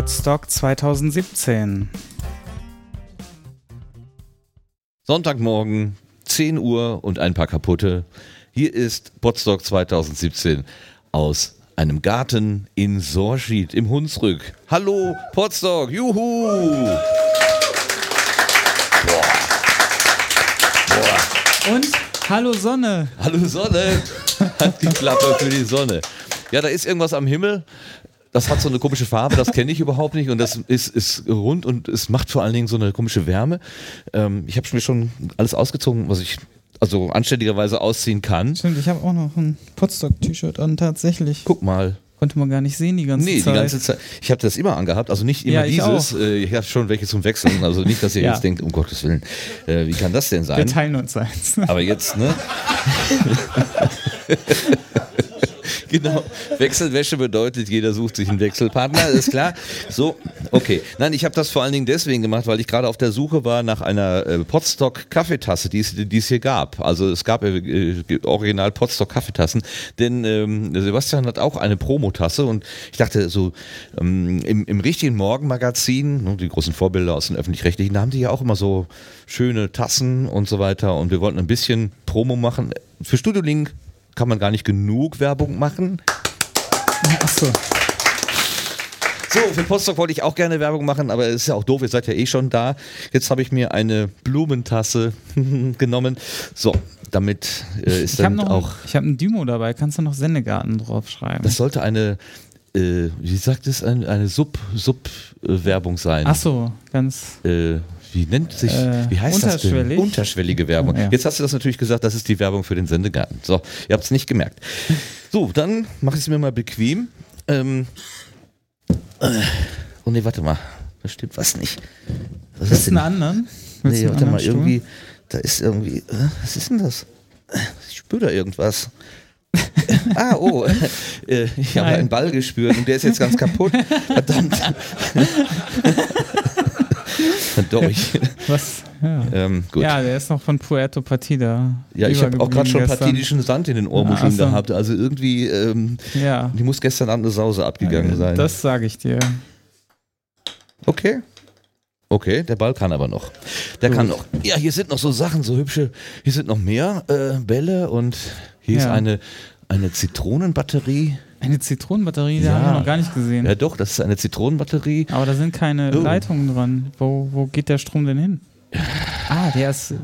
Podstock 2017. Sonntagmorgen, 10 Uhr und ein paar kaputte. Hier ist Podstock 2017 aus einem Garten in Sorschied im Hunsrück. Hallo Podstock, juhu! Boah. Boah. Und hallo Sonne. Hallo Sonne. Hat die Klappe für die Sonne. Ja, da ist irgendwas am Himmel. Das hat so eine komische Farbe, das kenne ich überhaupt nicht und das ist, ist rund und es macht vor allen Dingen so eine komische Wärme. Ähm, ich habe mir schon alles ausgezogen, was ich also anständigerweise ausziehen kann. Stimmt, ich habe auch noch ein Podstock-T-Shirt an, tatsächlich. Guck mal. Konnte man gar nicht sehen die ganze nee, Zeit. die ganze Zeit. Ich habe das immer angehabt, also nicht immer Ja, ich dieses. auch. Äh, Ich habe schon welche zum Wechseln. Also nicht, dass ihr Ja. jetzt denkt, um Gottes Willen, äh, wie kann das denn Wir sein? teilen uns eins. Aber jetzt, ne? genau. Wechselwäsche bedeutet, jeder sucht sich einen Wechselpartner, ist klar. So, okay. Nein, ich habe das vor allen Dingen deswegen gemacht, weil ich gerade auf der Suche war nach einer äh, Potstock Kaffeetasse, die es, hier gab. Also es gab äh, äh, original Potstock Kaffeetassen, denn ähm, Sebastian hat auch eine Promotasse und ich dachte so ähm, im, im richtigen Morgenmagazin, ne, die großen Vorbilder aus den öffentlich-rechtlichen, da haben die ja auch immer so schöne Tassen und so weiter und wir wollten ein bisschen Promo machen. Für Studio Link kann man gar nicht genug Werbung machen. Achso. So, für Postdoc wollte ich auch gerne Werbung machen, aber es ist ja auch doof, ihr seid ja eh schon da. Jetzt habe ich mir eine Blumentasse genommen. So, damit äh, ist Ich habe dann noch auch. ich hab ein Dymo dabei. Kannst du noch Sendegarten draufschreiben? Das sollte eine, äh, wie sagt es, eine, eine Sub, Sub äh, sein. Achso, ganz. Äh, wie nennt sich, Äh, wie heißt das denn? unterschwellig? Unterschwellige Werbung. Ja. Jetzt hast du das natürlich gesagt, das ist die Werbung für den Sendegarten. So, ihr habt es nicht gemerkt. So, dann mache ich es mir mal bequem. Ähm, äh, oh nee, warte mal. Da stimmt was nicht. Was Willst du einen anderen? Willst Nee, warte mal, Stuhl? irgendwie, da ist irgendwie, äh, was ist denn das? Ich spüre da irgendwas. ah, oh, äh, ich habe einen Ball gespürt und der ist jetzt ganz kaputt. Verdammt. Doch, ich, Was? Ja. ähm. Ja, ja, der ist noch von Puerto Partida. ich habe auch gerade schon gestern. partidischen Sand in den Ohrmuscheln so. gehabt. Also irgendwie, ähm, Ja. die muss gestern Abend eine Sause abgegangen sein. Das sage ich dir. Okay. Okay, der Ball kann aber noch. Der Gut. kann noch. Ja, hier sind noch so Sachen, so hübsche. Hier sind noch mehr äh, Bälle und hier ist Ja. eine, eine Zitronenbatterie. Eine Zitronenbatterie, die Ja. haben wir noch gar nicht gesehen. Ja, doch, das ist eine Zitronenbatterie. Aber da sind keine Oh. Leitungen dran. Wo, wo geht der Strom denn hin? Ah, der ist. Äh,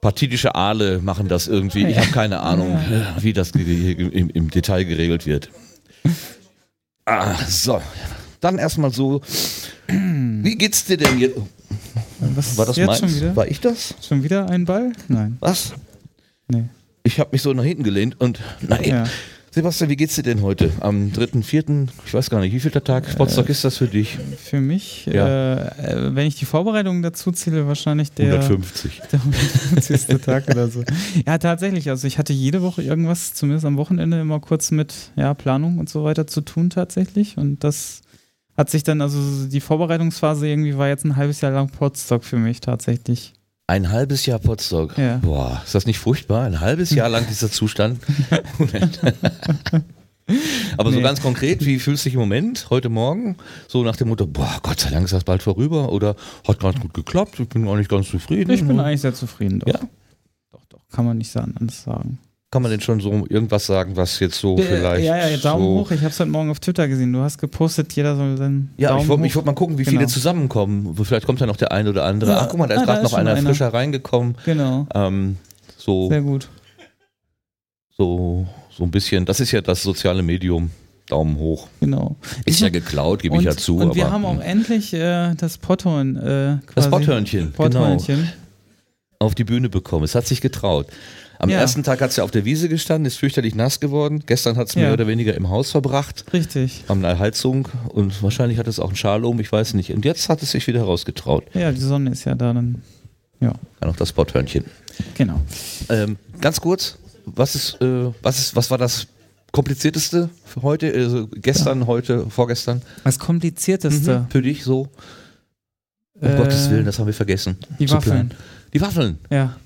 Partidische Aale machen das irgendwie. Ich habe keine Ahnung, äh, wie das im, im Detail geregelt wird. Ah, so. Dann erstmal so. Wie geht's dir denn jetzt? was War das jetzt meins? schon wieder? War ich das? Schon wieder ein Ball? Nein. Was? Nee. Ich habe mich so nach hinten gelehnt und nein. Ja. Sebastian, wie geht's dir denn heute? Am 3.4., ich weiß gar nicht, wie viel der Tag Potsdok ist das für dich? Für mich, Ja. äh, äh, wenn ich die Vorbereitung dazu zähle, wahrscheinlich der, 150. der 150. Tag oder so. Ja, tatsächlich. Also ich hatte jede Woche irgendwas, zumindest am Wochenende, immer kurz mit ja, Planung und so weiter zu tun tatsächlich. Und das hat sich dann, also die Vorbereitungsphase irgendwie war jetzt ein halbes Jahr lang Podstock für mich tatsächlich. Ein halbes Jahr Potsdok. Ja. Boah, ist das nicht furchtbar? Ein halbes Jahr lang dieser Zustand. Aber so Nee. ganz konkret, wie fühlst du dich im Moment, heute Morgen? So nach dem Motto, boah, Gott sei Dank ist das bald vorüber oder hat ganz gut geklappt, ich bin eigentlich ganz zufrieden. Ich bin eigentlich sehr zufrieden. Doch. Ja? Doch, doch. Kann man nicht so anders sagen. Kann man denn schon so irgendwas sagen, was jetzt so vielleicht ja, ja, Daumen so hoch. Ich habe es heute Morgen auf Twitter gesehen. Du hast gepostet, jeder soll seinen Ja, Daumen ich wollte wollt mal gucken, wie Genau. viele zusammenkommen. Vielleicht kommt ja noch der ein oder andere. Ja. Ach, guck mal, da ist Ah, gerade noch einer einer. frischer reingekommen. Genau. Ähm, so, Sehr gut. so, so ein bisschen. Das ist ja das soziale Medium. Daumen hoch. Genau. Ist ja geklaut, gebe ich ja zu. Und wir aber, haben auch endlich äh, das Potthorn. Äh, das quasi- Potthörnchen, genau, Potthörnchen. auf die Bühne bekommen. Es hat sich getraut. Am Ja. ersten Tag hat es ja auf der Wiese gestanden, ist fürchterlich nass geworden. Gestern hat es Ja. mehr oder weniger im Haus verbracht, Richtig. am Heizung und wahrscheinlich hat es auch einen Schal um, ich weiß nicht. Und jetzt hat es sich wieder rausgetraut. Ja, die Sonne ist ja da dann. Ja, Kann auch das Potthörnchen. genau. Ähm, ganz kurz, was ist, äh, was ist, was war das komplizierteste für heute? Also gestern, heute, vorgestern? Das komplizierteste. Für dich so? Um Äh, Gottes Willen, das haben wir vergessen. Die Waffeln. planen. Die Waffeln. Ja.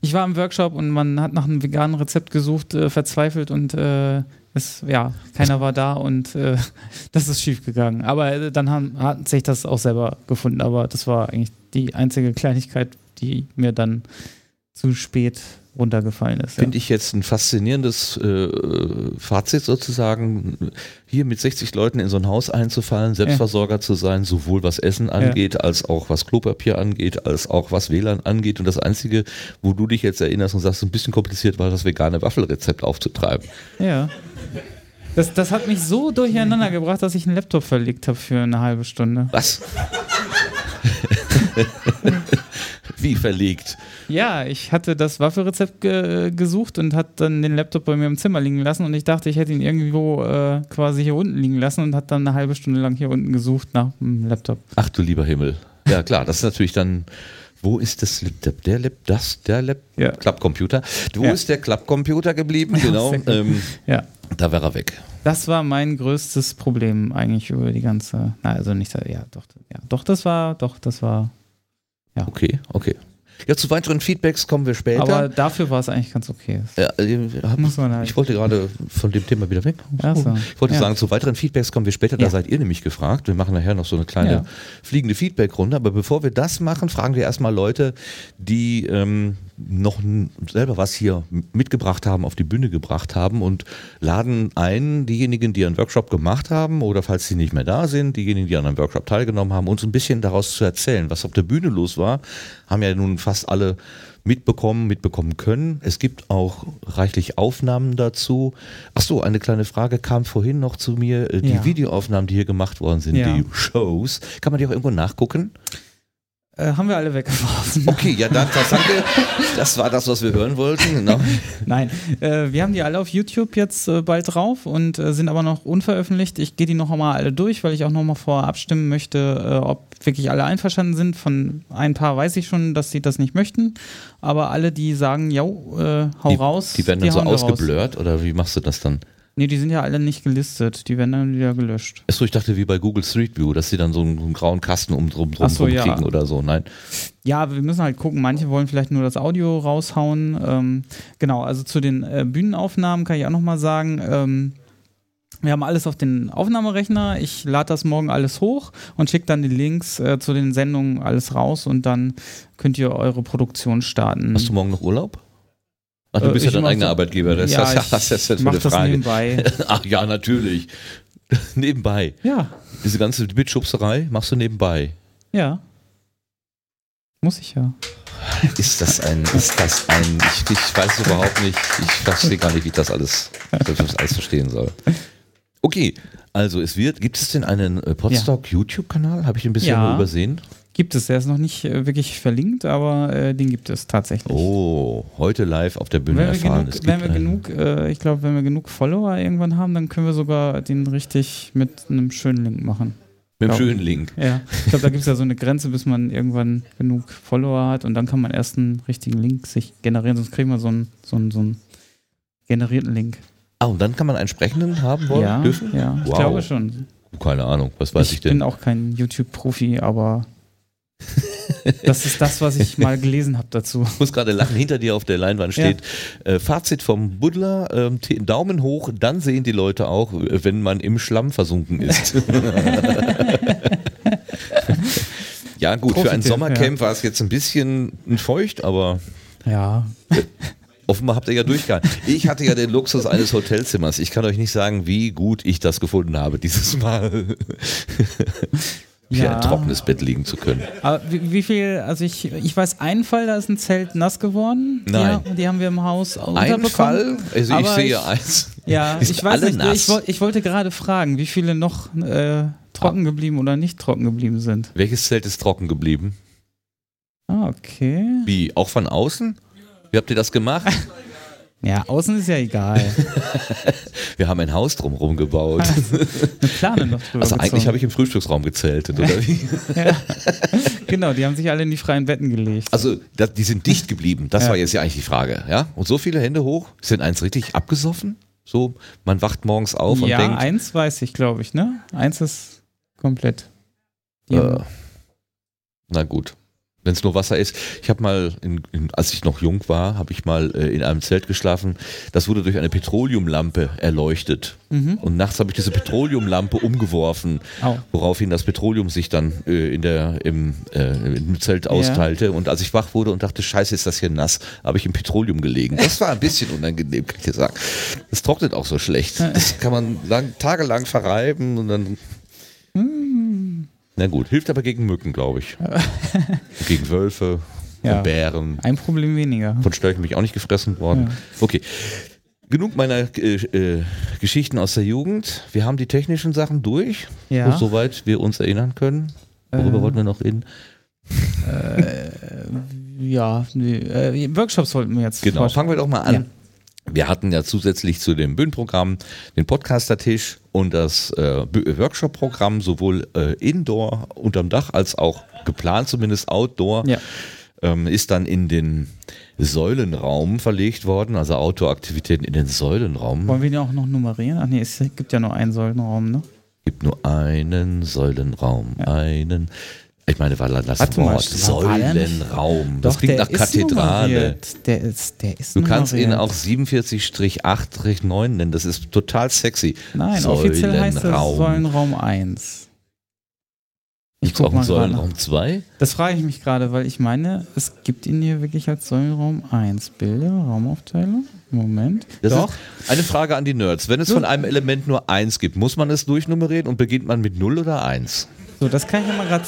Ich war im Workshop und man hat nach einem veganen Rezept gesucht, äh, verzweifelt und äh, es, ja, keiner war da und äh, das ist schief gegangen. Aber äh, dann haben, hat sich das auch selber gefunden. Aber das war eigentlich die einzige Kleinigkeit, die mir dann zu spät runtergefallen ist. Finde ja. ich jetzt ein faszinierendes äh, Fazit sozusagen, hier mit 60 Leuten in so ein Haus einzufallen, Selbstversorger ja. zu sein, sowohl was Essen angeht, ja. als auch was Klopapier angeht, als auch was WLAN angeht. Und das Einzige, wo du dich jetzt erinnerst und sagst, ein bisschen kompliziert war, das vegane Waffelrezept aufzutreiben. Ja. Das, das hat mich so durcheinander gebracht, dass ich einen Laptop verlegt habe für eine halbe Stunde. Was? Wie verlegt? Ja, ich hatte das Waffelrezept ge gesucht und hat dann den Laptop bei mir im Zimmer liegen lassen und ich dachte, ich hätte ihn irgendwo äh, quasi hier unten liegen lassen und hat dann eine halbe Stunde lang hier unten gesucht nach dem Laptop. Ach du lieber Himmel. Ja klar, das ist natürlich dann wo ist das Laptop? Der Lab, das, der Lab, ja. Klappcomputer. Wo ja. ist der Klappcomputer geblieben? Genau. Ähm, ja. Da wäre er weg. Das war mein größtes Problem eigentlich über die ganze. Na, also nicht, ja, doch, ja, doch, das war, doch, das war. Ja. Okay, okay. Ja, zu weiteren Feedbacks kommen wir später. Aber dafür war es eigentlich ganz okay. Ja, äh, Muss man halt. Ich wollte gerade von dem Thema wieder weg. So. Ich wollte ja. sagen, zu weiteren Feedbacks kommen wir später. Da ja. seid ihr nämlich gefragt. Wir machen nachher noch so eine kleine fliegende Feedback-Runde. Aber bevor wir das machen, fragen wir erstmal Leute, die ähm, noch selber was hier mitgebracht haben, auf die Bühne gebracht haben und laden ein, diejenigen, die einen Workshop gemacht haben oder falls sie nicht mehr da sind, diejenigen, die an einem Workshop teilgenommen haben, uns ein bisschen daraus zu erzählen, was auf der Bühne los war, haben ja nun fast alle mitbekommen, mitbekommen können. Es gibt auch reichlich Aufnahmen dazu. Ach so, eine kleine Frage kam vorhin noch zu mir. Äh, die ja. Videoaufnahmen, die hier gemacht worden sind, ja. die Shows, kann man die auch irgendwo nachgucken? Äh, haben wir alle weggeworfen. Okay, ja, dann, das, danke. das war das, was wir hören wollten. Genau. Nein, äh, wir haben die alle auf YouTube jetzt äh, bald drauf und äh, sind aber noch unveröffentlicht. Ich gehe die noch einmal alle durch, weil ich auch noch mal vorher abstimmen möchte, äh, ob wirklich alle einverstanden sind. Von ein paar weiß ich schon, dass sie das nicht möchten, aber alle, die sagen, ja, hau die, raus. Die werden dann so ausgeblurrt oder wie machst du das dann? Nee, die sind ja alle nicht gelistet. Die werden dann wieder gelöscht. Achso, ich dachte wie bei Google Street View, dass sie dann so einen, einen grauen Kasten um drum, drum, so, ja. kriegen oder so. Nein. Ja, wir müssen halt gucken. Manche wollen vielleicht nur das Audio raushauen. Ähm, genau, also zu den äh, Bühnenaufnahmen kann ich auch nochmal sagen. Ähm, wir haben alles auf den Aufnahmerechner. Ich lade das morgen alles hoch und schicke dann die Links äh, zu den Sendungen alles raus und dann könnt ihr eure Produktion starten. Hast du morgen noch Urlaub? Ach, du äh, bist ja dein eigener so, Arbeitgeber. Das, ja, das, das, das ist eine Frage. Nebenbei. Ach ja, natürlich. nebenbei. Ja. Diese ganze Mitschubserei machst du nebenbei. Ja. Muss ich ja. Ist das ein, ist das ein, ich, ich weiß überhaupt nicht, ich verstehe gar nicht, wie ich das alles, das alles verstehen soll. Okay, also es wird, gibt es denn einen äh, Podstock ja. YouTube-Kanal? Habe ich ein bisschen ja. übersehen? Gibt es, der ist noch nicht äh, wirklich verlinkt, aber äh, den gibt es tatsächlich. Oh, heute live auf der Bühne wenn erfahren. Genug, wenn wir genug, äh, ich glaube, wenn wir genug Follower irgendwann haben, dann können wir sogar den richtig mit einem schönen Link machen. Mit einem schönen Link. Ja, ich glaube, da gibt es ja so eine Grenze, bis man irgendwann genug Follower hat und dann kann man erst einen richtigen Link sich generieren, sonst kriegen wir so einen, so einen, so einen generierten Link. Ah, und dann kann man einen sprechenden haben wollen, ja, dürfen? Ja, wow. ich glaube schon. Keine Ahnung, was weiß ich, ich denn? Ich bin auch kein YouTube-Profi, aber das ist das, was ich mal gelesen habe dazu. Ich muss gerade lachen, hinter dir auf der Leinwand steht ja. äh, Fazit vom Buddler, ähm, Daumen hoch, dann sehen die Leute auch, wenn man im Schlamm versunken ist. ja gut, Profite, für ein Sommercamp ja. war es jetzt ein bisschen feucht, aber ja. Offenbar habt ihr ja durchgehalten. Ich hatte ja den Luxus eines Hotelzimmers. Ich kann euch nicht sagen, wie gut ich das gefunden habe dieses Mal ja. ein trockenes Bett liegen zu können. Aber wie, wie, viel, also ich, ich weiß einen Fall, da ist ein Zelt nass geworden. Nein. Die, die haben wir im Haus Ein Fall? Also ich sehe ich, eins. Ja, ich weiß nicht. Ich, ich, wollte gerade fragen, wie viele noch äh, trocken geblieben oder nicht trocken geblieben sind. Welches Zelt ist trocken geblieben? Ah, okay. Wie, auch von außen? Wie habt ihr das gemacht? Ja, außen ist ja egal. Wir haben ein Haus drumherum gebaut. Eine Plane noch drüber Also eigentlich habe ich im Frühstücksraum gezeltet, oder wie? ja. Genau, die haben sich alle in die freien Betten gelegt. Also das, die sind dicht geblieben, das ja. war jetzt ja eigentlich die Frage. Ja? Und so viele Hände hoch, sind eins richtig abgesoffen? So, man wacht morgens auf ja, und denkt... Ja, eins weiß ich, glaube ich, ne? Eins ist komplett. Äh, na gut. Wenn es nur Wasser ist. Ich habe mal, in, in, als ich noch jung war, habe ich mal äh, in einem Zelt geschlafen. Das wurde durch eine Petroleumlampe erleuchtet. Mhm. Und nachts habe ich diese Petroleumlampe umgeworfen, Au. woraufhin das Petroleum sich dann äh, in der, im, äh, im Zelt austeilte. Ja. Und als ich wach wurde und dachte, scheiße, ist das hier nass, habe ich im Petroleum gelegen. Das war ein bisschen unangenehm, kann ich dir sagen. Das trocknet auch so schlecht. Das kann man lang, tagelang verreiben und dann... Mhm. Na gut, hilft aber gegen Mücken, glaube ich. gegen Wölfe, ja, Bären. Ein Problem weniger. Von Störchen bin ich auch nicht gefressen worden. Ja. Okay. Genug meiner äh, äh, Geschichten aus der Jugend. Wir haben die technischen Sachen durch, ja. soweit wir uns erinnern können. Worüber äh, wollten wir noch reden? Äh, ja, äh, Workshops wollten wir jetzt. Genau, fangen wir doch mal an. Wir hatten ja zusätzlich zu dem Bühnenprogramm den Podcaster-Tisch und das äh, Workshop-Programm sowohl äh, indoor unterm Dach als auch geplant zumindest outdoor. Ja. Ähm, ist dann in den Säulenraum verlegt worden, also Outdoor-Aktivitäten in den Säulenraum. Wollen wir ihn auch noch nummerieren? Ach nee, es gibt ja nur einen Säulenraum, ne? Es gibt nur einen Säulenraum, ja. einen. Ich meine, war das Warte Wort Säulenraum. Das klingt nach Kathedrale. Der ist, der ist Du kannst ihn auch 47-8-9 nennen. Das ist total sexy. Nein, offiziell heißt das Säulenraum 1. Ich gucke mal Säulenraum 2? Das frage ich mich gerade, weil ich meine, es gibt ihn hier wirklich als Säulenraum 1. Bilder, Raumaufteilung. Moment. Das Doch. eine Frage an die Nerds. Wenn es von einem Element nur 1 gibt, muss man es durchnummerieren und beginnt man mit 0 oder 1? So, das kann ich ja mal gerade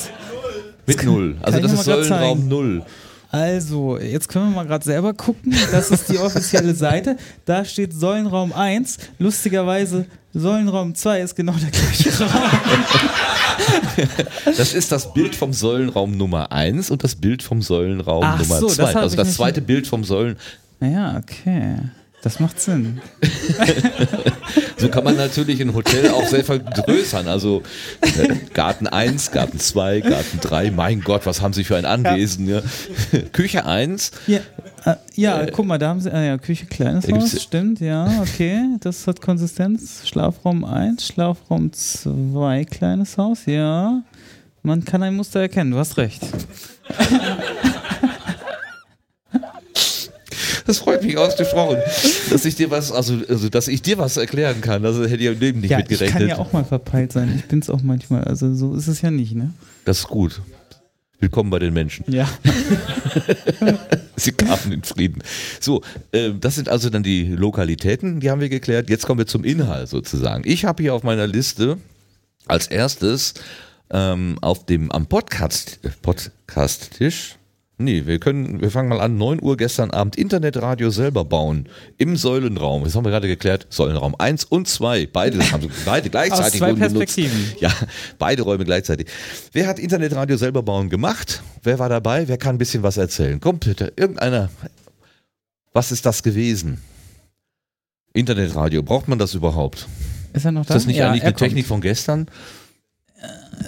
mit null. Also das ist Säulenraum null. Also, jetzt können wir mal gerade selber gucken. Das ist die offizielle Seite. Da steht Säulenraum 1. Lustigerweise, Säulenraum 2 ist genau der gleiche Raum. Das ist das Bild vom Säulenraum Nummer 1 und das Bild vom Säulenraum Ach Nummer 2. So, also das zweite Bild vom Säulen. Ja, okay. Das macht Sinn. so kann man natürlich ein Hotel auch sehr vergrößern. Also äh, Garten 1, Garten 2, Garten 3. Mein Gott, was haben Sie für ein Anwesen? Ja. Küche 1. Ja, äh, ja äh, guck mal, da haben Sie, äh, ja, Küche kleines Haus, stimmt, ja, okay. Das hat Konsistenz. Schlafraum 1, Schlafraum 2, kleines Haus, ja. Man kann ein Muster erkennen, du hast recht. Das freut mich ausgesprochen, dass ich dir was, also, also dass ich dir was erklären kann. Also hätte ich im Leben nicht ja, mitgerechnet. Ich kann ja auch mal verpeilt sein. Ich bin es auch manchmal. Also so ist es ja nicht, ne? Das ist gut. Willkommen bei den Menschen. Ja. Sie kamen in Frieden. So, äh, das sind also dann die Lokalitäten, die haben wir geklärt. Jetzt kommen wir zum Inhalt sozusagen. Ich habe hier auf meiner Liste als erstes ähm, auf dem am Podcast Podcast-Tisch Nee, wir können, wir fangen mal an, 9 Uhr gestern Abend Internetradio selber bauen. Im Säulenraum. Das haben wir gerade geklärt. Säulenraum 1 und 2. Beide haben beide gleichzeitig Aus zwei Perspektiven. Genutzt. Ja, beide Räume gleichzeitig. Wer hat Internetradio selber bauen gemacht? Wer war dabei? Wer kann ein bisschen was erzählen? Kommt bitte, irgendeiner. Was ist das gewesen? Internetradio, braucht man das überhaupt? Ist er noch da? Ist das nicht ja, eigentlich eine kommt. Technik von gestern?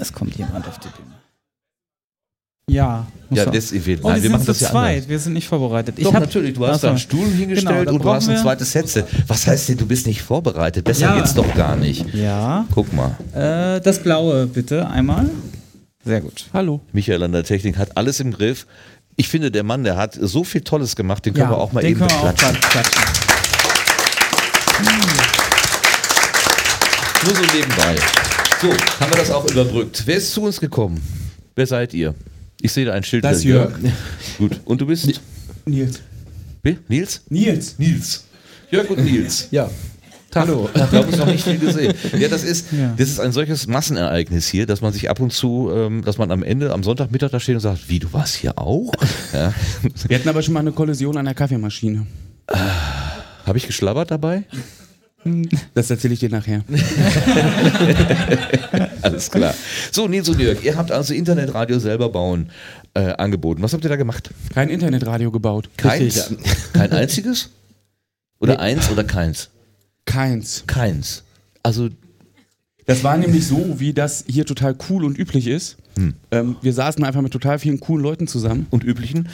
Es kommt jemand auf die Bühne. Ja. Ja, das, wir, nein, wir machen das ja zweit. Anders. Wir sind nicht vorbereitet. Doch, natürlich. Du hast da einen Stuhl hingestellt genau, und du hast ein zweites Headset. Was heißt denn, du bist nicht vorbereitet? Besser ja. geht's doch gar nicht. Ja. Guck mal. Äh, das Blaue bitte einmal. Sehr gut. Hallo. Michael an der Technik hat alles im Griff. Ich finde, der Mann, der hat so viel Tolles gemacht, den können ja, wir auch mal eben klatschen. klatschen. Hm. Nur so nebenbei. So, haben wir das auch überbrückt. Wer ist zu uns gekommen? Wer seid ihr? Ich sehe da ein Schild. Das ist Jörg. Gut. Und du bist? Nils. Wie? Nils? Nils. Nils. Jörg und Nils. Ja. Hallo. Da haben wir noch nicht viel gesehen. Ja, das ist, ja. das ist ein solches Massenereignis hier, dass man sich ab und zu, ähm, dass man am Ende, am Sonntagmittag da steht und sagt, wie, du warst hier auch? Ja. Wir hatten aber schon mal eine Kollision an der Kaffeemaschine. Äh, Habe ich geschlabbert dabei? Das erzähle ich dir nachher. Alles klar. So, Nils und Jörg, ihr habt also Internetradio selber bauen äh, angeboten. Was habt ihr da gemacht? Kein Internetradio gebaut. Keins? Kein einziges? Oder nee. eins oder keins? Keins. Keins. Also. Das war nämlich so, wie das hier total cool und üblich ist. Hm. Ähm, wir saßen einfach mit total vielen coolen Leuten zusammen. Und üblichen?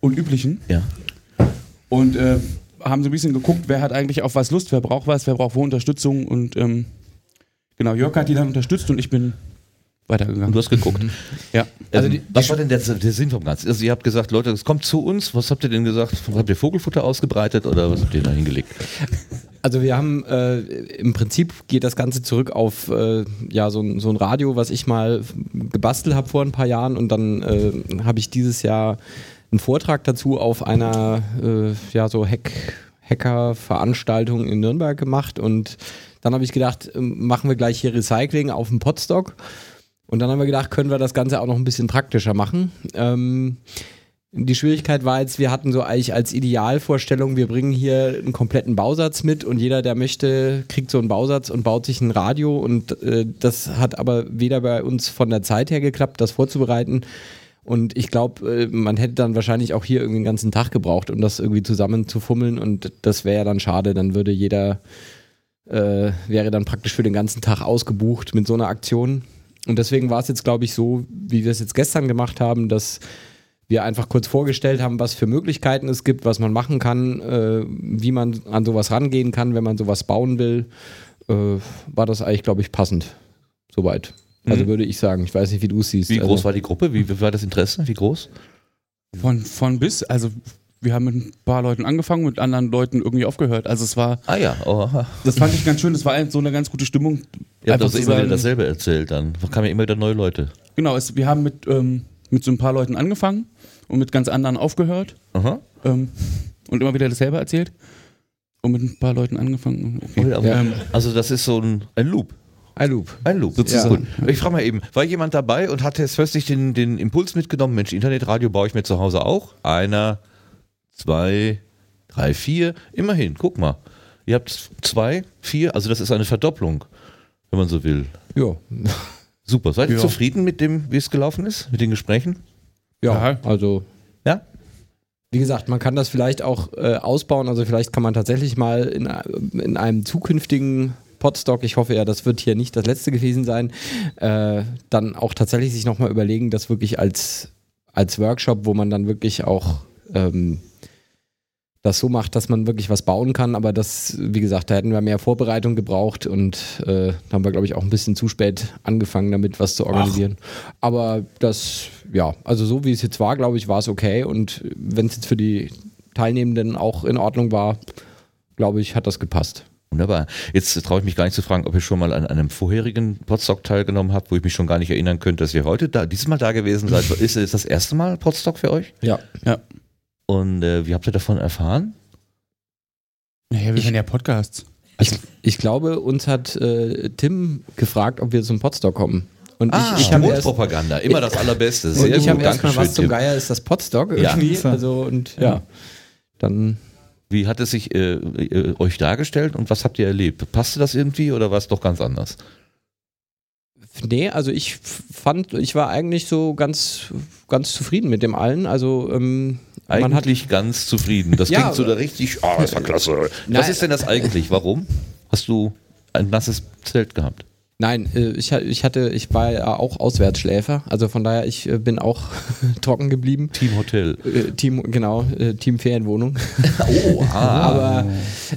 Und üblichen. Ja. Und äh, haben so ein bisschen geguckt, wer hat eigentlich auf was Lust, wer braucht was, wer braucht wo Unterstützung und ähm, genau, Jörg hat die dann unterstützt und ich bin weitergegangen. Und du hast geguckt. Mhm. Ja. Also ähm, was war denn der, der, Sinn vom Ganzen? Also ihr habt gesagt, Leute, es kommt zu uns. Was habt ihr denn gesagt? Habt ihr Vogelfutter ausgebreitet oder was habt ihr da hingelegt? Also wir haben äh, im Prinzip geht das Ganze zurück auf äh, ja so, so ein Radio, was ich mal gebastelt habe vor ein paar Jahren und dann äh, habe ich dieses Jahr einen Vortrag dazu auf einer äh, ja so Hack Hacker-Veranstaltung in Nürnberg gemacht und dann habe ich gedacht, ähm, machen wir gleich hier Recycling auf dem Podstock. Und dann haben wir gedacht, können wir das Ganze auch noch ein bisschen praktischer machen. Ähm, die Schwierigkeit war jetzt, wir hatten so eigentlich als Idealvorstellung, wir bringen hier einen kompletten Bausatz mit und jeder, der möchte, kriegt so einen Bausatz und baut sich ein Radio und äh, das hat aber weder bei uns von der Zeit her geklappt, das vorzubereiten. Und ich glaube, äh, man hätte dann wahrscheinlich auch hier irgendwie einen ganzen Tag gebraucht, um das irgendwie zusammen zu fummeln und das wäre ja dann schade, dann würde jeder, äh, wäre dann praktisch für den ganzen Tag ausgebucht mit so einer Aktion. Und deswegen war es jetzt, glaube ich, so, wie wir es jetzt gestern gemacht haben, dass wir einfach kurz vorgestellt haben, was für Möglichkeiten es gibt, was man machen kann, äh, wie man an sowas rangehen kann, wenn man sowas bauen will, äh, war das eigentlich, glaube ich, passend. Soweit. Also mhm. würde ich sagen. Ich weiß nicht, wie du es siehst. Wie groß also, war die Gruppe? Wie, wie war das Interesse? Wie groß? Von, von bis, also wir haben mit ein paar Leuten angefangen, mit anderen Leuten irgendwie aufgehört. Also es war. Ah ja, oh. Das fand ich ganz schön. Das war so eine ganz gute Stimmung. Ihr habt also immer wieder dasselbe erzählt dann. Da kamen ja immer wieder neue Leute. Genau, es, wir haben mit, ähm, mit so ein paar Leuten angefangen und mit ganz anderen aufgehört. Aha. Ähm, und immer wieder dasselbe erzählt. Und mit ein paar Leuten angefangen. Okay. Ja. Also das ist so ein, ein Loop. Ein Loop. Ein Loop, sozusagen. Ja. Ich frage mal eben, war jemand dabei und hat jetzt plötzlich den, den Impuls mitgenommen, Mensch, Internetradio baue ich mir zu Hause auch? Einer, zwei, drei, vier, immerhin, guck mal. Ihr habt zwei, vier, also das ist eine Verdopplung, wenn man so will. Ja. Super. Seid ihr ja. zufrieden mit dem, wie es gelaufen ist, mit den Gesprächen? Ja, also. Ja? Wie gesagt, man kann das vielleicht auch äh, ausbauen. Also vielleicht kann man tatsächlich mal in, in einem zukünftigen Podstock, ich hoffe ja, das wird hier nicht das letzte gewesen sein, äh, dann auch tatsächlich sich nochmal überlegen, das wirklich als, als Workshop, wo man dann wirklich auch ähm, das so macht, dass man wirklich was bauen kann. Aber das, wie gesagt, da hätten wir mehr Vorbereitung gebraucht und äh, da haben wir, glaube ich, auch ein bisschen zu spät angefangen, damit was zu organisieren. Ach. Aber das, ja, also so wie es jetzt war, glaube ich, war es okay. Und wenn es jetzt für die Teilnehmenden auch in Ordnung war, glaube ich, hat das gepasst. Wunderbar. Jetzt traue ich mich gar nicht zu fragen, ob ihr schon mal an einem vorherigen Podstock teilgenommen habt, wo ich mich schon gar nicht erinnern könnte, dass ihr heute da, dieses Mal da gewesen seid. Ist es das erste Mal Podstock für euch? Ja. Ja. Und äh, wie habt ihr davon erfahren? Naja, wir hören ja Podcasts. Ich, ich, glaube, uns hat äh, Tim gefragt, ob wir zum Podstock kommen. Und ah, ich, ich habe Propaganda, immer das Allerbeste. Sehr und ich habe erstmal, was zum Geier ist das Podstock irgendwie. Ja. Also und ja, ja. dann wie hat es sich äh, äh, euch dargestellt und was habt ihr erlebt? Passte das irgendwie oder war es doch ganz anders? Nee, also ich fand, ich war eigentlich so ganz, ganz zufrieden mit dem allen. Also ähm, eigentlich ganz zufrieden. Das ja, klingt so da richtig, oh, das war klasse. Was ist denn das eigentlich? Warum? Hast du ein nasses Zelt gehabt? Nein, äh, ich, ich hatte, ich war ja auch Auswärtsschläfer, also von daher, ich äh, bin auch trocken geblieben. Team Hotel. Äh, Team, genau, Team Ferienwohnung. oh, ah. Aber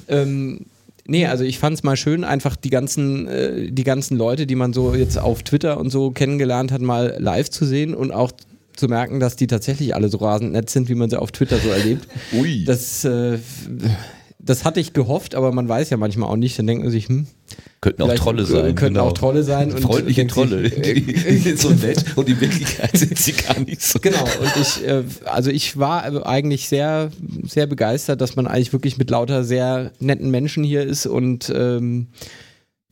ähm, Nee, also ich fand es mal schön, einfach die ganzen, äh, die ganzen Leute, die man so jetzt auf Twitter und so kennengelernt hat, mal live zu sehen und auch zu merken, dass die tatsächlich alle so rasend nett sind, wie man sie auf Twitter so erlebt. Ui. Das, äh, das hatte ich gehofft, aber man weiß ja manchmal auch nicht. Dann denkt man sich, hm, Könnten auch Trolle sein. Könnten genau. auch Trolle sein. Und Freundliche Trolle. Sich, die sind so nett und in Wirklichkeit sind sie gar nicht so. Genau. Und ich, äh, also ich war eigentlich sehr, sehr begeistert, dass man eigentlich wirklich mit lauter sehr netten Menschen hier ist und ähm,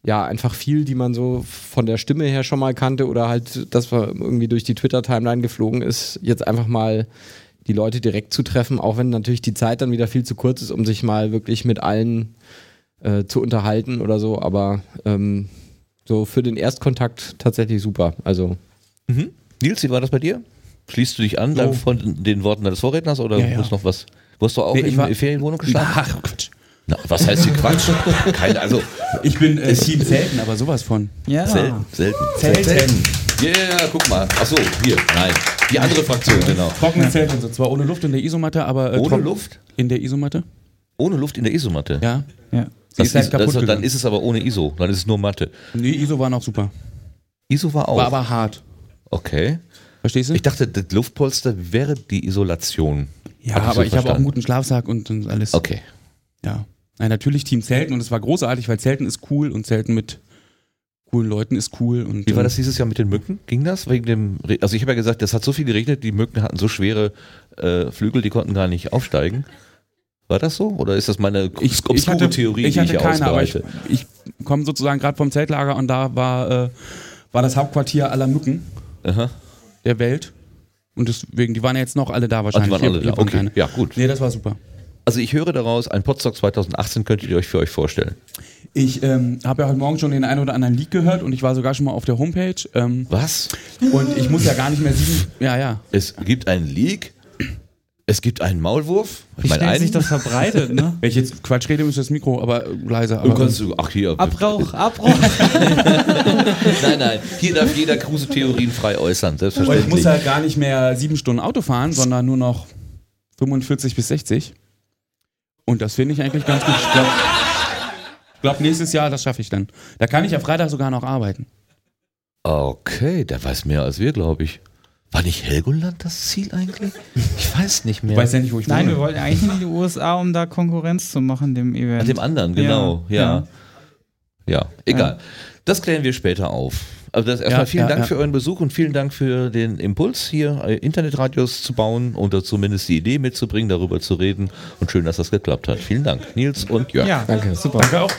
ja, einfach viel, die man so von der Stimme her schon mal kannte oder halt, dass man irgendwie durch die Twitter-Timeline geflogen ist, jetzt einfach mal die Leute direkt zu treffen, auch wenn natürlich die Zeit dann wieder viel zu kurz ist, um sich mal wirklich mit allen äh, zu unterhalten oder so, aber ähm, so für den Erstkontakt tatsächlich super. Also. Mhm. Nils, wie war das bei dir? Schließt du dich an so. von den Worten deines Vorredners oder ja, ja. muss noch was? Wo hast du auch nee, in der Ferienwohnung geschlafen? Ach, Quatsch. Na, was heißt hier Quatsch? Keine, also ich bin äh, Team Zelten, aber sowas von. Ja. Selten, selten. Zelten. Zelten. Yeah, guck mal. Achso, hier, nein. Die andere Fraktion, genau. Trockene Zelt und so. Zwar ohne Luft in der Isomatte, aber. Äh, ohne Luft? In der Isomatte? Ohne Luft in der Isomatte? Ja. Ja. Das ist, halt das, dann ist es aber ohne ISO, dann ist es nur Matte. Nee, ISO war noch super. ISO war auch. War aber hart. okay. Verstehst du? Ich dachte, das Luftpolster wäre die Isolation. ja, Hab ich so aber ich habe auch einen guten Schlafsack und, und alles. Okay. Ja. Nein, natürlich Team Zelten und es war großartig, weil Zelten ist cool und Zelten mit coolen Leuten ist cool. Und, Wie war ähm, das dieses Jahr mit den Mücken? Ging das? Wegen dem Re also ich habe ja gesagt, das hat so viel geregnet, die Mücken hatten so schwere äh, Flügel, die konnten gar nicht aufsteigen. War das so? Oder ist das meine Ich, obskure ich hatte, Theorie, ich die hatte ich keine, aber ich, ich komme sozusagen gerade vom Zeltlager und da war, äh, war das Hauptquartier aller Mücken Aha. der Welt. Und deswegen, die waren ja jetzt noch alle da Ach, wahrscheinlich. die waren alle hier da. Okay, keine. ja gut. Nee, das war super. Also ich höre daraus, ein Podstock 2018 könntet ihr euch für euch vorstellen. Ich ähm, habe ja heute Morgen schon den einen oder anderen Leak gehört und ich war sogar schon mal auf der Homepage. Ähm, Was? und ich muss ja gar nicht mehr sieben. Ja, ja. Es gibt einen Leak, es gibt einen Maulwurf. Wie schnell sich das verbreitet, ne? Wenn ich jetzt Quatsch rede, ist das Mikro aber leiser. Du Aber, kannst du, ach hier. Abrauch, Abrauch. Nein, nein, hier darf jeder Kruse Theorien frei äußern, Weil ich selbstverständlich. muss halt gar nicht mehr sieben Stunden Auto fahren, sondern nur noch 45 bis 60. Und das finde ich eigentlich ganz gut. Ich glaube, glaub, nächstes Jahr, das schaffe ich dann. Da kann ich ja Freitag sogar noch arbeiten. Okay, der weiß mehr als wir, glaube ich. War nicht Helgoland das Ziel eigentlich? Ich weiß nicht mehr. Ich weiß ja nicht, wo ich Nein, wir wohne. wollten eigentlich in die USA, um da Konkurrenz zu machen, dem Event. An dem anderen, genau. Ja. Ja, egal. Das klären wir später auf. Also das erstmal Ja, vielen ja, Dank ja. für euren Besuch und vielen Dank für den Impuls, hier äh, Internetradios zu bauen oder zumindest die Idee mitzubringen, darüber zu reden. Und schön, dass das geklappt hat. Vielen Dank, Nils und Jörg. Ja, Danke. super. Danke auch.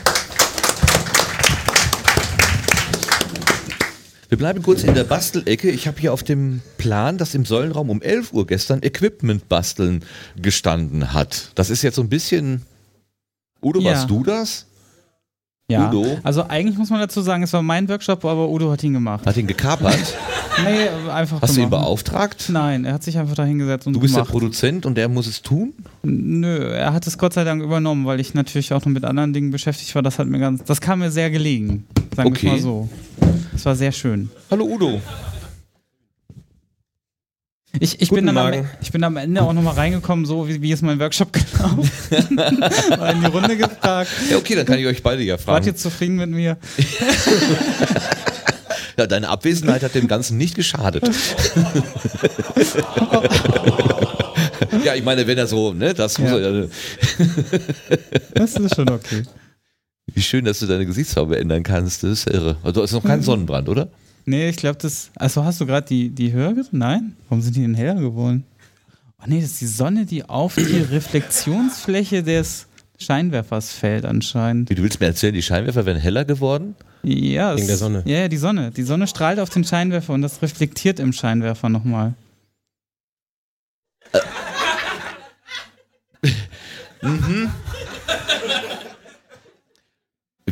Wir bleiben kurz in der Bastelecke. Ich habe hier auf dem Plan, dass im Säulenraum um 11 Uhr gestern Equipment basteln gestanden hat. Das ist jetzt so ein bisschen. Udo, Ja. warst du das? Ja. Udo? Also eigentlich muss man dazu sagen, es war mein Workshop, aber Udo hat ihn gemacht. Hat ihn gekapert? Nee, einfach Hast du ihn gemacht. beauftragt? Nein, er hat sich einfach da hingesetzt und Du bist der gemacht. Produzent und der muss es tun? Nö, er hat es Gott sei Dank übernommen, weil ich natürlich auch noch mit anderen Dingen beschäftigt war. Das hat mir ganz, das kam mir sehr gelegen. Sagen wir Okay. mal so. Es war sehr schön. Hallo Udo. Ich, ich, bin am, Morgen. ich bin am Ende auch nochmal reingekommen, so wie, wie ist mein Workshop gelaufen. War in die Runde gefragt. Ja, okay, dann kann ich euch beide ja Wart fragen. ihr zufrieden mit mir? Ja, deine Abwesenheit hat dem Ganzen nicht geschadet. ja, ich meine, wenn er so, ne, das muss Ja. er, ja- Das ist schon okay. Wie schön, dass du deine Gesichtsfarbe ändern kannst, das ist irre. Also, du hast noch keinen Mhm. Sonnenbrand, oder? Nee, ich glaube, das. Also hast du gerade die, die höher Nein? Warum sind die denn heller geworden? Oh nee, das ist die Sonne, die auf die Reflexionsfläche des Scheinwerfers fällt anscheinend. Wie, du willst mir erzählen, die Scheinwerfer werden heller geworden? Ja, Wegen es- der Sonne. Ja, ja, die Sonne. Die Sonne strahlt auf den Scheinwerfer und das reflektiert im Scheinwerfer nochmal.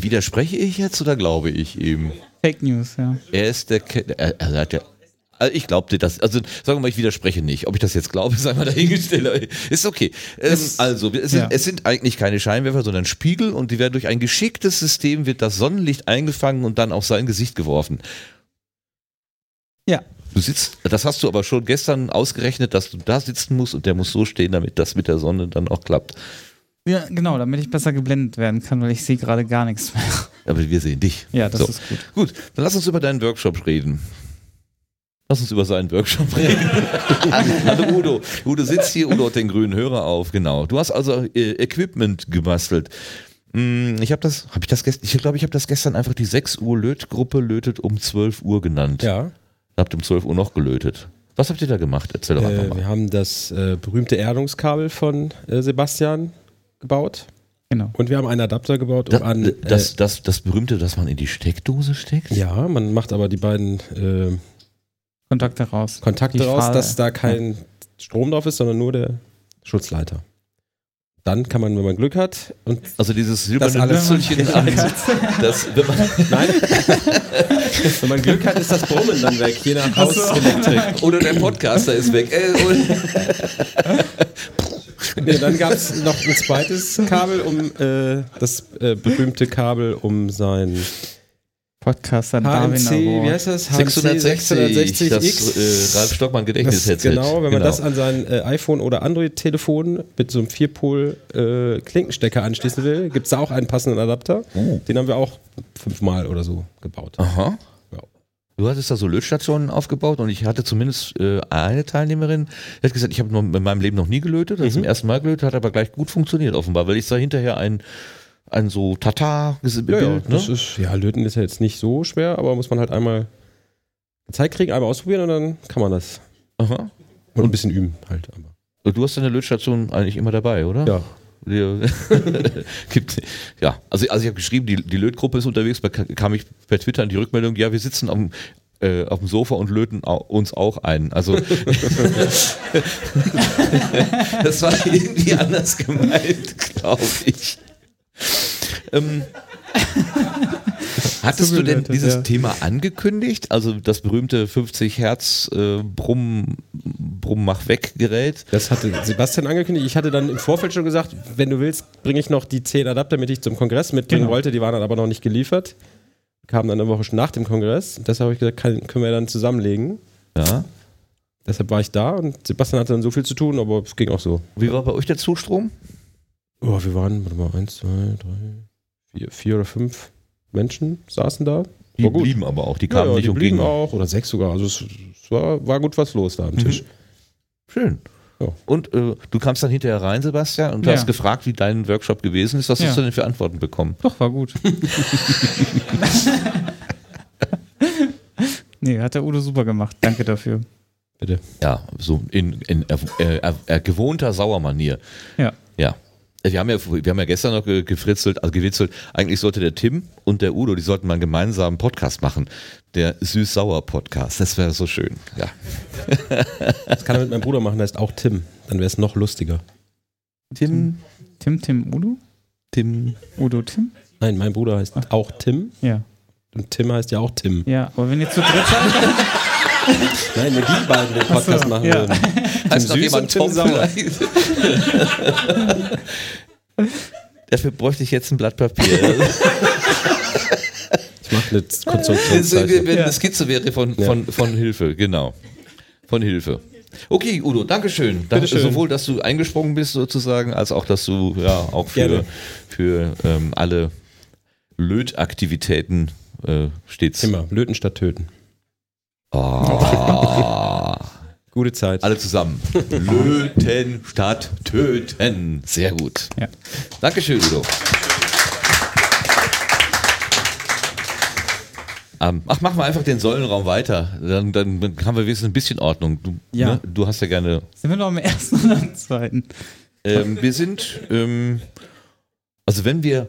Widerspreche ich jetzt oder glaube ich ihm? Fake News, ja. Er ist der, Ke er, er hat ja, also ich glaube dir das, also sagen wir mal, ich widerspreche nicht. Ob ich das jetzt glaube, sei mal dahingestellt. Ist okay. Ähm, Es- also, es sind, ja. es sind eigentlich keine Scheinwerfer, sondern Spiegel und die werden durch ein geschicktes System, wird das Sonnenlicht eingefangen und dann auf sein Gesicht geworfen. Ja. Du sitzt, das hast du aber schon gestern ausgerechnet, dass du da sitzen musst und der muss so stehen, damit das mit der Sonne dann auch klappt. Ja, genau, damit ich besser geblendet werden kann, weil ich sehe gerade gar nichts mehr. Aber wir sehen dich. Ja, das So. ist gut. Gut, dann lass uns über deinen Workshop reden. Lass uns über seinen Workshop reden. Hallo Udo. Udo sitzt hier, Udo hat den grünen Hörer auf, genau. Du hast also äh, Equipment gebastelt. Hm, Ich habe das, habe ich das gestern, ich glaube, ich habe das gestern einfach die 6 Uhr Lötgruppe lötet um 12 Uhr genannt. Ja, Habt um 12 Uhr noch gelötet. Was habt ihr da gemacht? Erzähl doch einfach äh, mal. wir haben das äh, berühmte Erdungskabel von äh, Sebastian gebaut Genau. und wir haben einen Adapter gebaut, um Da, an. Äh, das, das, das berühmte, dass man in die Steckdose steckt? ja, man macht aber die beiden äh, Kontakte raus. Kontakte Die raus, Fahr- dass da kein Strom drauf ist, sondern nur der Schutzleiter. Dann kann man, wenn man Glück hat, und Also dieses silberne alles- Nüsselchen, das, wenn man, nein, wenn man Glück hat, ist das Brummen dann weg, je nach Hauselektrik. oder der Podcaster ist weg. Äh, Nee, dann gab es noch ein zweites Kabel, um äh, das äh, berühmte Kabel, um sein Podcaster Darwin HMC, Award. wie heißt das? HMC 660, 660X. das äh, Ralf Stockmann Das, Gedächtnis-Headset. genau, wenn man das an sein äh, iPhone oder Android-Telefon mit so einem Vierpol-Klinkenstecker anschließen will, gibt es da auch einen passenden Adapter. Oh. Den haben wir auch fünfmal oder so gebaut. Aha. Du hattest da so Lötstationen aufgebaut und ich hatte zumindest äh, eine Teilnehmerin, die hat gesagt, ich habe in meinem Leben noch nie gelötet, hat zum ersten Mal gelötet, hat aber gleich gut funktioniert offenbar, weil ich sah hinterher ein, ein so Tata-Bild. Ja, ja, ne? das ist, ja, löten ist ja jetzt nicht so schwer, aber muss man halt einmal gezeigt kriegen, einmal ausprobieren und dann kann man das. Aha. Und ein bisschen üben halt. Aber. Du hast deine Lötstation eigentlich immer dabei, oder? Ja. Die- Gibt, ja, also, also ich habe geschrieben, die, die Lötgruppe ist unterwegs, da kam ich per Twitter an die Rückmeldung, ja, wir sitzen am, äh, auf dem Sofa und löten uns auch ein. Also das war irgendwie anders gemeint, glaube ich. Ähm, hattest du denn dieses ja. Thema angekündigt? Also das berühmte 50 Hertz äh, Brumm, Brumm mach weg Gerät? Das hatte Sebastian angekündigt. Ich hatte dann im Vorfeld schon gesagt, wenn du willst, bringe ich noch die 10 Adapter, mit die ich zum Kongress mitbringen Genau. wollte. Die waren dann aber noch nicht geliefert. Kamen dann eine Woche schon nach dem Kongress. Deshalb habe ich gesagt, kann, können wir dann zusammenlegen. Ja. Deshalb war ich da und Sebastian hatte dann so viel zu tun, aber es ging auch so. Wie war bei euch der Zustrom? Oh, wir waren, warte mal, eins, zwei, drei, vier, vier oder fünf Menschen saßen da. Die War gut. blieben aber auch, die Ja, kamen ja, nicht die und blieben gingen. auch, oder sechs sogar. Also es, es war, war gut was los da am Tisch. Schön. Ja. Und äh, du kamst dann hinterher rein, Sebastian, und Ja. hast gefragt, wie dein Workshop gewesen ist. Was Ja. hast du denn für Antworten bekommen? Doch, war gut. nee, hat der Udo super gemacht. Danke dafür. Bitte. Ja, so in, in äh, äh, äh, gewohnter Sauermanier. Ja. Wir haben ja, wir haben ja gestern noch ge- gefritzelt, also gewitzelt. Eigentlich sollte der Tim und der Udo, die sollten mal einen gemeinsamen Podcast machen. Der Süß-Sauer-Podcast. Das wäre so schön. Ja. Das kann er mit meinem Bruder machen, der ist auch Tim. Dann wäre es noch lustiger. Tim, Tim, Tim, Udo? Tim. Udo, Tim? Nein, mein Bruder heißt auch Tim Ja. und Tim heißt ja auch Tim. Ja, aber wenn ihr zu dritt seid, Nein, wenn die beiden den Podcast so, machen ja. würden. Heißt noch Süß jemand und Tim Tom Sauer. vielleicht? Dafür bräuchte ich jetzt ein Blatt Papier. Ich mache eine Konstruktionszeichnung. eine Skizze wäre von, von, von Hilfe, genau. Von Hilfe. Okay, Udo, Dankeschön. Danke, Bitteschön. sowohl, dass du eingesprungen bist sozusagen, als auch, dass du ja auch für, Gerne. für ähm, alle Lötaktivitäten äh, stets. Immer, löten statt töten. Ah, Gute Zeit. alle zusammen. Löten statt töten. Sehr gut. Ja. Dankeschön, Udo. Ähm, ach, machen wir einfach den Säulenraum weiter. Dann, dann, dann haben wir wenigstens ein bisschen Ordnung. Du, Ja. ne, du hast ja gerne. sind wir noch am ersten oder am zweiten? Ähm, wir sind, ähm, also wenn wir,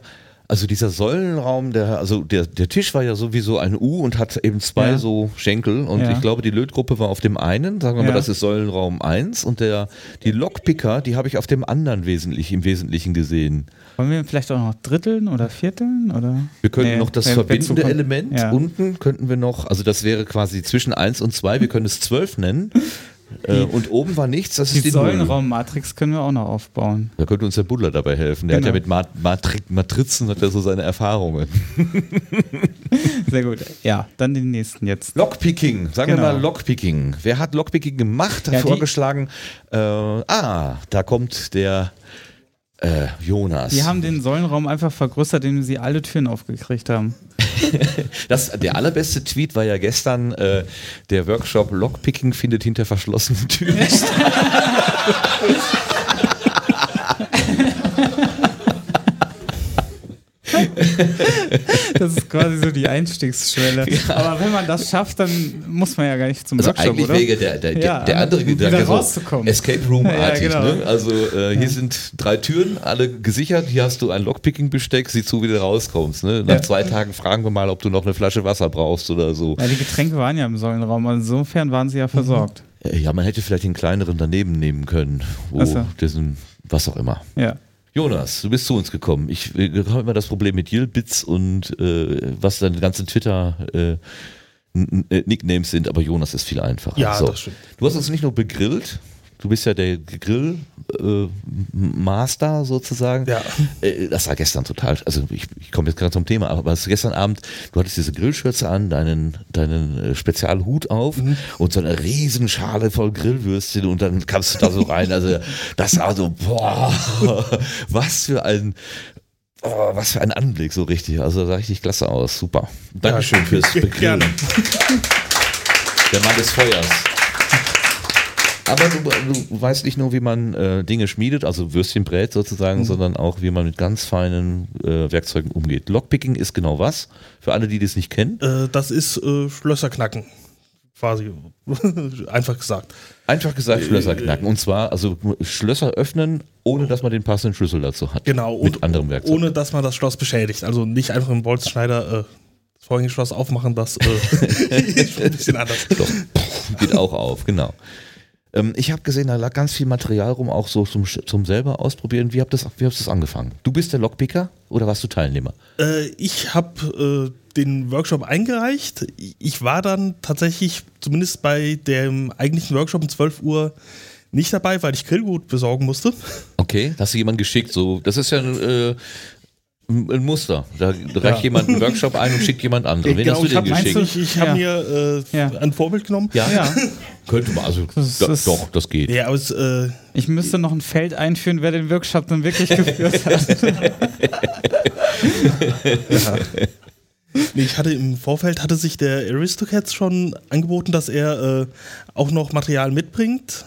also dieser Säulenraum, der, also der, der Tisch war ja sowieso ein U und hat eben zwei Ja. so Schenkel und Ja. ich glaube, die Lötgruppe war auf dem einen, sagen wir mal, Ja. das ist Säulenraum 1 und der, die Lockpicker, die habe ich auf dem anderen wesentlich, im Wesentlichen gesehen. Wollen wir vielleicht auch noch dritteln oder vierteln? Oder? Wir könnten Nee, noch das wenn- wenn verbindende zukommt- Element unten könnten wir noch, also das wäre quasi zwischen 1 und 2, wir können es 12 nennen. Äh, und oben war nichts, das Die ist die. Säulenraummatrix können wir auch noch aufbauen. Da könnte uns der Buddler dabei helfen. Der Genau. hat ja mit Mat Matri Matrizen hat er so seine Erfahrungen. Sehr gut. Ja, dann den nächsten jetzt. Lockpicking, sagen Genau. wir mal Lockpicking. Wer hat Lockpicking gemacht, hat Ja, die- vorgeschlagen, äh, ah, da kommt der äh, Jonas. Die haben den Säulenraum einfach vergrößert, indem sie alle Türen aufgekriegt haben. das, der allerbeste Tweet war ja gestern, äh, der Workshop Lockpicking findet hinter verschlossenen Türen statt. Das ist quasi so die Einstiegsschwelle. Aber wenn man das schafft, dann muss man ja gar nicht zum Also Workshop, eigentlich oder? wäre der, der, Ja, der andere Gedanke so rauszukommen. Escape Room-artig. Ja, genau. ne? Also äh, hier sind drei Türen, alle gesichert. Hier hast du ein Lockpicking-Besteck, sieh zu, wie du rauskommst. Ne? Nach Ja. zwei Tagen fragen wir mal, ob du noch eine Flasche Wasser brauchst oder so. Ja, die Getränke waren ja im Säulenraum, also insofern waren sie ja versorgt. Äh, Ja, man hätte vielleicht den kleineren daneben nehmen können. Wo Ach so. diesen, was auch immer. Ja. Jonas, du bist zu uns gekommen. Ich äh, habe immer das Problem mit Yilbits und äh, was deine ganzen Twitter äh, äh, Nicknames sind, aber Jonas ist viel einfacher. Ja, so. das stimmt. Du hast uns nicht nur begrillt, du bist ja der Grill äh, Master sozusagen. Ja. Äh, das war gestern total, also ich, ich komme jetzt gerade zum Thema, aber was gestern Abend, du hattest diese Grillschürze an, deinen, deinen äh, Spezialhut auf Mhm. und so eine Riesenschale voll Grillwürstchen und dann kamst du da so rein, also das war so, boah, was für ein, oh, was für ein Anblick, so richtig, also sah richtig klasse aus, super. Dankeschön fürs Begrillen. Gerne. Der Mann des Feuers. Aber du, du weißt nicht nur, wie man äh, Dinge schmiedet, also Würstchen brät sozusagen, Mhm. sondern auch, wie man mit ganz feinen äh, Werkzeugen umgeht. Lockpicking ist genau was? Für alle, die das nicht kennen. Äh, das ist äh, Schlösser knacken. Quasi. Einfach gesagt. Einfach gesagt, Schlösser knacken. Und zwar, also Schlösser öffnen, ohne dass man den passenden Schlüssel dazu hat. Genau. Mit anderem Werkzeug. Ohne dass man das Schloss beschädigt. Also nicht einfach im Bolzenschneider äh, das Vorhängeschloss aufmachen, das äh, ist schon ein bisschen anders. Doch, geht auch auf, genau. Ähm, ich habe gesehen, da lag ganz viel Material rum, auch so zum, zum selber ausprobieren. Wie habt das, wie habt das angefangen? Du bist der Lockpicker oder warst du Teilnehmer? Äh, ich habe äh, den Workshop eingereicht. Ich war dann tatsächlich, zumindest bei dem eigentlichen Workshop um 12 Uhr, nicht dabei, weil ich Grillgut besorgen musste. Okay, hast du jemanden geschickt? So, das ist ja äh, ein Muster. Da reicht jemand einen Workshop ein und schickt jemand anderen. Wen Genau, hast du habe geschickt? ich, ich hab Ja. mir äh, Ja. ein Vorbild genommen. Ja, Ja, könnte man. Also, Das da, ist- doch, das geht. Ja, aber es, äh, ich müsste noch ein Feld einführen, wer den Workshop dann wirklich geführt hat. nee, ich hatte im Vorfeld hatte sich der Aristocats schon angeboten, dass er äh, auch noch Material mitbringt.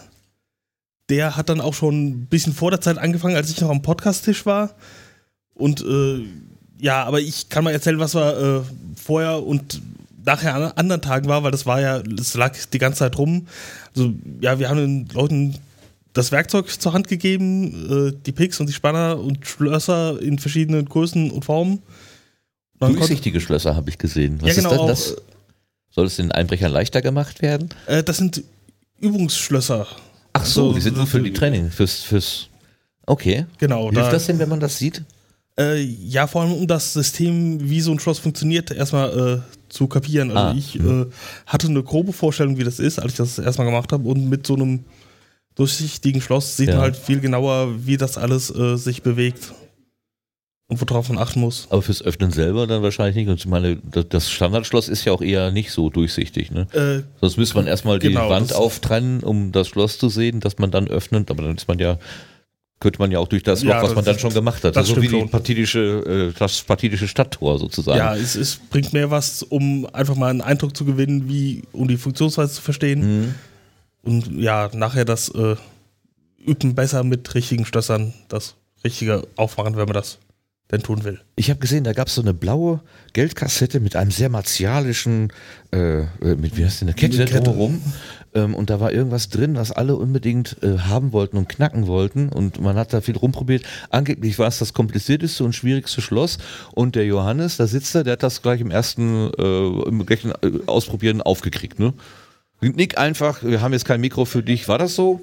Der hat dann auch schon ein bisschen vor der Zeit angefangen, als ich noch am Podcast-Tisch war. Und äh, ja, aber ich kann mal erzählen, was wir äh, vorher und nachher an anderen Tagen war, weil das war ja, das lag die ganze Zeit rum. Also ja, wir haben den Leuten das Werkzeug zur Hand gegeben, äh, die Picks und die Spanner und Schlösser in verschiedenen Größen und Formen. Konnte- Durchsichtige Schlösser habe ich gesehen. Was Ja, genau, ist denn auch, das? Soll es den Einbrechern leichter gemacht werden? Äh, das sind Übungsschlösser. Ach so, So, die sind nur für die Training, fürs, fürs. Okay. Genau. Hilft Da, das denn, wenn man das sieht? Äh, ja, vor allem um das System, wie so ein Schloss funktioniert, erstmal äh, zu kapieren. Also Ah, ich äh, hatte eine grobe Vorstellung, wie das ist, als ich das erstmal gemacht habe. Und mit so einem durchsichtigen Schloss sieht Ja. man halt viel genauer, wie das alles äh, sich bewegt. Und worauf man achten muss. Aber fürs Öffnen selber dann wahrscheinlich nicht. Und ich meine, das- Standardschloss ist ja auch eher nicht so durchsichtig. Ne? Äh, Sonst müsste man erstmal die Genau, Wand das- auftrennen, um das Schloss zu sehen, dass man dann öffnet. Aber dann ist man ja, könnte man ja auch durch das Loch, Ja, was man dann schon gemacht hat. das so wie partidische, äh, das partidische Stadttor sozusagen. ja, es, es bringt mehr was, um einfach mal einen Eindruck zu gewinnen, wie, um die Funktionsweise zu verstehen. Mhm. Und ja, nachher das äh, Üben besser mit richtigen Schlössern, das Richtige aufmachen, wenn man das denn tun will. Ich habe gesehen, da gab es so eine blaue Geldkassette mit einem sehr martialischen, äh, äh, mit wie heißt denn eine Kette, Kette. drumherum. Ähm, und da war irgendwas drin, was alle unbedingt äh, haben wollten und knacken wollten. Und man hat da viel rumprobiert. Angeblich war es das komplizierteste und schwierigste Schloss. Und der Johannes, da sitzt er, der hat das gleich im ersten, äh, im gleichen äh, Ausprobieren aufgekriegt. Ne? Nick einfach, wir haben jetzt kein Mikro für dich. War das so?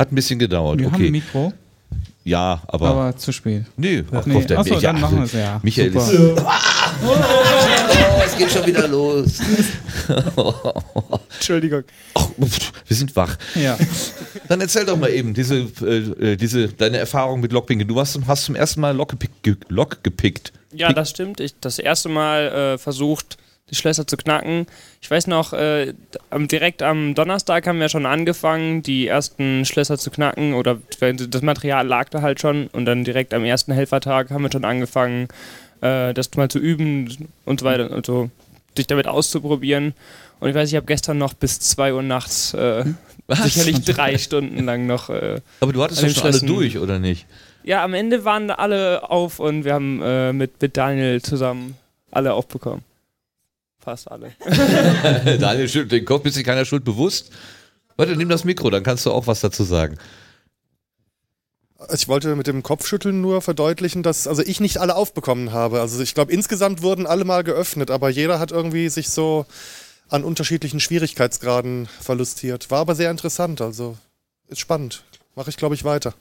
Hat ein bisschen gedauert. Wir haben ein okay. Mikro, Ja, aber. aber zu spät. nee, ach, Nee, Gott, der achso, ja, dann machen wir es ja. Michael Super. ist. Es geht schon wieder los. Entschuldigung. Pff, wir sind wach. Ja. Dann erzähl doch mal eben diese, äh, äh, diese, deine Erfahrung mit Lockpicking. Du hast, hast zum ersten Mal Lock gepickt. ge- Lock gepickt. Ja, das stimmt. Ich das erste Mal äh, versucht, die Schlösser zu knacken. Ich weiß noch, äh, direkt am Donnerstag haben wir schon angefangen, die ersten Schlösser zu knacken oder das Material lag da halt schon und dann direkt am ersten Helfertag haben wir schon angefangen, äh, das mal zu üben und so weiter und so, sich damit auszuprobieren. Und ich weiß, ich habe gestern noch bis 2 Uhr nachts äh, sicherlich drei Stunden lang noch äh, Aber du hattest den schon alle durch, oder nicht? Ja, am Ende waren alle auf und wir haben äh, mit, mit Daniel zusammen alle aufbekommen. Fast alle. Daniel schüttelt den Kopf, bist du keiner Schuld bewusst? Warte, nimm das Mikro, dann kannst du auch was dazu sagen. Ich wollte mit dem Kopfschütteln nur verdeutlichen, dass also ich nicht alle aufbekommen habe. Also ich glaube, insgesamt wurden alle mal geöffnet, aber jeder hat irgendwie sich so an unterschiedlichen Schwierigkeitsgraden verlustiert. War aber sehr interessant, also ist spannend. Mache ich, glaube ich, weiter.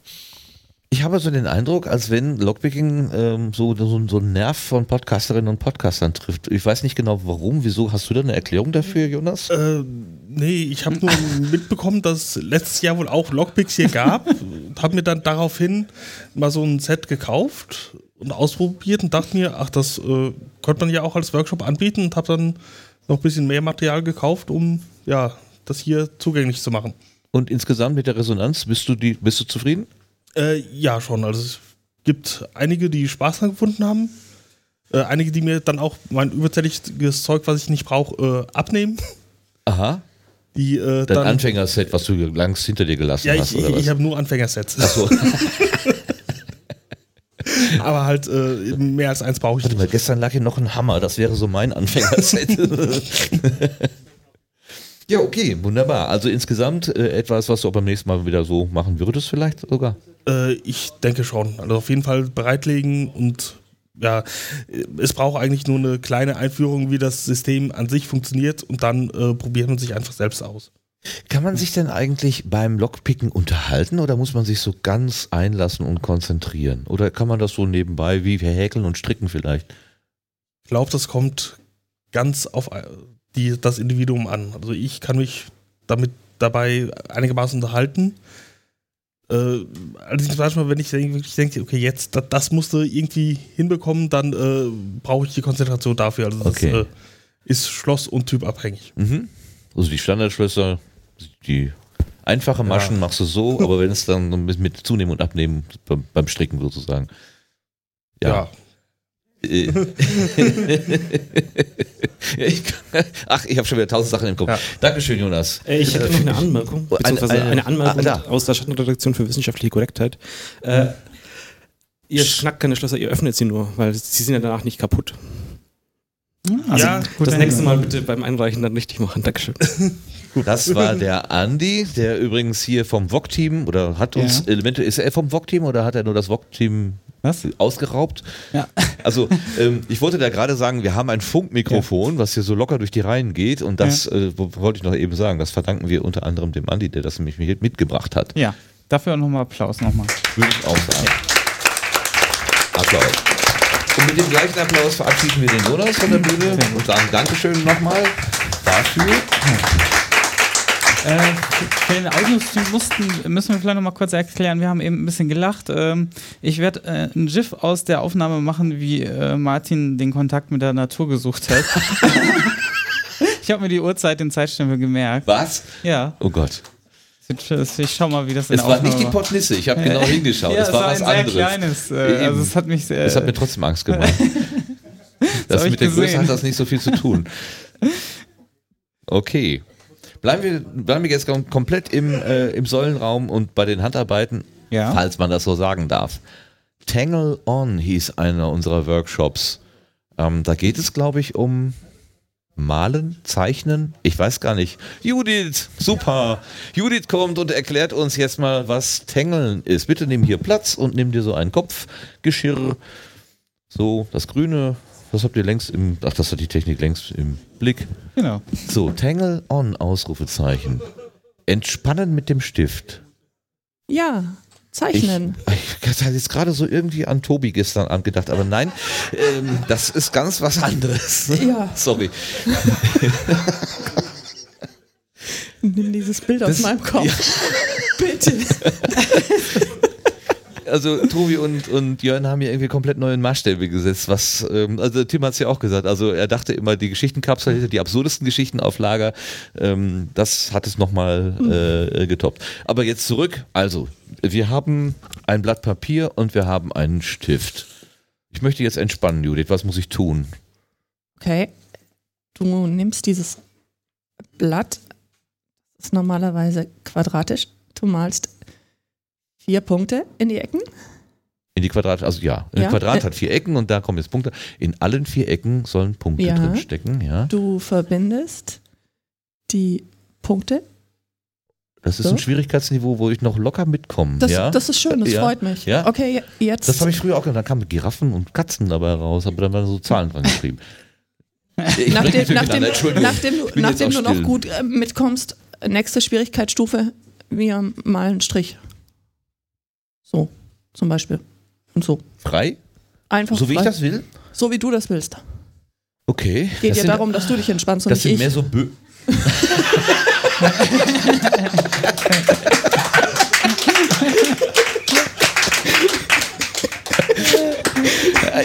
Ich habe so den Eindruck, als wenn Lockpicking ähm, so, so, so einen Nerv von Podcasterinnen und Podcastern trifft. Ich weiß nicht genau warum, wieso. Hast du da eine Erklärung dafür, Jonas? Äh, nee, ich habe nur mitbekommen, dass es letztes Jahr wohl auch Lockpicks hier gab und habe mir dann daraufhin mal so ein Set gekauft und ausprobiert und dachte mir, ach, das äh, könnte man ja auch als Workshop anbieten und habe dann noch ein bisschen mehr Material gekauft, um ja, das hier zugänglich zu machen. Und insgesamt mit der Resonanz, bist du, die, bist du zufrieden? Äh, ja, schon. Also es gibt einige, die Spaß dran gefunden haben. äh, einige, die mir dann auch mein überzähliges Zeug, was ich nicht brauche, äh, abnehmen. Aha. Die äh, Dein dann. Anfängerset, was du langst hinter dir gelassen ja, hast, ich, oder ich, was? ich habe nur Anfängersets. Achso, Aber halt äh, mehr als eins brauche ich warte nicht. mal, gestern lag hier noch ein Hammer, das wäre so mein Anfängerset. Ja, okay, wunderbar. Also insgesamt äh, etwas, was du auch beim nächsten Mal wieder so machen würdest, vielleicht sogar. Äh, ich denke schon. Also auf jeden Fall bereitlegen und ja, es braucht eigentlich nur eine kleine Einführung, wie das System an sich funktioniert und dann äh, probiert man sich einfach selbst aus. Kann man sich denn eigentlich beim Lockpicken unterhalten oder muss man sich so ganz einlassen und konzentrieren? Oder kann man das so nebenbei wie häkeln und stricken vielleicht? Ich glaube, das kommt ganz auf die, das Individuum an. Also ich kann mich damit dabei einigermaßen unterhalten. Äh, allerdings manchmal, wenn ich wirklich denke, okay, jetzt, das, das musst du irgendwie hinbekommen, dann äh, brauche ich die Konzentration dafür. Also Okay. das äh, ist Schloss- und Typabhängig. Mhm. Also die Standardschlösser, die einfache Maschen machst du so, aber wenn es dann mit, Zunehmen und Abnehmen beim, beim Stricken sozusagen. Ja. Ja, ich, ach, ich habe schon wieder tausend Sachen im Kopf. Ja. Dankeschön, Jonas. Äh, Ich hätte noch eine Anmerkung, Eine- beziehungsweise eine- eine, Anmerkung Ah, aus der Schattenredaktion für wissenschaftliche Korrektheit. Äh, ihr schnackt keine Schlösser, ihr öffnet sie nur, weil sie sind ja danach nicht kaputt. Also Ja, guter das nächste. Mal bitte beim Einreichen dann richtig machen. Dankeschön. Das war der Andi, der übrigens hier vom VOG-Team oder hat uns Ja. Elemente, ist er vom VOG-Team oder hat er nur das VOG-Team Was? ausgeraubt? Ja. Also ähm, ich wollte da gerade sagen, wir haben ein Funkmikrofon, was hier so locker durch die Reihen geht und das äh, wo- wollte ich noch eben sagen, das verdanken wir unter anderem dem Andi, der das nämlich mit- mitgebracht hat. Ja, dafür nochmal Applaus nochmal. Würde ich auch sagen. Applaus. Und mit dem gleichen Applaus verabschieden wir den Jonas von der Bühne und sagen Dankeschön nochmal dafür. Äh, für den Audiostream mussten, müssen wir vielleicht noch mal kurz erklären. Wir haben eben ein bisschen gelacht. Ähm, ich werde äh, ein GIF aus der Aufnahme machen, wie äh, Martin den Kontakt mit der Natur gesucht hat. ich habe mir die Uhrzeit, den Zeitstempel gemerkt. Was? Ja, Oh Gott. ich schau mal, wie das in Es war Aufnahme nicht die Potnisse, ich habe genau hingeschaut. Ja, es war was ein sehr anderes. kleines. Äh, also es hat mich sehr. Das hat mir trotzdem Angst gemacht. das ich mit der Größe gesehen. hat das nicht so viel zu tun. Okay. Bleiben wir, bleiben wir jetzt kom- komplett im, äh, im Säulenraum und bei den Handarbeiten, Ja. falls man das so sagen darf. Tangle On hieß einer unserer Workshops. Ähm, da geht es, glaube ich, um Malen, Zeichnen, ich weiß gar nicht. Judith, super. Judith kommt und erklärt uns jetzt mal, was Tangeln ist. Bitte nimm hier Platz und nimm dir so ein Kopfgeschirr. So, das Grüne, das habt ihr längst im, ach, das hat die Technik längst im Blick. Genau. So, Tangle On, Ausrufezeichen. Entspannen mit dem Stift. Ja, zeichnen. Ich, ich hatte jetzt gerade so irgendwie an Tobi gestern Abend gedacht, aber nein, ähm, das ist ganz was anderes. Ja. Sorry. Nimm dieses Bild aus Das- meinem Kopf. ja. Bitte. Also Tobi und, und Jörn haben hier irgendwie komplett neuen Maßstäbe gesetzt, was, ähm, also Tim hat es ja auch gesagt, also er dachte immer, die Geschichtenkapsel hätte die absurdesten Geschichten auf Lager, ähm, das hat es nochmal äh, getoppt. Aber jetzt zurück, also wir haben ein Blatt Papier und wir haben einen Stift. Ich möchte jetzt entspannen, Judith, was muss ich tun? Okay. Du nimmst dieses Blatt, das ist normalerweise quadratisch. Du malst vier Punkte in die Ecken. In die Quadrat, also ja, ein Ja, Quadrat hat vier Ecken und da kommen jetzt Punkte. In allen vier Ecken sollen Punkte Ja. drinstecken, ja. Du verbindest die Punkte. Das ist So. ein Schwierigkeitsniveau, wo ich noch locker mitkomme. Das, ja? das ist schön, das Ja. freut mich. Ja. Okay, je- jetzt. Das habe ich früher auch gemacht. Da kamen Giraffen und Katzen dabei raus, aber dann waren so Zahlen dran geschrieben. Ich nachdem, nachdem, nachdem, nachdem du noch gut äh, mitkommst, nächste Schwierigkeitsstufe, wir malen einen Strich. So, zum Beispiel. Und so. Frei? Einfach So wie ich das will? So wie du das willst. Okay. Geht das sind, darum, dass du dich entspannst und das nicht sind ich. mehr so Bö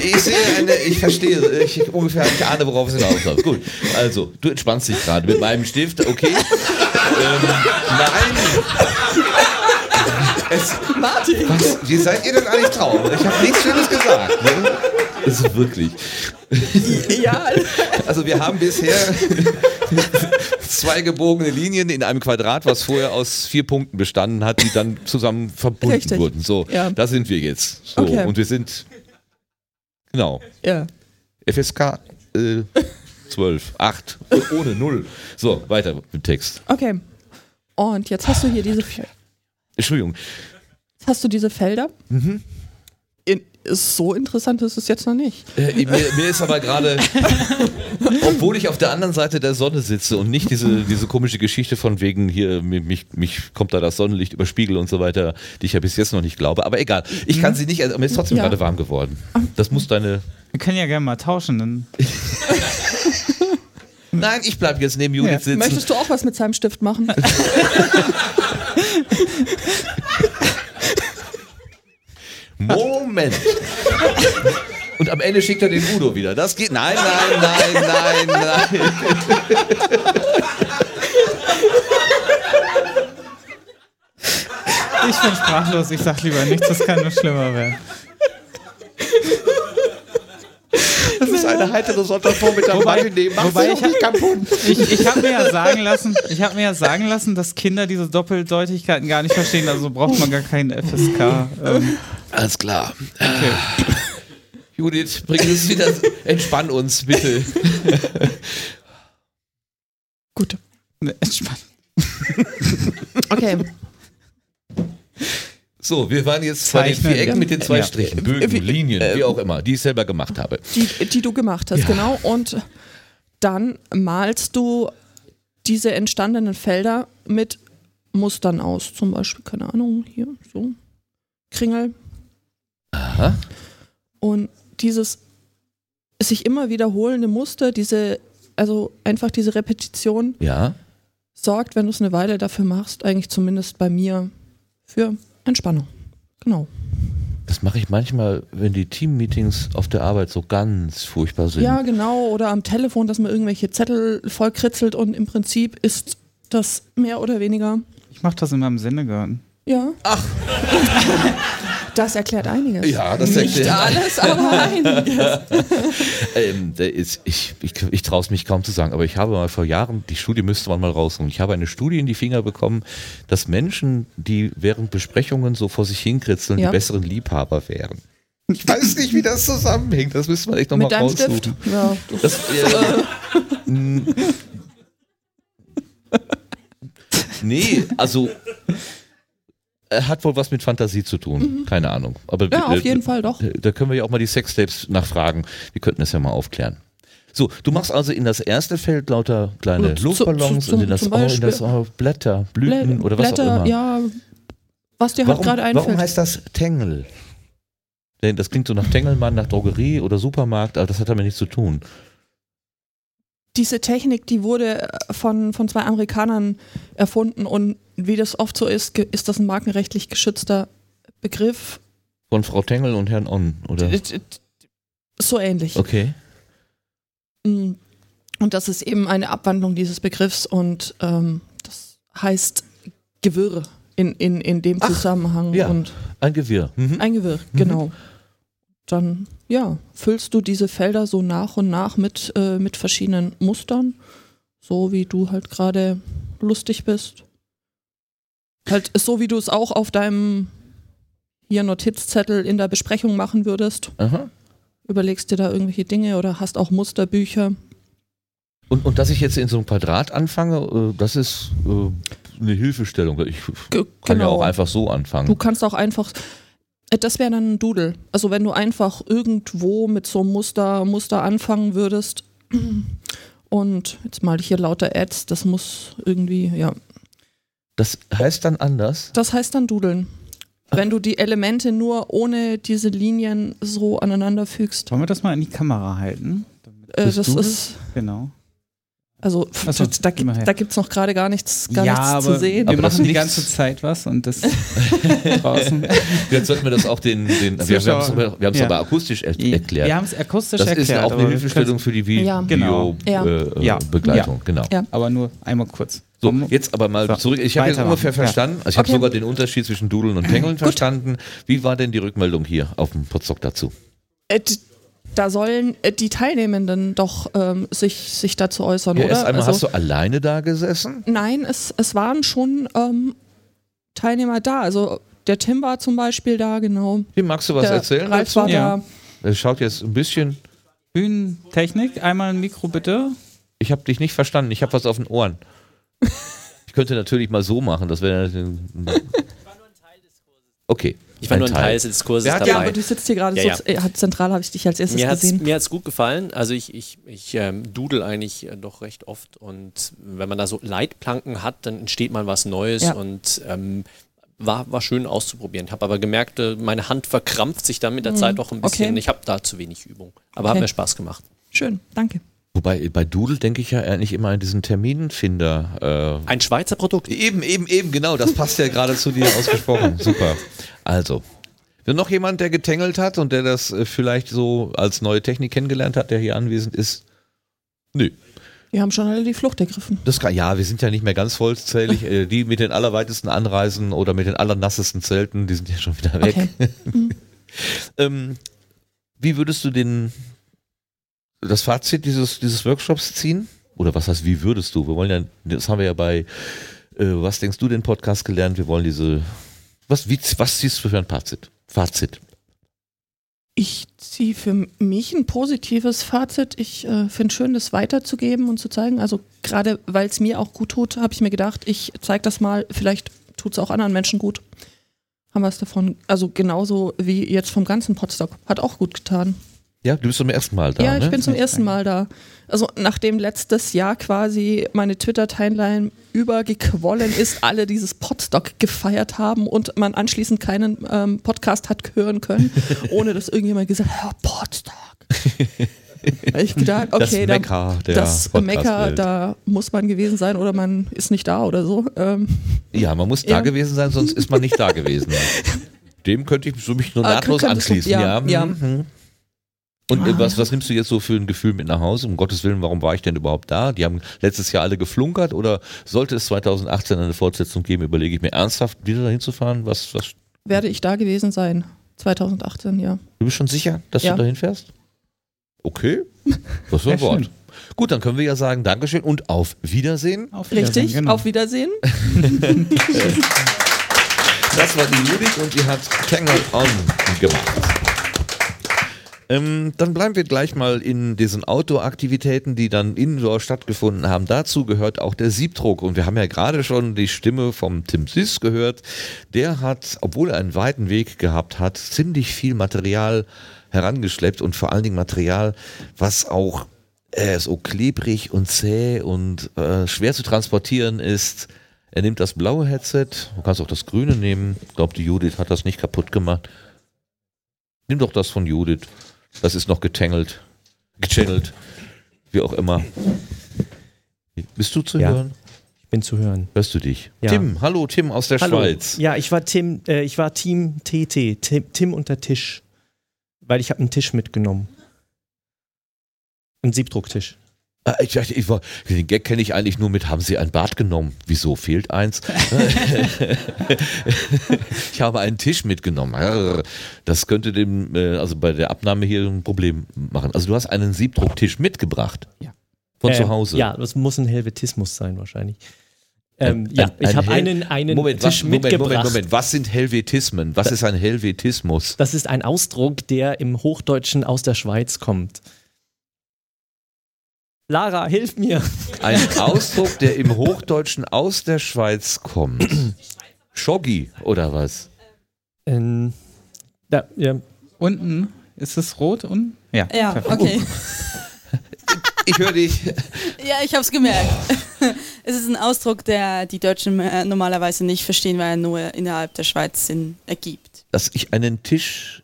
Ich sehe eine, ich verstehe, ich ungefähr ich ahne, worauf es hinausläuft. Gut, also, du entspannst dich gerade mit meinem Stift, okay? ähm, nein. Es, Martin! was, wie seid ihr denn eigentlich drauf? Ich habe nichts Schönes gesagt. Ne? Es ist wirklich. Ja, Also wir haben bisher zwei gebogene Linien in einem Quadrat, was vorher aus vier Punkten bestanden hat, die dann zusammen verbunden Richtig. wurden. So, Ja. da sind wir jetzt. So, Okay. Und wir sind, genau, ja. FSK äh, 12, 8, ohne 0. So, weiter mit Text. Okay. Und jetzt hast du hier diese, Entschuldigung. hast du diese Felder. Mhm. In, ist so interessant ist es jetzt noch nicht. Äh, mir, mir ist aber gerade, obwohl ich auf der anderen Seite der Sonne sitze und nicht diese, diese komische Geschichte von wegen hier, mi- mich, mich kommt da das Sonnenlicht über Spiegel und so weiter, die ich ja bis jetzt noch nicht glaube. Aber egal, ich kann sie nicht, also, mir ist trotzdem Ja. gerade warm geworden. Das muss deine. Wir können ja gerne mal tauschen. Dann Nein, ich bleibe jetzt neben Judith Ja. sitzen. Möchtest du auch was mit seinem Stift machen? Moment. Und am Ende schickt er den Udo wieder. Das geht. Nein, nein, nein, nein, nein. ich bin sprachlos. Ich sag lieber nichts. Das kann nur schlimmer werden. Das ist eine heitere Sonntagvormittag. Wobei- nee, wobei ich kaputt. Ich, ich habe mir ja sagen lassen, ich habe mir ja sagen lassen, dass Kinder diese Doppeldeutigkeiten gar nicht verstehen. Also braucht man gar keinen FSK. Ähm, Alles klar. Judith, bring es wieder. Entspann uns, bitte. Gut. ne, entspannt. Okay. So, wir waren jetzt bei den vier Ecken mit den zwei. Strichen, Bögen, Wie- Linien, äh, wie auch immer, die ich selber gemacht habe. Die, die du gemacht hast, Ja. genau. Und dann malst du diese entstandenen Felder mit Mustern aus. Zum Beispiel, keine Ahnung, hier, so. Kringel. Aha. Und dieses sich immer wiederholende Muster, diese, also einfach diese Repetition, Ja. sorgt, wenn du es eine Weile dafür machst, eigentlich zumindest bei mir, für Entspannung. Genau. Das mache ich manchmal, wenn die Teammeetings auf der Arbeit so ganz furchtbar sind. Ja, genau. Oder am Telefon, dass man irgendwelche Zettel vollkritzelt und im Prinzip ist das mehr oder weniger. Ich mache das in meinem Sendegarten. Ja. Ach. Das erklärt einiges. Ja, das Nicht erklärt- alles, aber einiges. Ähm, ist, ich ich, ich traue es mich kaum zu sagen, aber ich habe mal vor Jahren, die Studie müsste man mal rausholen, ich habe eine Studie in die Finger bekommen, dass Menschen, die während Besprechungen so vor sich hinkritzeln, Ja. die besseren Liebhaber wären. Ich weiß nicht, wie das zusammenhängt, das müsste man echt nochmal raussuchen. Stift. Ja, das, äh, nee, also hat wohl was mit Fantasie zu tun, keine Ahnung. Aber Mhm. ja, auf äh, jeden Fall doch. da können wir ja auch mal die Sextapes nachfragen. Wir könnten das ja mal aufklären. So, du machst also in das erste Feld lauter kleine Zu- Luftballons zu- und in das, oh, in das oh, Blätter, Blüten Blä- oder was Blätter, auch immer. ja, was dir halt gerade einfällt. warum heißt das Tengel? Denn das klingt so nach Tengelmann, nach Drogerie oder Supermarkt, aber das hat damit nichts zu tun. Diese Technik, die wurde äh, von, von zwei Amerikanern erfunden und wie das oft so ist, ist das ein markenrechtlich geschützter Begriff. Von Frau Tengel und Herrn On, oder? So ähnlich. Okay. Mm. Und das ist eben eine Abwandlung dieses Begriffs und ähm, das heißt Gewirr in, in, in dem Ach, Zusammenhang. ja. Und Ein Gewirr. Mhm. ein Gewirr, genau. Dann, ja, füllst du diese Felder so nach und nach mit, äh, mit verschiedenen Mustern, so wie du halt gerade lustig bist. Halt so, wie du es auch auf deinem hier Notizzettel in der Besprechung machen würdest. Aha. Überlegst dir da irgendwelche Dinge oder hast auch Musterbücher. Und, und dass ich jetzt in so einem Quadrat anfange, äh, das ist äh, eine Hilfestellung. Ich kann ja genau. auch einfach so anfangen. Du kannst auch einfach, das wäre dann ein Doodle. Also wenn du einfach irgendwo mit so einem Muster, Muster anfangen würdest und jetzt mal hier lauter Ads, das muss irgendwie, ja. Das heißt dann anders. Das heißt dann Dudeln. Wenn du die Elemente nur ohne diese Linien so aneinander fügst. Wollen wir das mal in die Kamera halten? Äh, das du ist, Genau. Also so, da, da gibt es noch gerade gar nichts, gar ja, nichts aber zu sehen. wir Aber das machen die ganze Zeit was und das draußen. Jetzt sollten wir das auch den, den wir, wir haben es Ja. aber akustisch er, erklärt. Wir haben es akustisch das erklärt. ist auch eine Hilfestellung für die Vi Ja. Genau. Video Ja. äh, Ja. Begleitung. Genau. Aber nur einmal kurz. So, jetzt aber mal So, zurück. Ich habe jetzt ungefähr verstanden. Also ich habe Okay. sogar den Unterschied zwischen Dudeln und Tengeln verstanden. Wie war denn die Rückmeldung hier auf dem Potsdok dazu? Da sollen äh, die Teilnehmenden doch ähm, sich, sich dazu äußern, Ja, oder? erst einmal Also- hast du alleine da gesessen? Nein, es, es waren schon ähm, Teilnehmer da. Also der Tim war zum Beispiel da, genau. Tim, magst du was der erzählen Ralf dazu? war Ja. da. Es schaut jetzt ein bisschen. Bühnentechnik, einmal ein Mikro bitte. Ich habe dich nicht verstanden. Ich habe was auf den Ohren. Ich könnte natürlich mal so machen. Das wäre. Okay. Ich war nur ein Teil des Diskurses Wer hat dabei. Ja, aber du sitzt hier gerade Ja, so ja. äh, hat zentral, habe ich dich als erstes mir hat's, gesehen. mir hat's gut gefallen. Also ich, ich, ich ähm, dudel eigentlich äh, doch recht oft und wenn man da so Leitplanken hat, dann entsteht mal was Neues Ja. und ähm, war, war schön auszuprobieren. Habe aber gemerkt, äh, meine Hand verkrampft sich dann mit der Mhm. Zeit doch ein bisschen. Okay. Ich habe da zu wenig Übung. Aber hat Okay. mir Spaß gemacht. Schön, danke. Wobei bei Doodle denke ich ja eigentlich immer an diesen Terminfinder. Äh, Ein Schweizer Produkt. Eben, eben, eben, genau. Das passt ja gerade zu dir ausgesprochen. Super. Also. Will noch jemand, der getängelt hat und der das äh, vielleicht so als neue Technik kennengelernt hat, der hier anwesend ist? Nö. Wir haben schon alle die Flucht ergriffen. Das kann, ja, wir sind ja nicht mehr ganz vollzählig. Äh, Die mit den allerweitesten Anreisen oder mit den allernassesten Zelten, die sind ja schon wieder weg. Okay. Mhm. ähm, wie würdest du den, das Fazit dieses, dieses Workshops ziehen? Oder was heißt, wie würdest du? Wir wollen ja, das haben wir ja bei, äh, was denkst du, den Podcast gelernt? Wir wollen diese, was, wie, was ziehst du für ein Fazit? Fazit. Ich ziehe für mich ein positives Fazit. Ich äh, finde schön, das weiterzugeben und zu zeigen. Also gerade weil es mir auch gut tut, habe ich mir gedacht, ich zeige das mal. Vielleicht tut es auch anderen Menschen gut. Haben wir es davon. Also genauso wie jetzt vom ganzen Podstock. Hat auch gut getan. Ja, du bist zum ersten Mal da. ja, ich ne? bin zum ersten Mal da. Also nachdem letztes Jahr quasi meine Twitter-Timeline übergequollen ist, alle dieses Podstock gefeiert haben und man anschließend keinen ähm, Podcast hat hören können, ohne dass irgendjemand gesagt hat, ja, Podstock. ich gedacht, Das okay, da, Mekka der das Mecker, da muss man gewesen sein oder man ist nicht da oder so. Ähm, Ja, man muss da Ja. gewesen sein, sonst ist man nicht da gewesen. Dem könnte ich so mich nur Ah, nahtlos anschließen. ja, Ja. ja. Mhm. Und äh, Ah, was, was nimmst du jetzt so für ein Gefühl mit nach Hause? Um Gottes Willen, warum war ich denn überhaupt da? Die haben letztes Jahr alle geflunkert oder sollte es 2018 eine Fortsetzung geben, überlege ich mir ernsthaft, wieder dahin zu fahren? Was, was, werde ich da gewesen sein, 2018, ja. du bist schon sicher, dass Ja. du dahin fährst? Okay, das war ein Wort. schön. Gut, dann können wir ja sagen Dankeschön und auf Wiedersehen. Auf Wiedersehen, Richtig, genau. auf Wiedersehen. Das war die Judith und die hat Tangle On gemacht. Ähm, dann bleiben wir gleich mal in diesen Outdoor-Aktivitäten, die dann indoor stattgefunden haben. Dazu gehört auch der Siebdruck. Und wir haben ja gerade schon die Stimme vom Tim Sis gehört. Der hat, obwohl er einen weiten Weg gehabt hat, ziemlich viel Material herangeschleppt und vor allen Dingen Material, was auch äh, so klebrig und zäh und äh, schwer zu transportieren ist. Er nimmt das blaue Headset, du kannst auch das grüne nehmen. Ich glaube, die Judith hat das nicht kaputt gemacht. Nimm doch das von Judith. Das ist noch getangelt, gechannelt, wie auch immer. Bist du zu Ja. hören? Ich bin zu hören. Hörst du dich? Ja. Tim, hallo Tim aus der Hallo. Schweiz. Ja, ich war Tim, äh, ich war Team TT, Tim, Tim unter Tisch. Weil ich habe einen Tisch mitgenommen. Einen Siebdrucktisch. Ah, Ich, ich, ich den Gag kenne ich eigentlich nur mit, haben Sie ein Bad genommen? Wieso fehlt eins? ich habe einen Tisch mitgenommen. Das könnte dem, äh, also bei der Abnahme hier ein Problem machen. Also du hast einen Siebdrucktisch mitgebracht. Ja. Von Ähm, zu Hause. Ja, das muss ein Helvetismus sein wahrscheinlich. Ähm, Ein- ja, ein- ich ein habe einen, einen Moment, Tisch was, Moment, mitgebracht. Moment, Moment. Was sind Helvetismen? Was ist ein Helvetismus? Das ist ein Ausdruck, der im Hochdeutschen aus der Schweiz kommt. Lara, hilf mir. Ein Ausdruck, der im Hochdeutschen aus der Schweiz kommt. Schoggi oder was? Ähm, ja, ja. Unten ist es rot und ja. Ja, perfekt. okay. Ich höre dich. Ja, ich habe es gemerkt. es ist ein Ausdruck, der die Deutschen äh, normalerweise nicht verstehen, weil er nur innerhalb der Schweiz Sinn ergibt. Dass ich einen Tisch.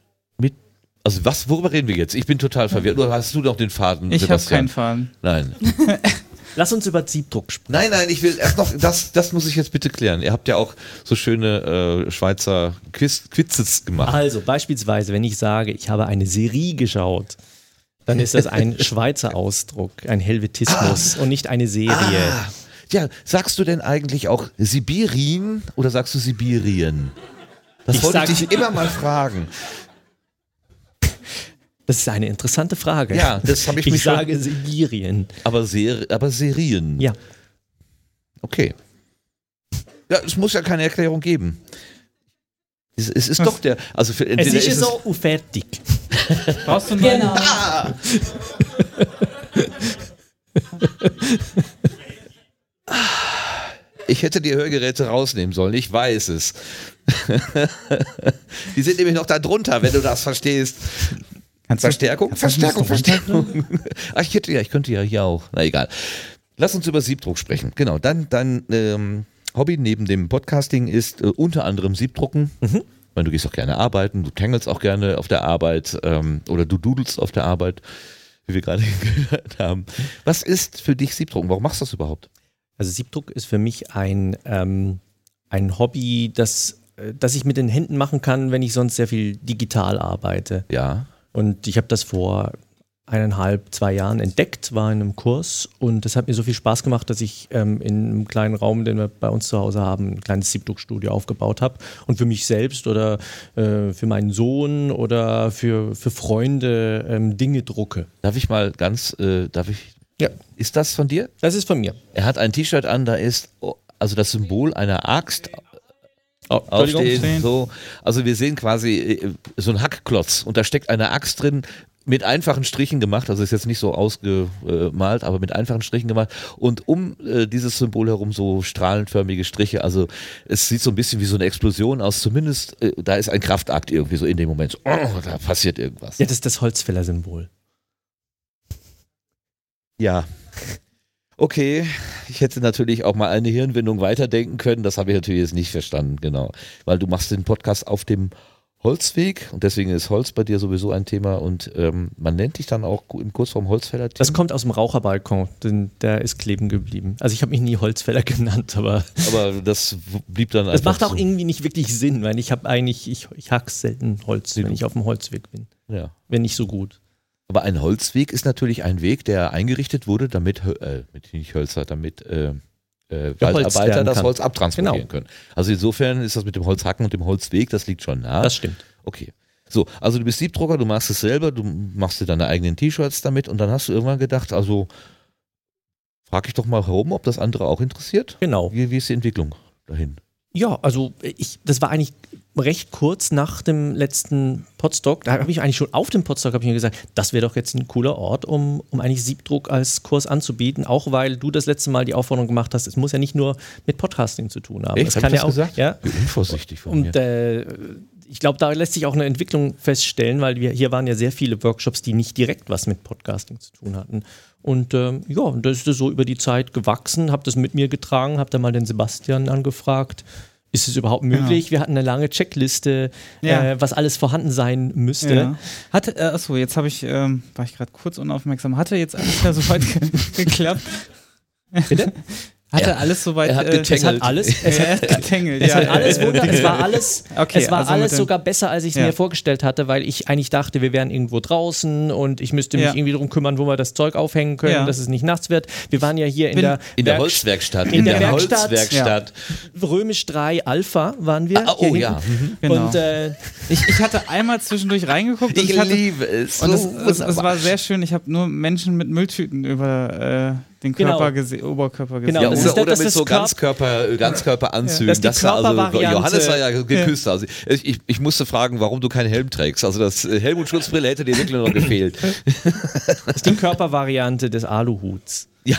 Also was, worüber reden wir jetzt? Ich bin total verwirrt. Oder hast du noch den Faden, Ich habe Sebastian? keinen Faden. Nein. Lass uns über Siebdruck sprechen. Nein, nein, ich will erst noch, das, das muss ich jetzt bitte klären. Ihr habt ja auch so schöne äh, Schweizer Quiz, Quizzes gemacht. Also beispielsweise, wenn ich sage, ich habe eine Serie geschaut, dann ist das ein Schweizer Ausdruck, ein Helvetismus und nicht eine Serie. Ah, Ja, sagst du denn eigentlich auch Sibirien oder sagst du Sibirien? Das Ich wollte ich dich immer mal fragen. Das ist eine interessante Frage. Ja, das habe ich, Ich mich schon- sage Sibirien. Aber, Ser aber Serien. Ja. Okay. Ja, es muss ja keine Erklärung geben. Es, es ist doch der. Also für, Es ist es- so fertig. Brauchst du Genau. Ich hätte die Hörgeräte rausnehmen sollen, ich weiß es. die sind nämlich noch da drunter, wenn du das verstehst. Kannst Verstärkung? du Verstärkung, Verstärkung. Ach, ich hätte ja, ich könnte ja hier auch. Na egal. Lass uns über Siebdruck sprechen. Genau, dein, dein ähm, Hobby neben dem Podcasting ist äh, unter anderem Siebdrucken. Mhm. Ich meine, du gehst auch gerne arbeiten, du tangelst auch gerne auf der Arbeit ähm, oder du dudelst auf der Arbeit, wie wir gerade gehört haben. Was ist für dich Siebdrucken? Warum machst du das überhaupt? Also Siebdruck ist für mich ein, ähm, ein Hobby, das, äh, das ich mit den Händen machen kann, wenn ich sonst sehr viel digital arbeite. Ja. Und ich habe das vor eineinhalb, zwei Jahren entdeckt, war in einem Kurs und das hat mir so viel Spaß gemacht, dass ich ähm, in einem kleinen Raum, den wir bei uns zu Hause haben, ein kleines Siebdruckstudio aufgebaut habe und für mich selbst oder äh, für meinen Sohn oder für, für Freunde ähm, Dinge drucke. Darf ich mal ganz, äh, darf ich? Ja. Ist das von dir? Das ist von mir. Er hat ein T-Shirt an, da ist oh, also das Symbol einer Axt Oh, aufstehen. So. Also wir sehen quasi äh, so einen Hackklotz und da steckt eine Axt drin. Mit einfachen Strichen gemacht, also ist jetzt nicht so ausgemalt, aber mit einfachen Strichen gemacht und um äh, dieses Symbol herum so strahlenförmige Striche. Also es sieht so ein bisschen wie so eine Explosion aus. Zumindest äh, da ist ein Kraftakt irgendwie so in dem Moment. So, oh, da passiert irgendwas. Ja, das ist das Holzfäller-Symbol. Ja. Okay, ich hätte natürlich auch mal eine Hirnwindung weiterdenken können. Das habe ich natürlich jetzt nicht verstanden, genau. Weil du machst den Podcast auf dem Holzweg und deswegen ist Holz bei dir sowieso ein Thema und ähm, man nennt dich dann auch im Kurzform Holzfäller. Das kommt aus dem Raucherbalkon, denn der ist kleben geblieben. Also ich habe mich nie Holzfäller genannt, aber Aber das blieb dann das macht auch so. irgendwie nicht wirklich Sinn, weil ich habe eigentlich, ich, ich hack selten Holz, wenn ich auf dem Holzweg bin. Ja. Wenn nicht so gut. Aber ein Holzweg ist natürlich ein Weg, der eingerichtet wurde, damit, äh, mit nicht Hölzer, damit äh, äh, Waldarbeiter das. Holz abtransportieren Genau. können. Also insofern ist das mit dem Holzhacken und dem Holzweg, das liegt schon nah. Das stimmt. Okay. So, also du bist Siebdrucker, du machst es selber, du machst dir deine eigenen T-Shirts damit und dann hast du irgendwann gedacht, also frag ich doch mal herum, ob das andere auch interessiert. Genau. Wie, wie ist die Entwicklung dahin? Ja, also ich, das war eigentlich recht kurz nach dem letzten Podstock. Da habe ich eigentlich schon auf dem Podstock habe ich mir gesagt, das wäre doch jetzt ein cooler Ort, um, um eigentlich Siebdruck als Kurs anzubieten, auch weil du das letzte Mal die Aufforderung gemacht hast, es muss ja nicht nur mit Podcasting zu tun haben. Echt? Es Hab kann ich ja das auch, gesagt? ja. Wie unvorsichtig von Und mir. äh, ich glaube, da lässt sich auch eine Entwicklung feststellen, weil wir hier waren ja sehr viele Workshops, die nicht direkt was mit Podcasting zu tun hatten. Und ähm, ja, und das ist so über die Zeit gewachsen, habe das mit mir getragen, habe dann mal den Sebastian angefragt. Ist es überhaupt möglich? Wir hatten eine lange Checkliste, Ja. äh, was alles vorhanden sein müsste. Ja. Hatte, äh, achso, jetzt habe ich, ähm, war ich gerade kurz unaufmerksam. Hatte jetzt alles ja soweit ge geklappt? Bitte? Hatte Er- alles soweit er hat äh, Es hat alles, es hat, hat getängelt, es hat alles wunder, es war alles, Okay, es war also alles sogar besser, als ich es Ja. mir vorgestellt hatte, weil ich eigentlich dachte, wir wären irgendwo draußen und ich müsste mich Ja. irgendwie darum kümmern, wo wir das Zeug aufhängen können, Ja. dass es nicht nachts wird. Wir waren ja hier in Bin- der, In der Werk- Holzwerkstatt. in der Werkstatt, Holzwerkstatt. Römisch 3 Alpha waren wir. Ah, oh ja. Mhm. Genau. Und äh, Ich, ich hatte einmal zwischendurch reingeguckt und Ich ich hatte, liebe es. und es, So es, es wunderbar. war sehr schön. Ich habe nur Menschen mit Mülltüten über äh, den Genau. Körper gese Oberkörper gesehen. Genau, Ja, oder, oder das mit so Körper- Ganzkörper, Ganzkörperanzügen. Das Das war also. Johannes war ja geküsst. Also ich, ich, ich musste fragen, warum du keinen Helm trägst. Also das äh, Helmut-Schutzbrille hätte dir wirklich noch gefehlt. das ist die Körpervariante des Aluhuts. Ja.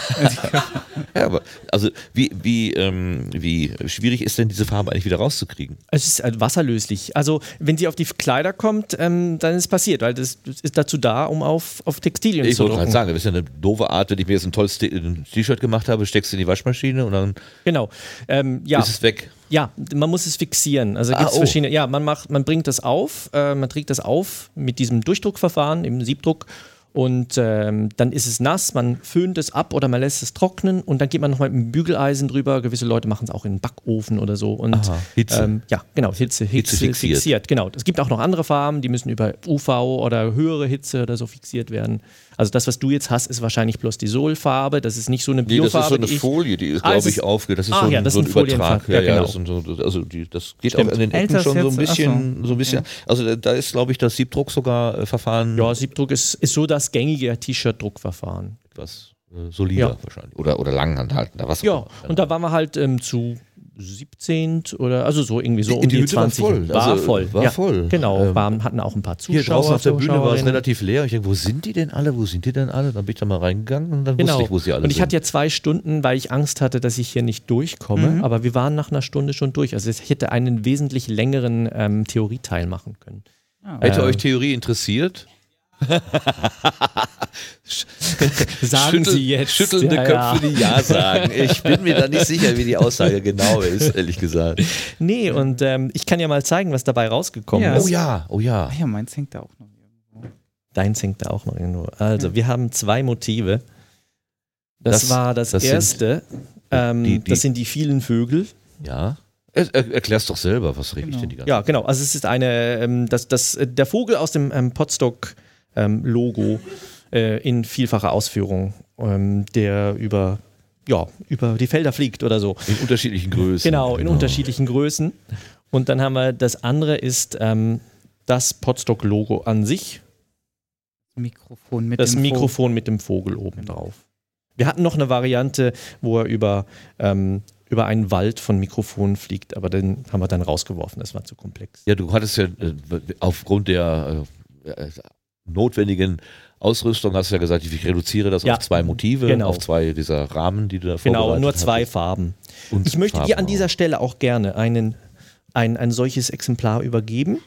ja, aber also wie, wie, ähm, wie schwierig ist denn diese Farbe eigentlich wieder rauszukriegen? Es ist äh, wasserlöslich. Also, wenn sie auf die Kleider kommt, ähm, dann ist es passiert, weil das, ist dazu da, um auf, auf Textilien Ich zu wollte drucken. gerade sagen, das ist ja eine doofe Art, wenn ich mir jetzt ein tolles ein T-Shirt gemacht habe, steckst du in die Waschmaschine und dann Genau. Ähm, ja. ist es weg. Ja, man muss es fixieren. Also Ah, gibt es oh. verschiedene. Ja, man macht, man bringt das auf, äh, man trägt das auf mit diesem Durchdruckverfahren, im Siebdruck. Und ähm, dann ist es nass, man föhnt es ab oder man lässt es trocknen und dann geht man nochmal mit dem Bügeleisen drüber. Gewisse Leute machen es auch in den Backofen oder so. Und Aha, Hitze. Ähm, ja, genau, Hitze, Hitze, Hitze fixiert. Genau. Es gibt auch noch andere Farben, die müssen über UV oder höhere Hitze oder so fixiert werden. Also das, was du jetzt hast, ist wahrscheinlich bloß die Solfarbe. Das ist nicht so eine Nee, das Biofarbe. ist so eine die ich- Folie, die ist, Ah, glaube ich, ist- aufge. Das ist Ah, so ein, ja, das so ein ein. Übertrag. Ja, ja, sind so, also die, das geht Stimmt. auch an den Ecken schon so ein bisschen. so. So ein bisschen also da ist, glaube ich, das Siebdruck sogar äh, Verfahren Ja, Siebdruck ist, ist so das gängige T-Shirt-Druckverfahren. etwas äh, solider Ja. wahrscheinlich. Oder, oder langanhaltender, was auch Ja, und da waren wir halt ähm, zu 17 oder also so irgendwie so Die- um die die Hütte war 20. voll, War also, voll. war ja, voll. Genau, Ähm, waren, hatten auch ein paar Zuschauer. Hier draußen auf der Bühne war es relativ leer. Ich denke, wo sind die denn alle? Wo sind die denn alle? Dann bin ich da mal reingegangen und dann Genau. wusste ich, wo sie alle und ich sind. hatte ja zwei Stunden, weil ich Angst hatte, dass ich hier nicht durchkomme. Mhm. Aber wir waren nach einer Stunde schon durch. Also ich hätte einen wesentlich längeren ähm, Theorieteil machen können. Ah, Hätte Ähm, euch Theorie interessiert? Sagen Schüttel- Sie jetzt. Schüttelnde Ja, Köpfe, ja. die Ja sagen. Ich bin mir da nicht sicher, wie die Aussage genau ist, ehrlich gesagt. Nee, und ähm, ich kann ja mal zeigen, was dabei rausgekommen Ja. ist. Oh ja, oh ja. Ach ja, meins hängt da auch noch. Deins hängt da auch noch irgendwo. Also, wir haben zwei Motive. Das, Das- war das, das sind erste. ähm, die- die- das sind die vielen Vögel. Ja. Er, er, erklär's doch selber, was ich Genau. denn die ganze Ja, genau. Also es ist eine, ähm, das, das, äh, der Vogel aus dem ähm, Podstock-Logo äh, in vielfacher Ausführung, ähm, der über, ja, über die Felder fliegt oder so. In unterschiedlichen Größen. Genau, in unterschiedlichen Größen. Und dann haben wir, das andere ist ähm, das Podstock-Logo an sich, Mikrofon mit das dem Mikrofon mit dem Vogel oben drauf. Wir hatten noch eine Variante, wo er über, ähm, über einen Wald von Mikrofonen fliegt, aber den haben wir dann rausgeworfen, das war zu komplex. Ja, du hattest ja äh, aufgrund der äh, notwendigen Ausrüstung, hast du ja gesagt, ich reduziere das Ja, auf zwei Motive, genau. auf zwei dieser Rahmen, die du da Genau, vorbereitet nur zwei hattest. Farben. Und Ich möchte dir Farben an auch. dieser Stelle auch gerne einen, ein, ein solches Exemplar übergeben.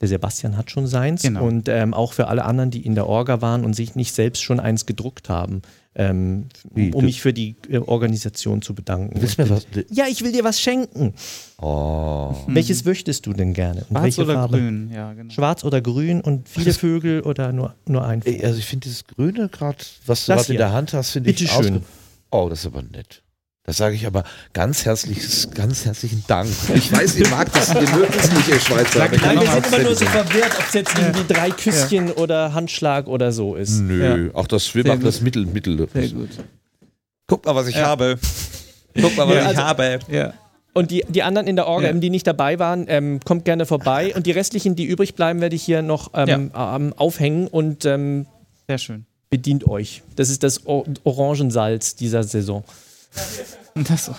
Der Sebastian hat schon seins. Genau. Und ähm, auch für alle anderen, die in der Orga waren und sich nicht selbst schon eins gedruckt haben, ähm, Wie, um du- mich für die äh, Organisation zu bedanken. Willst du mir was? Ja, ich will dir was schenken. Oh. Welches möchtest du denn gerne? Und Schwarz welche oder Farbe? grün, ja, genau. Schwarz oder grün und viele Vögel oder nur, nur ein Vogel? Also ich finde dieses Grüne gerade, was du gerade in der Hand hast, finde ich Bitteschön. ausge- Oh, das ist aber nett. Das sage ich aber ganz herzliches, ganz herzlichen Dank. Ich weiß, ihr mag das, ihr mögt es nicht, ihr Schweizer. Nein, kann wir sind immer nur so verwirrt, ob es jetzt irgendwie drei Küsschen oder Handschlag oder so ist. Nö, auch das, wir Sehr machen gut. das Mittel, Mittel. Sehr gut. Guck mal, was ich Ja. habe. Guck mal, was Ja, ich also- habe. Ja. Und die, die anderen in der Orga, Ja. ähm, die nicht dabei waren, ähm, kommt gerne vorbei. Und die restlichen, die übrig bleiben, werde ich hier noch ähm, ähm, aufhängen und ähm, Sehr schön. bedient euch. Das ist das Orangensalz dieser Saison. Das auch.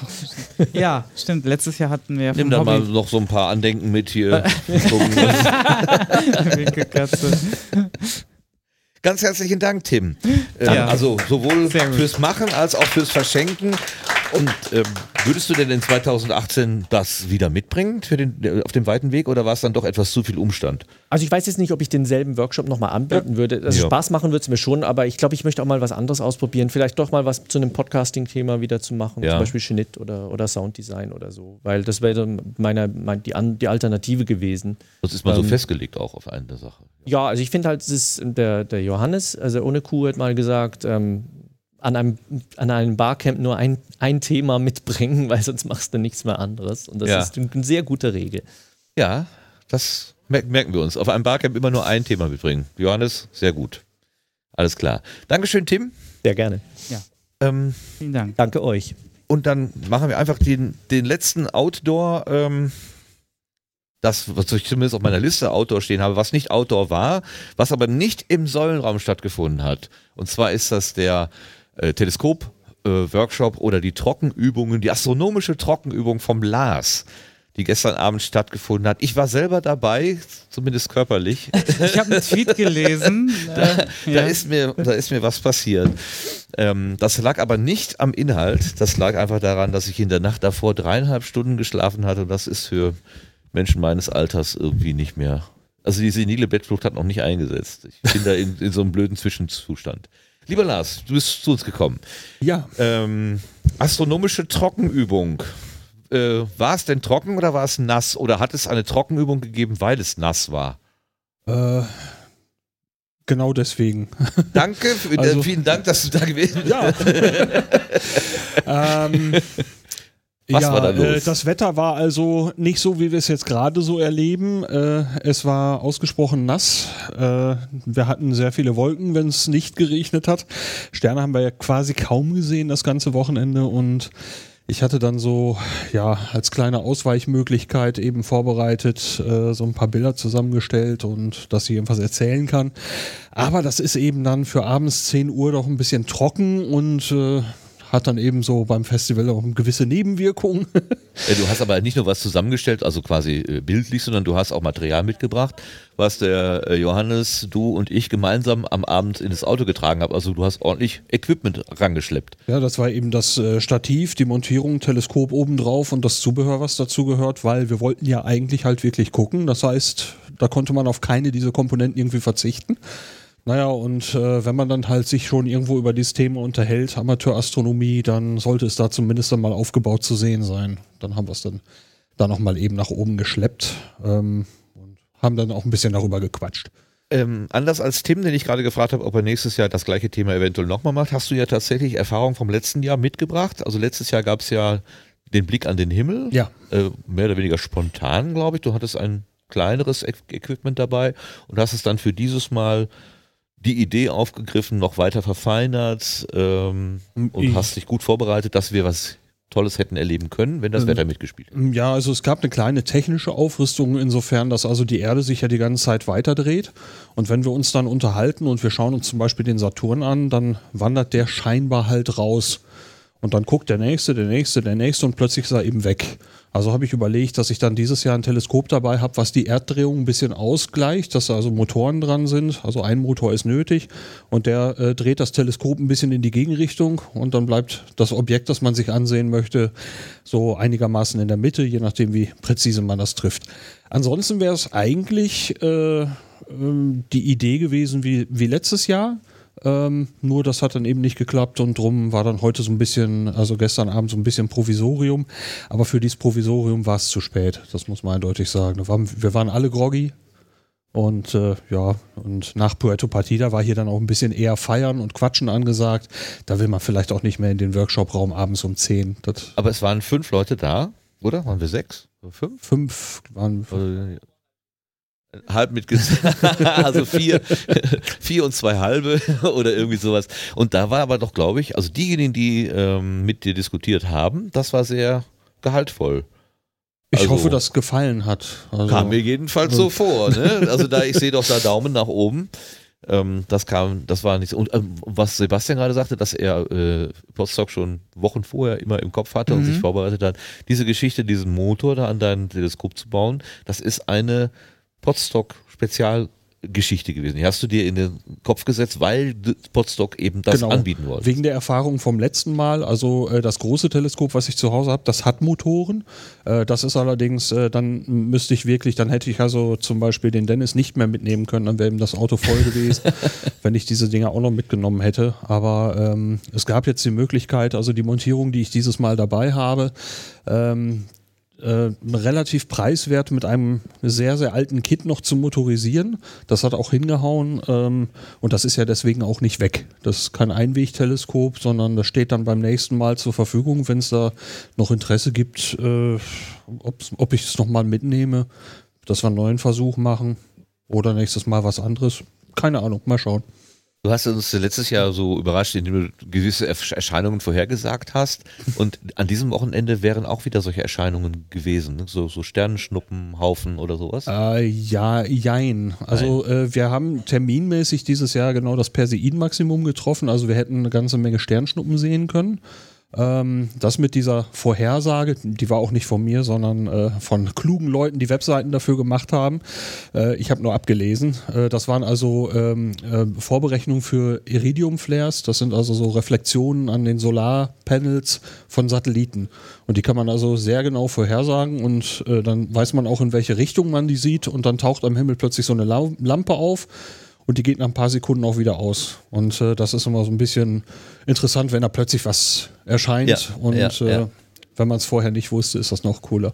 Ja, stimmt. Letztes Jahr hatten wir ja Nimm da mal noch so ein paar Andenken mit hier. Ganz herzlichen Dank, Tim. Ähm, Ja. Also sowohl fürs Machen als auch fürs Verschenken. Und ähm, würdest du denn in 2018 das wieder mitbringen für den, äh, auf dem weiten Weg oder war es dann doch etwas zu viel Umstand? Also ich weiß jetzt nicht, ob ich denselben Workshop nochmal anbieten würde. Also Ja. Spaß machen würde es mir schon, aber ich glaube, ich möchte auch mal was anderes ausprobieren. Vielleicht doch mal was zu einem Podcasting-Thema wieder zu machen. Ja. Zum Beispiel Schnitt oder, oder Sounddesign oder so. Weil das wäre meine, mein, die, die Alternative gewesen. Das ist mal so Ähm, festgelegt auch auf eine Sache. Ja, also ich finde halt, es ist der, der Johannes, also ohne Kuh hat mal gesagt, ähm, an einem, an einem Barcamp nur ein, ein Thema mitbringen, weil sonst machst du nichts mehr anderes. Und das Ja. ist eine sehr gute Regel. Ja, das mer- merken wir uns. Auf einem Barcamp immer nur ein Thema mitbringen. Johannes, sehr gut. Alles klar. Dankeschön, Tim. Sehr gerne. Ähm, Vielen Dank. Danke euch. und dann machen wir einfach den, den letzten Outdoor, ähm, das, was ich zumindest auf meiner Liste Outdoor stehen habe, was nicht Outdoor war, was aber nicht im Säulenraum stattgefunden hat. Und zwar ist das der äh, Teleskop-Workshop oder die Trockenübungen, die astronomische Trockenübung vom Lars, die gestern Abend stattgefunden hat. Ich war selber dabei, zumindest körperlich. Ich habe einen Tweet gelesen. Da, äh, da, ja. ist mir, da ist mir was passiert. Ähm, das lag aber nicht am Inhalt. Das lag einfach daran, dass ich in der Nacht davor dreieinhalb Stunden geschlafen hatte. Und das ist für Menschen meines Alters irgendwie nicht mehr. Also die senile Bettflucht hat noch nicht eingesetzt. Ich bin da in, in so einem blöden Zwischenzustand. Lieber Lars, du bist zu uns gekommen. Ja. Ähm, astronomische Trockenübung. Äh, war es denn trocken oder war es nass? Oder hat es eine Trockenübung gegeben, weil es nass war? Äh, genau deswegen. Danke, für, Also- äh, vielen Dank, dass du da gewesen bist. Ja. ähm, Was ja, war da Äh, los? das Wetter war also nicht so, wie wir es jetzt gerade so erleben. Äh, es war ausgesprochen nass. Äh, wir hatten sehr viele Wolken, wenn es nicht geregnet hat. Sterne haben wir ja quasi kaum gesehen das ganze Wochenende und ich hatte dann so, ja, als kleine Ausweichmöglichkeit eben vorbereitet, äh, so ein paar Bilder zusammengestellt und dass ich irgendwas erzählen kann. Aber das ist eben dann für abends 10 Uhr doch ein bisschen trocken und äh, hat dann eben so beim Festival auch eine gewisse Nebenwirkung. Ja, du hast aber nicht nur was zusammengestellt, also quasi äh, bildlich, sondern du hast auch Material mitgebracht, was der äh, Johannes, du und ich gemeinsam am Abend in das Auto getragen haben. Also du hast ordentlich Equipment rangeschleppt. Ja, das war eben das äh, Stativ, die Montierung, Teleskop obendrauf und das Zubehör, was dazu gehört, weil wir wollten ja eigentlich halt wirklich gucken. Das heißt, da konnte man auf keine dieser Komponenten irgendwie verzichten. Naja, und äh, wenn man dann halt sich schon irgendwo über dieses Thema unterhält, Amateurastronomie, dann sollte es da zumindest einmal aufgebaut zu sehen sein. Dann haben wir es dann da nochmal eben nach oben geschleppt ähm, und haben dann auch ein bisschen darüber gequatscht. Ähm, anders als Tim, den ich gerade gefragt habe, ob er nächstes Jahr das gleiche Thema eventuell nochmal macht, hast du ja tatsächlich Erfahrung vom letzten Jahr mitgebracht. Also letztes Jahr gab es ja den Blick an den Himmel. Ja. Äh, mehr oder weniger spontan, glaube ich. Du hattest ein kleineres Equipment dabei und hast es dann für dieses Mal die Idee aufgegriffen, noch weiter verfeinert ähm, und Ich- hast dich gut vorbereitet, dass wir was Tolles hätten erleben können, wenn das Ähm, Wetter mitgespielt hätte. Ja, also es gab eine kleine technische Aufrüstung insofern, dass also die Erde sich ja die ganze Zeit weiterdreht. Und wenn wir uns dann unterhalten und wir schauen uns zum Beispiel den Saturn an, dann wandert der scheinbar halt raus. Und dann guckt der nächste, der nächste, der nächste und plötzlich ist er eben weg. Also habe ich überlegt, dass ich dann dieses Jahr ein Teleskop dabei habe, was die Erddrehung ein bisschen ausgleicht, dass da also Motoren dran sind. Also ein Motor ist nötig und der äh, dreht das Teleskop ein bisschen in die Gegenrichtung und dann bleibt das Objekt, das man sich ansehen möchte, so einigermaßen in der Mitte, je nachdem, wie präzise man das trifft. Ansonsten wäre es eigentlich äh, ähm, die Idee gewesen wie, wie letztes Jahr. Ähm, nur das hat dann eben nicht geklappt und drum war dann heute so ein bisschen, also gestern Abend so ein bisschen Provisorium. Aber für dieses Provisorium war es zu spät, das muss man eindeutig sagen. Wir waren, wir waren alle groggy und äh, ja, und nach Puerto Partida war hier dann auch ein bisschen eher feiern und quatschen angesagt. Da will man vielleicht auch nicht mehr in den Workshop-Raum abends um 10. Das Aber es waren fünf Leute da, oder? Waren wir sechs? Fünf? fünf waren Oder- halb mit also vier, vier und zwei halbe oder irgendwie sowas. Und da war aber doch, glaube ich, also diejenigen, die ähm, mit dir diskutiert haben, das war sehr gehaltvoll. Ich Also- hoffe, das gefallen hat. Also, Kam mir jedenfalls so vor. Ne? Also da, ich sehe doch da Daumen nach oben. Ähm, das kam, das war nicht so. Und ähm, was Sebastian gerade sagte, dass er äh, Potsdok schon Wochen vorher immer im Kopf hatte und Mhm. sich vorbereitet hat, diese Geschichte, diesen Motor da an dein Teleskop zu bauen, das ist eine Potsdok Spezialgeschichte gewesen. Die hast du dir in den Kopf gesetzt, weil Potsdok eben das anbieten wollte. Wegen der Erfahrung vom letzten Mal, also äh, das große Teleskop, was ich zu Hause habe, das hat Motoren. Äh, das ist allerdings, äh, dann müsste ich wirklich, dann hätte ich also zum Beispiel den Dennis nicht mehr mitnehmen können, dann wäre ihm das Auto voll gewesen, wenn ich diese Dinger auch noch mitgenommen hätte. Aber ähm, es gab jetzt die Möglichkeit, also die Montierung, die ich dieses Mal dabei habe, ähm, äh, relativ preiswert mit einem sehr, sehr alten Kit noch zu motorisieren. Das hat auch hingehauen ähm, und das ist ja deswegen auch nicht weg. Das ist kein Einwegteleskop, sondern das steht dann beim nächsten Mal zur Verfügung, wenn es da noch Interesse gibt, äh, ob ich es nochmal mitnehme, dass wir einen neuen Versuch machen oder nächstes Mal was anderes. Keine Ahnung, mal schauen. Du hast uns letztes Jahr so überrascht, indem du gewisse Ersch- Erscheinungen vorhergesagt hast. Und an diesem Wochenende wären auch wieder solche Erscheinungen gewesen. ne? So, so Sternenschnuppenhaufen oder sowas. Äh, ja, jein. Also äh, wir haben terminmäßig dieses Jahr genau das Perseid-Maximum getroffen. Also wir hätten eine ganze Menge Sternschnuppen sehen können. Ähm, das mit dieser Vorhersage, die war auch nicht von mir, sondern äh, von klugen Leuten, die Webseiten dafür gemacht haben. Äh, ich habe nur abgelesen. Äh, das waren also ähm, äh, Vorberechnungen für Iridium-Flares. Das sind also so Reflexionen an den Solarpanels von Satelliten. Und die kann man also sehr genau vorhersagen und äh, dann weiß man auch, in welche Richtung man die sieht und dann taucht am Himmel plötzlich so eine Lampe auf und die geht nach ein paar Sekunden auch wieder aus. Und äh, das ist immer so ein bisschen interessant, wenn da plötzlich was erscheint Ja, und ja, äh, ja. wenn man es vorher nicht wusste, ist das noch cooler.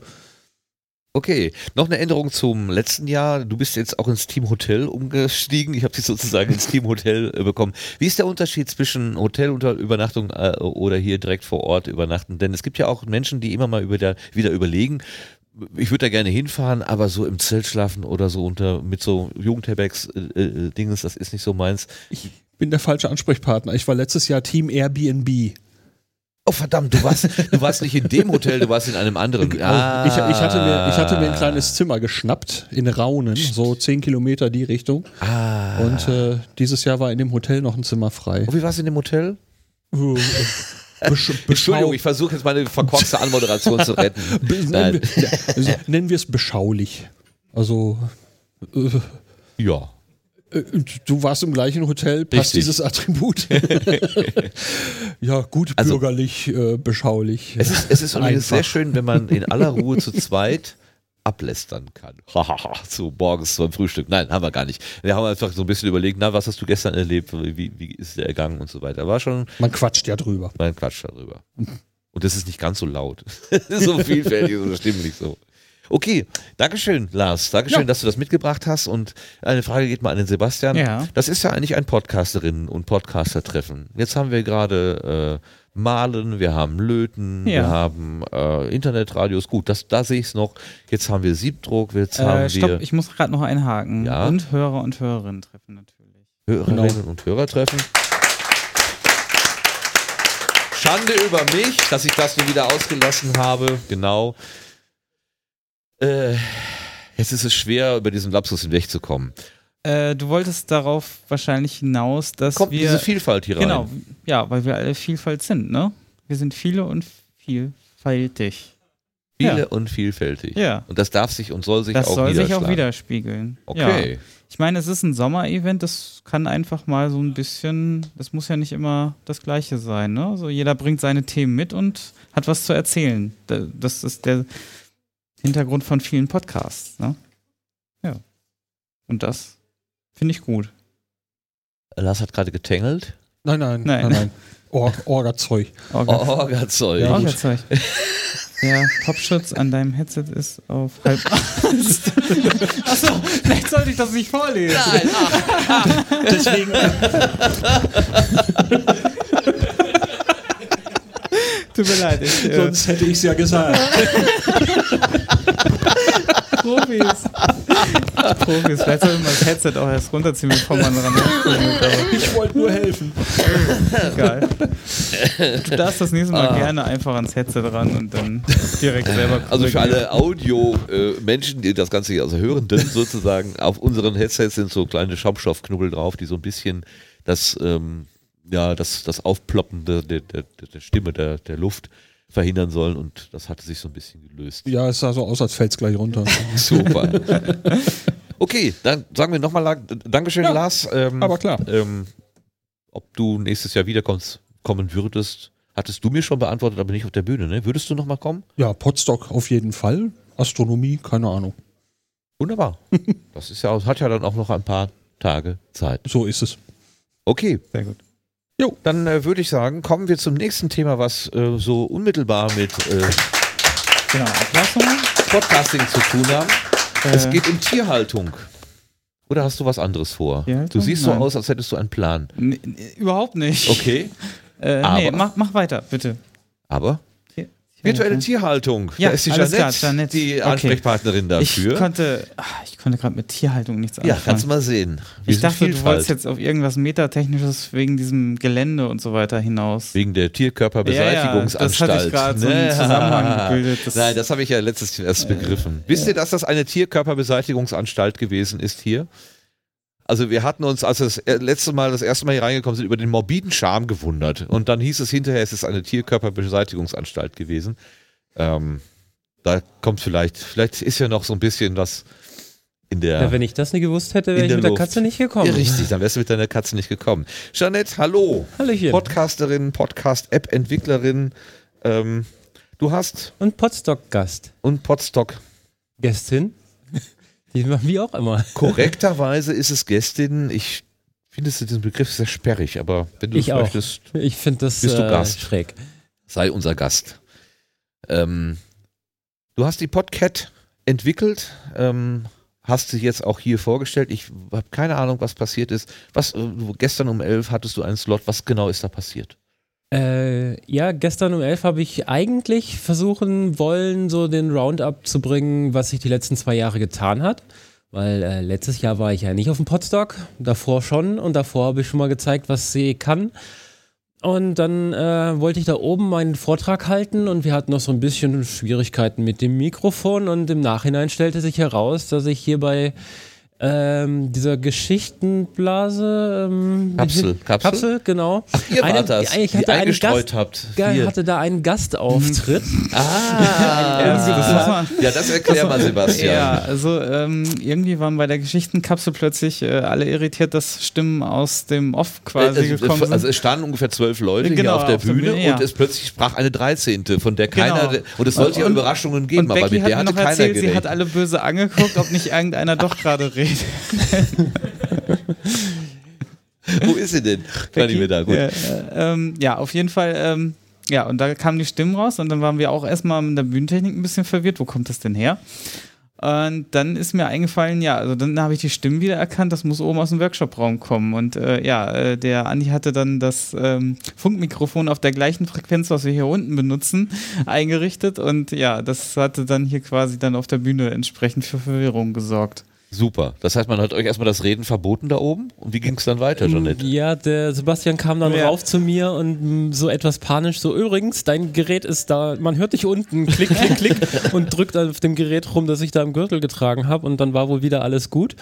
Okay, noch eine Änderung zum letzten Jahr. Du bist jetzt auch ins Team Hotel umgestiegen. Ich habe dich sozusagen ins Team Hotel äh, bekommen. Wie ist der Unterschied zwischen Hotelübernachtung äh, oder hier direkt vor Ort übernachten? Denn es gibt ja auch Menschen, die immer mal über der, wieder überlegen, ich würde da gerne hinfahren, aber so im Zelt schlafen oder so unter mit so Jugendherbergs äh, äh, Dingens, das ist nicht so meins. Ich bin der falsche Ansprechpartner. Ich war letztes Jahr Team Airbnb. Oh verdammt, du warst, du warst nicht in dem Hotel, du warst in einem anderen. Ah. Ich, ich, hatte mir, ich hatte mir ein kleines Zimmer geschnappt in Raunen, so zehn Kilometer die Richtung. Ah. Und äh, dieses Jahr war in dem Hotel noch ein Zimmer frei. Und wie warst du in dem Hotel? Besch Entschuldigung, ich versuche jetzt meine verkorkste Anmoderation zu retten. nennen, wir, also, nennen wir es beschaulich. Also. Äh, ja. Äh, Du warst im gleichen Hotel, passt Richtig. dieses Attribut. ja, gut Also- bürgerlich, äh, beschaulich. Es ist, es ist sehr schön, wenn man in aller Ruhe zu zweit ablästern kann. Hahaha, so morgens beim Frühstück. Nein, haben wir gar nicht. Wir haben einfach so ein bisschen überlegt, na, was hast du gestern erlebt, wie, wie ist der ergangen und so weiter. War schon, Man quatscht ja drüber. man quatscht darüber. Und das ist nicht ganz so laut. so vielfältig, so Stimmen nicht so. Okay, Dankeschön, Lars. Dankeschön, Ja. dass du das mitgebracht hast. Und eine Frage geht mal an den Sebastian. Ja. Das ist ja eigentlich ein Podcasterinnen- und Podcaster-Treffen. Jetzt haben wir gerade äh, Malen, wir haben Löten, wir Ja. haben äh, Internetradios. Gut, das, da sehe ich es noch. Jetzt haben wir Siebdruck, jetzt haben Äh, stopp, wir ich muss gerade noch einhaken. Ja. Und Hörer und Hörerinnen treffen natürlich. Hörerinnen Genau. und Hörer treffen. Schande über mich, dass ich das nun wieder ausgelassen habe. Genau. Äh, jetzt ist es schwer, über diesen Lapsus hinwegzukommen. Äh, du wolltest darauf wahrscheinlich hinaus, dass Kommt wir. diese Vielfalt hier rein? Genau, ja, weil wir alle Vielfalt sind, ne? Wir sind viele und vielfältig. Viele Ja. und vielfältig. Ja. Und das darf sich und soll sich Das auch soll sich auch widerspiegeln. Okay. Ja. Ich meine, es ist ein Sommerevent, das kann einfach mal so ein bisschen, das muss ja nicht immer das Gleiche sein. Ne? Also jeder bringt seine Themen mit und hat was zu erzählen. Da- Das ist der Hintergrund von vielen Podcasts. Ne? Ja. Und das finde ich gut. Lars hat gerade getängelt. Nein, nein, Nein. nein, nein. Or Orga-Zeug. Orga- Orga-Zeug. Ja, Gut. Orga-Zeug. Der Popschutz an deinem Headset ist auf halb. Achso, vielleicht sollte ich das nicht vorlesen. Nein. Deswegen. Tut mir leid. Ich, äh, Sonst hätte ich es ja gesagt. Profis. Profis. Vielleicht sollte man das Headset auch erst runterziehen, bevor man aber Ich wollte nur helfen. Egal. Du darfst das nächste Mal Ah. gerne einfach ans Headset ran und dann direkt selber Also für alle Audio-Menschen, die das Ganze hier, also Hörenden sozusagen, auf unseren Headsets sind so kleine Schaumstoffknubbel drauf, die so ein bisschen das, ähm, ja, das, das Aufploppen der, der, der, der Stimme, der, der Luft verhindern sollen und das hatte sich so ein bisschen gelöst. Ja, es sah so aus, als fällt es gleich runter. Super. Okay, dann sagen wir nochmal Dankeschön, Ja, Lars. Ähm, aber klar. Ähm, ob du nächstes Jahr wiederkommst, kommen würdest, hattest du mir schon beantwortet, aber nicht auf der Bühne, ne? Würdest du nochmal kommen? Ja, Potsdok auf jeden Fall. Astronomie, keine Ahnung. Wunderbar. Das ist ja, hat ja dann auch noch ein paar Tage Zeit. So ist es. Okay. Sehr gut. Jo, dann äh, würde ich sagen, kommen wir zum nächsten Thema, was äh, so unmittelbar mit äh, Genau. Podcasting zu tun hat. Äh, Es geht um Tierhaltung. Oder hast du was anderes vor? Tierhaltung? Du siehst so Nein. aus, als hättest du einen Plan. Nee, nee, überhaupt nicht. Okay. Äh, nee, Aber- mach, mach weiter, bitte. Aber virtuelle Tierhaltung. Ja, da ist die alles Jeanette, klar, Jeanette. die Okay. Ansprechpartnerin dafür. Ich konnte, ah, ich konnte gerade mit Tierhaltung nichts ja, anfangen. kannst du mal sehen. Wir ich dachte, du Vielfalt. wolltest jetzt auf irgendwas Metatechnisches wegen diesem Gelände und so weiter hinaus. Wegen der Tierkörperbeseitigungsanstalt. Ja, ja, das hatte ich gerade so einen Zusammenhang gebildet, das- Nein, das habe ich ja letztes Jahr erst begriffen. Wisst ihr, dass das eine Tierkörperbeseitigungsanstalt gewesen ist hier? Also wir hatten uns, als wir das letzte Mal, das erste Mal hier reingekommen sind, über den morbiden Charme gewundert. Und dann hieß es hinterher, es ist eine Tierkörperbeseitigungsanstalt gewesen. Ähm, da kommt vielleicht, vielleicht ist ja noch so ein bisschen was in der... Ja, wenn ich das nicht gewusst hätte, wäre ich der mit der Luft. Katze nicht gekommen. Ja, richtig, dann wärst du mit deiner Katze nicht gekommen. Jeanette, hallo. Hallöchen. Podcasterin, Podcast-App-Entwicklerin. Ähm, du hast. Und Podstock-Gast. Und Podstock. Gästin. Wie auch immer. Korrekterweise ist es Gästin. Ich finde diesen Begriff sehr sperrig, aber wenn du Ich es auch. möchtest, Ich finde das bist du äh, Gast. schräg. Sei unser Gast. Ähm, du hast die Podcat entwickelt. Ähm, hast du jetzt auch hier vorgestellt. Ich habe keine Ahnung, was passiert ist. Was, äh, gestern um 11 hattest du einen Slot. Was genau ist da passiert? Äh, ja, gestern um 11 habe ich eigentlich versuchen wollen, so den Roundup zu bringen, was sich die letzten zwei Jahre getan hat. Weil äh, letztes Jahr war ich ja nicht auf dem Podstock, davor schon und davor habe ich schon mal gezeigt, was sie kann. Und dann äh, wollte ich da oben meinen Vortrag halten und wir hatten noch so ein bisschen Schwierigkeiten mit dem Mikrofon und im Nachhinein stellte sich heraus, dass ich hier bei ähm, dieser Geschichtenblase ähm, Kapsel, Kapsel? Kapsel, genau. Ach, ihr wart das, ich hatte einen eingestreut Gast, habt. Ja, Wir. hatte da einen Gastauftritt. Ah, ja, das erklär mal, Sebastian. Ja, also ähm, irgendwie waren bei der Geschichtenkapsel plötzlich äh, alle irritiert, dass Stimmen aus dem Off quasi also, gekommen sind. also es standen ungefähr zwölf Leute Genau, hier auf der auf Bühne Bühne, ja. und es plötzlich sprach eine Dreizehnte, von der keiner, Genau. und es sollte ja Überraschungen geben, und aber Becky mit der hat hatte noch keiner erzählt, sie gerechnet. hat alle böse angeguckt, ob nicht irgendeiner doch gerade redet. Wo ist sie denn? Kann ich mir da gut. Ja, äh, ähm, ja, auf jeden Fall. Ähm, ja, und da kamen die Stimmen raus und dann waren wir auch erstmal mit der Bühnentechnik ein bisschen verwirrt. Wo kommt das denn her? Und dann ist mir eingefallen, ja, also dann habe ich die Stimmen wieder erkannt, das muss oben aus dem Workshop-Raum kommen. Und äh, ja, äh, der Andi hatte dann das ähm, Funkmikrofon auf der gleichen Frequenz, was wir hier unten benutzen, eingerichtet. Und ja, das hatte dann hier quasi dann auf der Bühne entsprechend für Verwirrung gesorgt. Super. Das heißt, man hat euch erstmal das Reden verboten da oben und wie ging es dann weiter, Jeanette? Ja, der Sebastian kam dann Ja. rauf zu mir und so etwas panisch so, übrigens, dein Gerät ist da, man hört dich unten, klick, klick, klick und drückt auf dem Gerät rum, das ich da im Gürtel getragen habe und dann war wohl wieder alles gut.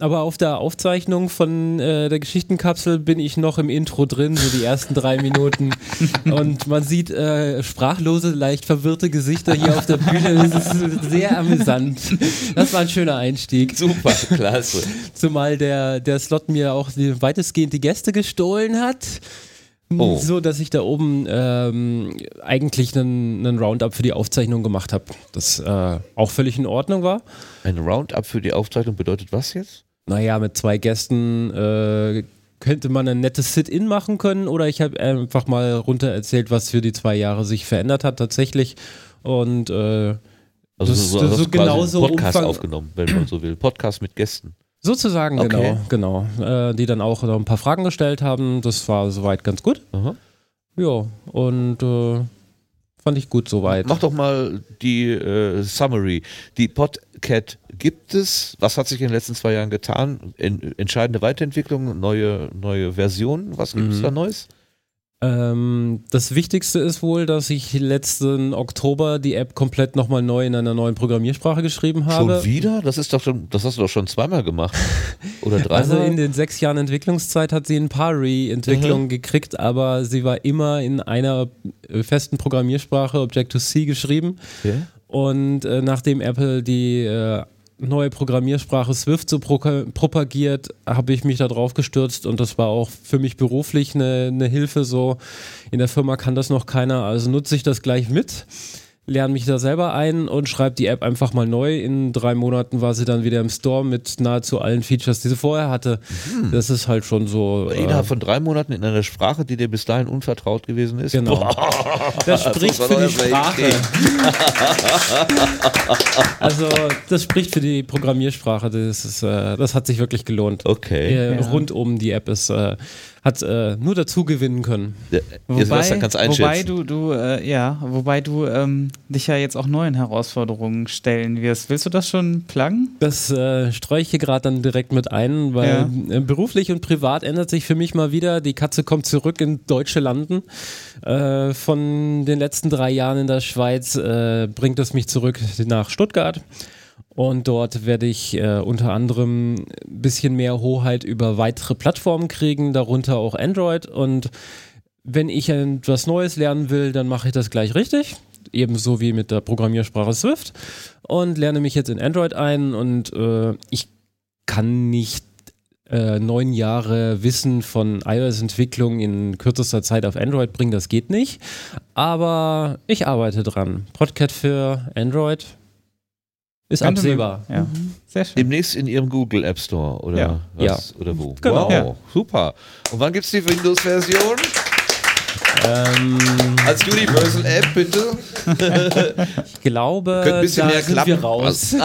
Aber auf der Aufzeichnung von äh, der Geschichtenkapsel bin ich noch im Intro drin, so die ersten drei Minuten. Und man sieht äh, sprachlose, leicht verwirrte Gesichter hier auf der Bühne. Das ist sehr amüsant. Das war ein schöner Einstieg. Super, klasse. Zumal der, der Slot mir auch weitestgehend die Gäste gestohlen hat. Oh. So, dass ich da oben ähm, eigentlich einen, einen Roundup für die Aufzeichnung gemacht habe. Das äh, auch völlig in Ordnung war. Ein Roundup für die Aufzeichnung bedeutet was jetzt? Naja, mit zwei Gästen äh, könnte man ein nettes Sit-In machen können oder ich habe einfach mal runter erzählt, was für die zwei Jahre sich verändert hat tatsächlich. Und äh, Also das, so, das so genauso Podcast Umfang- aufgenommen, wenn man so will. Podcast mit Gästen. Sozusagen, Okay. genau, genau. Äh, die dann auch noch ein paar Fragen gestellt haben. Das war soweit ganz gut. Aha. Ja, und äh, fand ich gut soweit. Mach doch mal die äh, Summary. Die Podcat gibt es. Was hat sich in den letzten zwei Jahren getan? En entscheidende Weiterentwicklung, neue, neue Versionen. Was gibt es Mhm. da Neues? Ähm, das Wichtigste ist wohl, dass ich letzten Oktober die App komplett nochmal neu in einer neuen Programmiersprache geschrieben habe. Schon wieder? Das ist doch schon, das hast du doch schon zweimal gemacht. Oder dreimal? Also in den sechs Jahren Entwicklungszeit hat sie ein paar Re-Entwicklungen Mhm. gekriegt, aber sie war immer in einer äh, festen Programmiersprache, Objective-C, geschrieben. Okay. Und äh, nachdem Apple die äh, neue Programmiersprache Swift so proka- propagiert, habe ich mich da drauf gestürzt und das war auch für mich beruflich eine, eine Hilfe. So in der Firma kann das noch keiner, also nutze ich das gleich mit. Lerne mich da selber ein und schreibe die App einfach mal neu. In drei Monaten war sie dann wieder im Store mit nahezu allen Features, die sie vorher hatte. Das ist halt schon so. äh, Innerhalb von drei Monaten in einer Sprache, die dir bis dahin unvertraut gewesen ist. Genau. Boah. Das spricht man für die hinkriegen. Also, das spricht für die Programmiersprache. Das, ist, äh, das hat sich wirklich gelohnt. Okay. Äh, Ja. Rundum die App ist, äh, hat äh, nur dazu gewinnen können. Ja, Wobei, wobei du, du äh, ja, wobei du ähm, dich ja jetzt auch neuen Herausforderungen stellen wirst. Willst du das schon pluggen? Das äh, streue ich hier gerade dann direkt mit ein, weil äh, beruflich und privat ändert sich für mich mal wieder. Die Katze kommt zurück in deutsche Landen. Äh, von den letzten drei Jahren in der Schweiz äh, bringt es mich zurück nach Stuttgart. Und dort werde ich äh, unter anderem ein bisschen mehr Hoheit über weitere Plattformen kriegen, darunter auch Android. Und wenn ich etwas Neues lernen will, dann mache ich das gleich richtig. Ebenso wie mit der Programmiersprache Swift. Und lerne mich jetzt in Android ein. Und äh, ich kann nicht äh, neun Jahre Wissen von iOS-Entwicklung in kürzester Zeit auf Android bringen. Das geht nicht. Aber ich arbeite dran. Podcat für Android ist Könnte absehbar. Ja, sehr schön. Demnächst in ihrem Google App Store oder Ja. was? Oder wo? Genau. Wow, Ja. super. Und wann gibt es die Windows-Version? Ähm, Als Universal App, bitte. ich glaube, Könnte ein bisschen da mehr sind klappen. wir raus.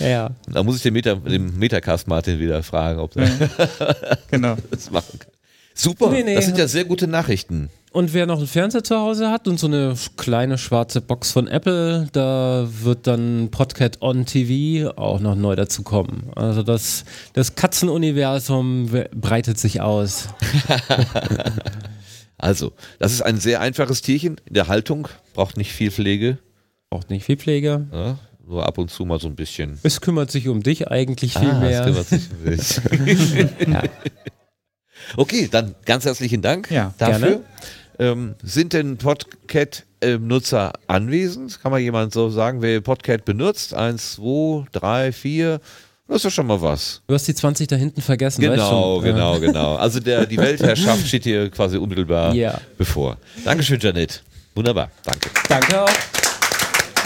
ja. Da muss ich den, Meta, den Metacast Martin wieder fragen, ob er genau. das machen kann. Super, Nee, nee. das sind ja sehr gute Nachrichten. Und wer noch einen Fernseher zu Hause hat und so eine kleine schwarze Box von Apple, da wird dann Podcat On TV auch noch neu dazu kommen. Also das, das Katzenuniversum breitet sich aus. Also, das ist ein sehr einfaches Tierchen in der Haltung, braucht nicht viel Pflege. Braucht nicht viel Pflege. Ja, nur ab und zu mal so ein bisschen. Es kümmert sich um dich eigentlich viel Ah, mehr. es kümmert sich um dich. ja. Okay, dann ganz herzlichen Dank Ja, dafür. Ähm, sind denn Podcat-Nutzer anwesend? Kann man jemand so sagen, wer Podcat benutzt? Eins, zwei, drei, vier. Das ist ja schon mal was. Du hast die 20 da hinten vergessen, weißt Genau, schon. genau, Ja. genau. Also der, die Weltherrschaft steht hier quasi unmittelbar Ja. bevor. Dankeschön, Janet. Wunderbar, danke. Danke auch.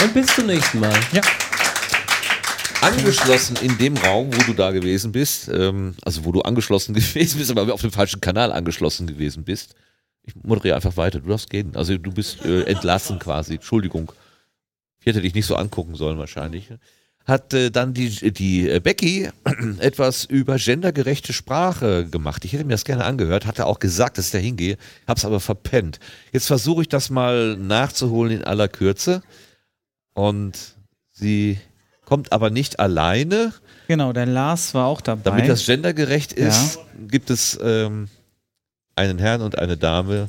Und bis zum nächsten Mal. Ja. Angeschlossen in dem Raum, wo du da gewesen bist, ähm, also wo du angeschlossen gewesen bist, aber auf dem falschen Kanal angeschlossen gewesen bist. Ich moderiere einfach weiter, du darfst gehen. Also du bist äh, entlassen quasi, Entschuldigung. Ich hätte dich nicht so angucken sollen wahrscheinlich. Hat äh, dann die, die äh, Becky etwas über gendergerechte Sprache gemacht. Ich hätte mir das gerne angehört, hatte auch gesagt, dass ich da hingehe, hab's aber verpennt. Jetzt versuche ich das mal nachzuholen in aller Kürze. Und sie kommt aber nicht alleine. Genau, der Lars war auch dabei. Damit das gendergerecht ist, Ja. gibt es ähm, einen Herrn und eine Dame,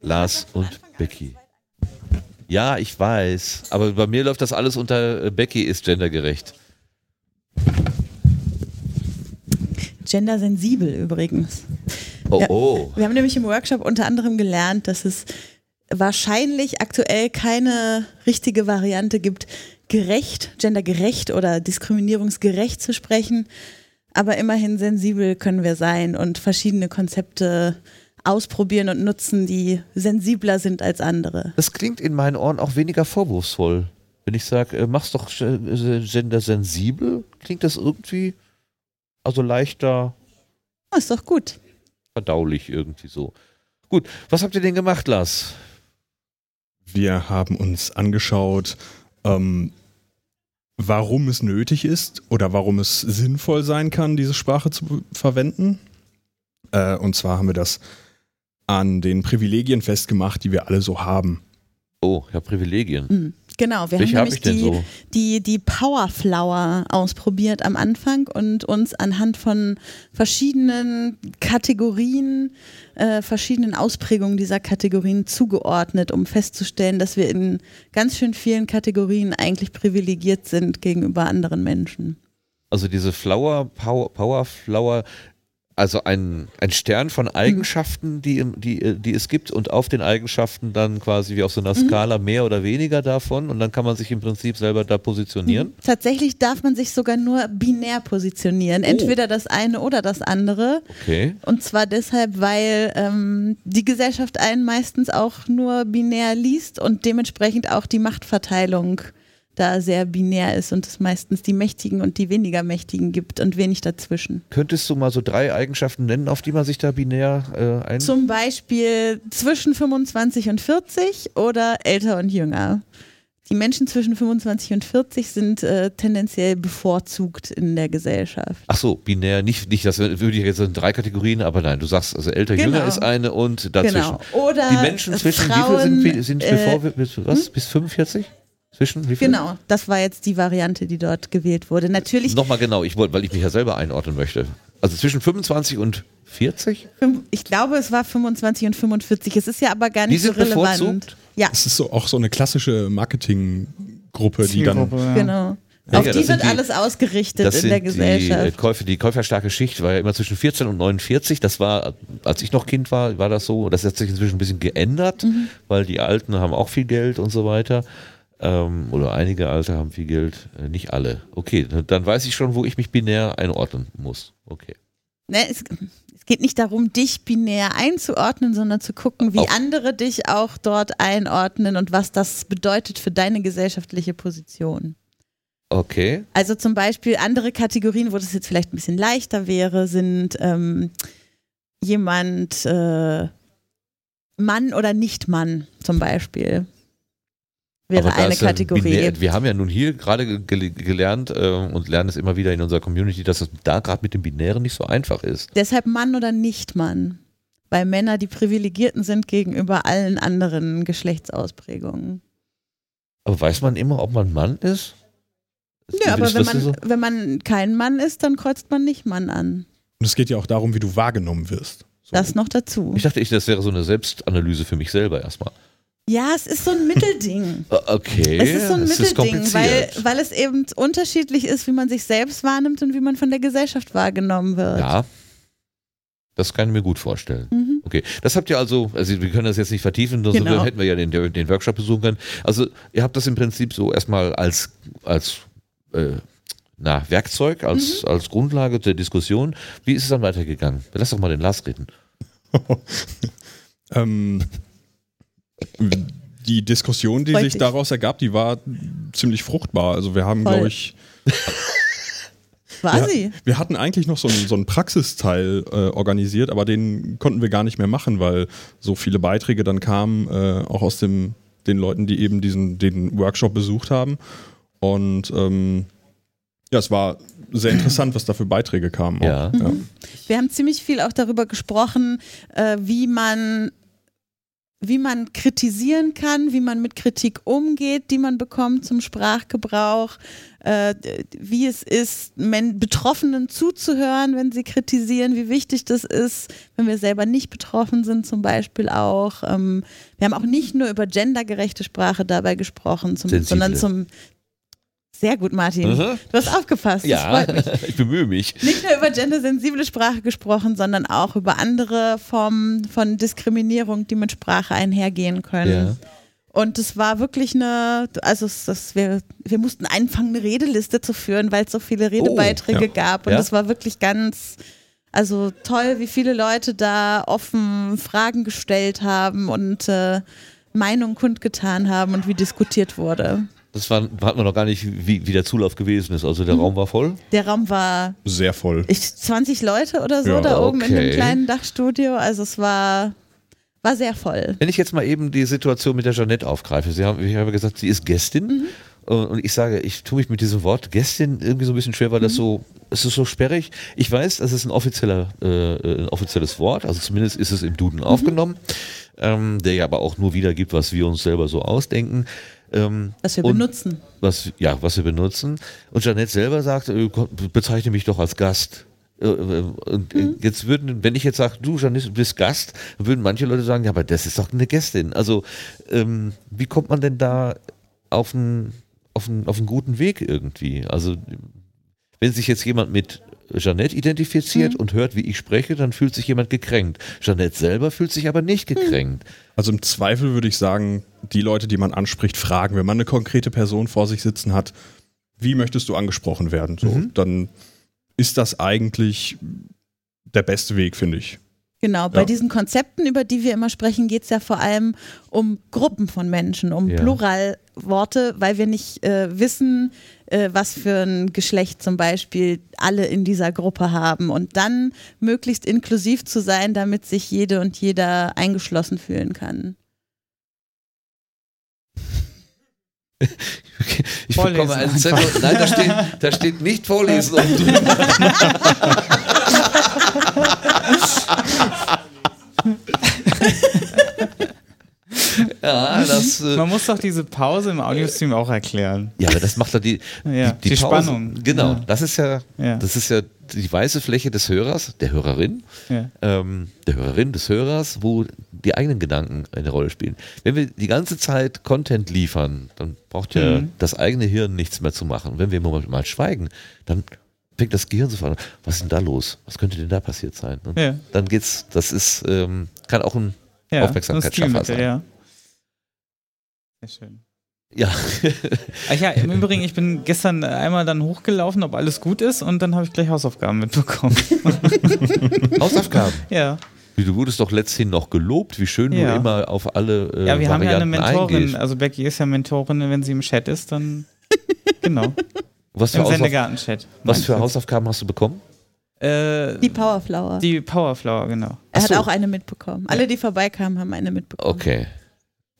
Lars und Becky. Ja, ich weiß, aber bei mir läuft das alles unter äh, Becky ist gendergerecht. Gendersensibel übrigens. Oh, oh. Wir haben nämlich im Workshop unter anderem gelernt, dass es wahrscheinlich aktuell keine richtige Variante gibt, gerecht, gendergerecht oder diskriminierungsgerecht zu sprechen. Aber immerhin sensibel können wir sein und verschiedene Konzepte ausprobieren und nutzen, die sensibler sind als andere. Das klingt in meinen Ohren auch weniger vorwurfsvoll. Wenn ich sage, äh, mach's doch äh, gendersensibel, klingt das irgendwie also leichter Oh, ist doch gut. verdaulich irgendwie so. Gut, was habt ihr denn gemacht, Lars? Wir haben uns angeschaut, ähm, warum es nötig ist oder warum es sinnvoll sein kann, diese Sprache zu verwenden. Äh, und zwar haben wir das an den Privilegien festgemacht, die wir alle so haben. Oh, ja, Privilegien. Mhm. Genau, wir Welche haben hab nämlich ich denn die, so? die, die Powerflower ausprobiert am Anfang und uns anhand von verschiedenen Kategorien, äh, verschiedenen Ausprägungen dieser Kategorien zugeordnet, um festzustellen, dass wir in ganz schön vielen Kategorien eigentlich privilegiert sind gegenüber anderen Menschen. Also diese Flower, Power, Power Flower, also ein, ein Stern von Eigenschaften, die, die, die es gibt und auf den Eigenschaften dann quasi wie auf so einer Mhm. Skala mehr oder weniger davon und dann kann man sich im Prinzip selber da positionieren. Tatsächlich darf man sich sogar nur binär positionieren, entweder das eine oder das andere. Okay. Und zwar deshalb, weil ähm, die Gesellschaft einen meistens auch nur binär liest und dementsprechend auch die Machtverteilung da sehr binär ist und es meistens die Mächtigen und die weniger Mächtigen gibt und wenig dazwischen. Könntest du mal so drei Eigenschaften nennen, auf die man sich da binär äh, ein... Zum Beispiel zwischen 25 und 40 oder älter und jünger. Die Menschen zwischen 25 und 40 sind äh, tendenziell bevorzugt in der Gesellschaft. Ach so, binär, nicht, nicht das würde ich jetzt in drei Kategorien, aber nein, du sagst, also älter, Genau. jünger ist eine und dazwischen. Genau. Oder Die Menschen zwischen, Frauen, wie viel sind, sind äh, bevor bis, was, bis 45? Zwischen, wie viel? Genau, das war jetzt die Variante, die dort gewählt wurde. Natürlich, Nochmal genau, ich wollte, weil ich mich ja selber einordnen möchte. Also zwischen 25 und 40? fünf- ich glaube, es war 25 und 45. Es ist ja aber gar Die nicht so sind relevant. bevorzugt? Ja, Es ist so, auch so eine klassische Marketinggruppe, die dann. genau. Ja, Auf ja, die wird sind die- alles ausgerichtet Das in sind der die, äh, Gesellschaft. Käufe, die käuferstarke Schicht war ja immer zwischen 14 und 49. Das war, als ich noch Kind war, war das so. Das hat sich inzwischen ein bisschen geändert, Mhm. weil die Alten haben auch viel Geld und so weiter. Ähm, oder einige Alte haben viel Geld, äh, nicht alle. Okay, dann weiß ich schon, wo ich mich binär einordnen muss. Okay. Ne, es, es geht nicht darum, dich binär einzuordnen, sondern zu gucken, wie Auch. andere dich auch dort einordnen und was das bedeutet für deine gesellschaftliche Position. Okay. Also zum Beispiel andere Kategorien, wo das jetzt vielleicht ein bisschen leichter wäre, sind ähm, jemand äh, Mann oder nicht Mann zum Beispiel. Wäre eine Kategorie. binär- wir haben ja nun hier gerade gel gelernt äh, und lernen es immer wieder in unserer Community, dass es da gerade mit dem Binären nicht so einfach ist. Deshalb Mann oder nicht Mann. Weil Männer die Privilegierten sind gegenüber allen anderen Geschlechtsausprägungen. Aber weiß man immer, ob man Mann ist? Ja, aber wenn man, so? wenn man kein Mann ist, dann kreuzt man nicht Mann an. Und es geht ja auch darum, wie du wahrgenommen wirst. Das noch dazu. Ich dachte, ich, das wäre so eine Selbstanalyse für mich selber erstmal. Ja, es ist so ein Mittelding. Okay, Es ist so ein ist Mittelding, weil, weil es eben unterschiedlich ist, wie man sich selbst wahrnimmt und wie man von der Gesellschaft wahrgenommen wird. Ja, das kann ich mir gut vorstellen. Mhm. Okay, das habt ihr also, also wir können das jetzt nicht vertiefen, sonst Genau. hätten wir ja den, den Workshop besuchen können. Also ihr habt das im Prinzip so erstmal als, als äh, na, Werkzeug, Mhm. als, als Grundlage der Diskussion. Wie ist es dann weitergegangen? Lass doch mal den Lars reden. Ähm, die Diskussion, die Freut sich dich. daraus ergab, die war ziemlich fruchtbar. Also wir haben, glaube ich, War wir, sie? wir hatten eigentlich noch so einen, so einen Praxisteil äh, organisiert, aber den konnten wir gar nicht mehr machen, weil so viele Beiträge dann kamen, äh, auch aus dem, den Leuten, die eben diesen den Workshop besucht haben. Und ähm, ja, es war sehr interessant, was da für Beiträge kamen. Ja. Ja. Wir haben ziemlich viel auch darüber gesprochen, äh, wie man wie man kritisieren kann, wie man mit Kritik umgeht, die man bekommt zum Sprachgebrauch, äh, wie es ist, Men Betroffenen zuzuhören, wenn sie kritisieren, wie wichtig das ist, wenn wir selber nicht betroffen sind, zum Beispiel auch. Ähm, wir haben auch nicht nur über gendergerechte Sprache dabei gesprochen, zum, sondern zum sehr gut, Martin. Mhm. Du hast aufgepasst. Ja, ich bemühe mich. nicht nur über gendersensible Sprache gesprochen, sondern auch über andere Formen von Diskriminierung, die mit Sprache einhergehen können. Ja. Und es war wirklich eine, also das, wir, wir mussten anfangen, eine Redeliste zu führen, weil es so viele Redebeiträge ja. gab. Und Ja. das war wirklich ganz, also toll, wie viele Leute da offen Fragen gestellt haben und äh, Meinungen kundgetan haben und wie diskutiert wurde. Das war, hat man noch gar nicht, wie, wie der Zulauf gewesen ist. Also der Raum war voll. Der Raum war Sehr voll. ich, 20 Leute oder so Ja, da oben in okay. dem kleinen Dachstudio. Also es war, war sehr voll. Wenn ich jetzt mal eben die Situation mit der Jeanette aufgreife. Sie haben, ich habe gesagt, sie ist Gästin. Mhm. Und und ich sage, ich tue mich mit diesem Wort Gästin irgendwie so ein bisschen schwer, weil Mhm. das so, es ist so sperrig. Ich weiß, das ist ein, offizieller, äh, ein offizielles Wort, also zumindest ist es im Duden Mhm. aufgenommen, ähm, der ja aber auch nur wiedergibt, was wir uns selber so ausdenken. Ähm, Was wir benutzen. Was, ja, was wir benutzen. Und Jeanette selber sagt, äh, bezeichne mich doch als Gast. Äh, äh, Und äh, jetzt würden, wenn ich jetzt sage, du Jeanette, du bist Gast, dann würden manche Leute sagen, ja, aber das ist doch eine Gästin. Also, ähm, wie kommt man denn da auf einen, auf einen, auf einen guten Weg irgendwie? Also, wenn sich jetzt jemand mit Jeanette identifiziert und hört, wie ich spreche, dann fühlt sich jemand gekränkt. Jeanette selber fühlt sich aber nicht gekränkt. Also im Zweifel würde ich sagen, die Leute, die man anspricht, fragen, wenn man eine konkrete Person vor sich sitzen hat, wie möchtest du angesprochen werden? So, Mhm. Dann ist das eigentlich der beste Weg, finde ich. Genau, bei Ja. diesen Konzepten, über die wir immer sprechen, geht es ja vor allem um Gruppen von Menschen, um Ja. Pluralworte, weil wir nicht äh, wissen, äh, was für ein Geschlecht zum Beispiel alle in dieser Gruppe haben. Und dann möglichst inklusiv zu sein, damit sich jede und jeder eingeschlossen fühlen kann. Ich Vorlesen bekomme einen einfach. Zettel. Nein, da steht, da steht nicht vorlesen. oben drüber. ja, das. Äh, Man muss doch diese Pause im Audiostream auch erklären. ja, aber das macht doch die, Ja, die, die Pause. Spannung. Genau, Ja. das ist ja, Ja. das ist ja die weiße Fläche des Hörers, der Hörerin, ähm, der Hörerin, des Hörers, wo die eigenen Gedanken eine Rolle spielen. Wenn wir die ganze Zeit Content liefern, dann braucht ja Mhm. das eigene Hirn nichts mehr zu machen. Und wenn wir im Moment mal schweigen, dann fängt das Gehirn sofort an, was ist denn da los? Was könnte denn da passiert sein? Und Ja. dann geht's, das ist, ähm, kann auch ein Ja, Aufmerksamkeitsschaffer sein. Ja. Sehr schön. Ja. Ach ja, im Übrigen, ich bin gestern einmal dann hochgelaufen, ob alles gut ist und dann habe ich gleich Hausaufgaben mitbekommen. Hausaufgaben? Ja. Wie, Du wurdest doch letzthin noch gelobt, wie schön Ja. du immer auf alle äh, Ja, wir haben ja eine Varianten Mentorin, eingehst. also Becky ist ja Mentorin, wenn sie im Chat ist, dann genau. Was für, Im Sendegarten-Chat. was für? Hausaufgaben hast du bekommen? Äh, Die Powerflower. Die Powerflower, genau. Er hat auch eine mitbekommen. Alle, die vorbeikamen, haben eine mitbekommen. Okay.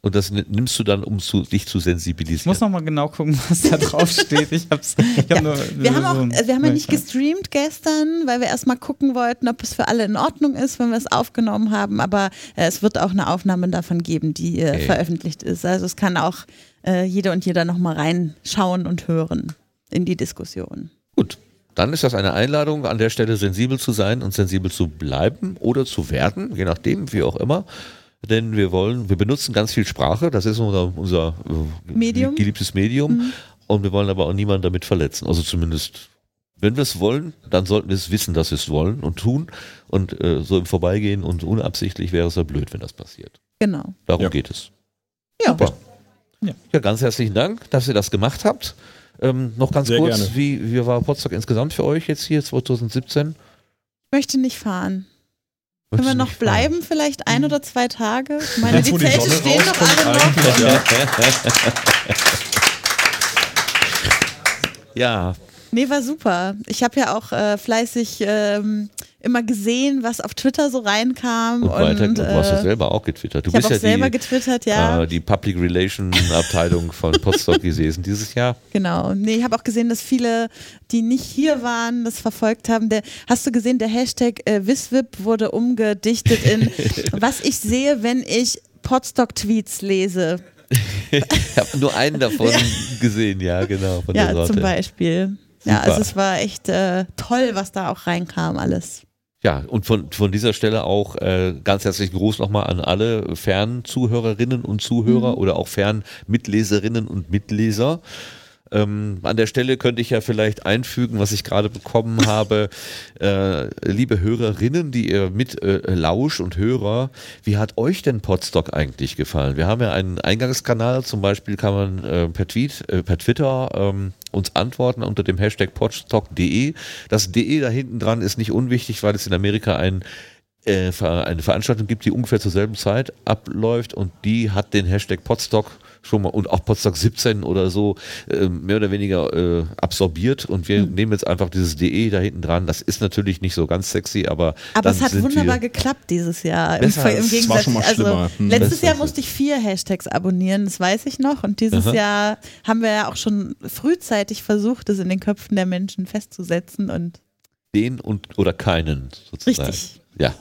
Und das ni- nimmst du dann, um zu, dich zu sensibilisieren? Ich muss nochmal genau gucken, was da drauf steht. Ich hab's. Ich hab nur, Wir haben, auch, wir haben ja nicht gestreamt gestern, weil wir erstmal gucken wollten, ob es für alle in Ordnung ist, wenn wir es aufgenommen haben. Aber äh, es wird auch eine Aufnahme davon geben, die äh, Okay. veröffentlicht ist. Also es kann auch äh, jede und jeder nochmal reinschauen und hören in die Diskussion. Dann ist das eine Einladung, an der Stelle sensibel zu sein und sensibel zu bleiben oder zu werden, je nachdem, wie auch immer. Denn wir wollen, wir benutzen ganz viel Sprache, das ist unser, unser äh, Medium. geliebtes Medium. Mhm. Und wir wollen aber auch niemanden damit verletzen. Also zumindest, wenn wir es wollen, dann sollten wir es wissen, dass wir es wollen und tun. Und äh, so im Vorbeigehen und unabsichtlich wäre es ja blöd, wenn das passiert. Genau. Darum geht es. Ja. Super. Ja. ja, ganz herzlichen Dank, dass ihr das gemacht habt. Ähm, noch ganz Sehr kurz, gerne. wie, wie war Potsdok insgesamt für euch jetzt hier 2017? Ich möchte nicht fahren. Können wir noch bleiben, vielleicht ein oder zwei Tage? Ich meine, Jetzt, die Zelte stehen doch alle noch. eigentlich, Ja, Nee, war super. Ich habe ja auch äh, fleißig ähm, immer gesehen, was auf Twitter so reinkam. und, weiter, und, du hast ja äh, selber auch getwittert. Du ich bist auch ja selber die, getwittert, ja. äh, die Public Relation Abteilung von Potsdok gewesen dieses Jahr. Genau. Nee, ich habe auch gesehen, dass viele, die nicht hier waren, das verfolgt haben. Der, hast du gesehen, der Hashtag äh, Wiswip wurde umgedichtet in was ich sehe, wenn ich Podstock-Tweets lese. Ich habe nur einen davon gesehen, ja, genau. Von der Ja, Sorte. zum Beispiel. Ja, also es war echt äh, toll, was da auch reinkam, alles. Ja, und von, von dieser Stelle auch äh, ganz herzlichen Gruß nochmal an alle Fernzuhörerinnen und Zuhörer Mhm. oder auch Fernmitleserinnen und Mitleser. Ähm, an der Stelle könnte ich ja vielleicht einfügen, was ich gerade bekommen habe. Äh, liebe Hörerinnen, die ihr mit äh, Lausch und Hörer, wie hat euch denn Podstock eigentlich gefallen? Wir haben ja einen Eingangskanal, zum Beispiel kann man äh, per Tweet, äh, per Twitter ähm, uns antworten unter dem Hashtag podstock.de. Das DE da hinten dran ist nicht unwichtig, weil es in Amerika ein äh, eine Veranstaltung gibt, die ungefähr zur selben Zeit abläuft und die hat den Hashtag Podstock schon mal und auch Podstock 17 oder so äh, mehr oder weniger äh, absorbiert und wir Hm. nehmen jetzt einfach dieses DE da hinten dran. Das ist natürlich nicht so ganz sexy, aber Aber es hat wunderbar geklappt dieses Jahr. Im, Besser im als- es war Gegensatz, schon mal also schlimmer. Hm. letztes Besser Jahr musste ich vier Hashtags abonnieren, das weiß ich noch. Und dieses Aha. Jahr haben wir ja auch schon frühzeitig versucht, das in den Köpfen der Menschen festzusetzen. Und den und oder keinen sozusagen. Richtig. Ja.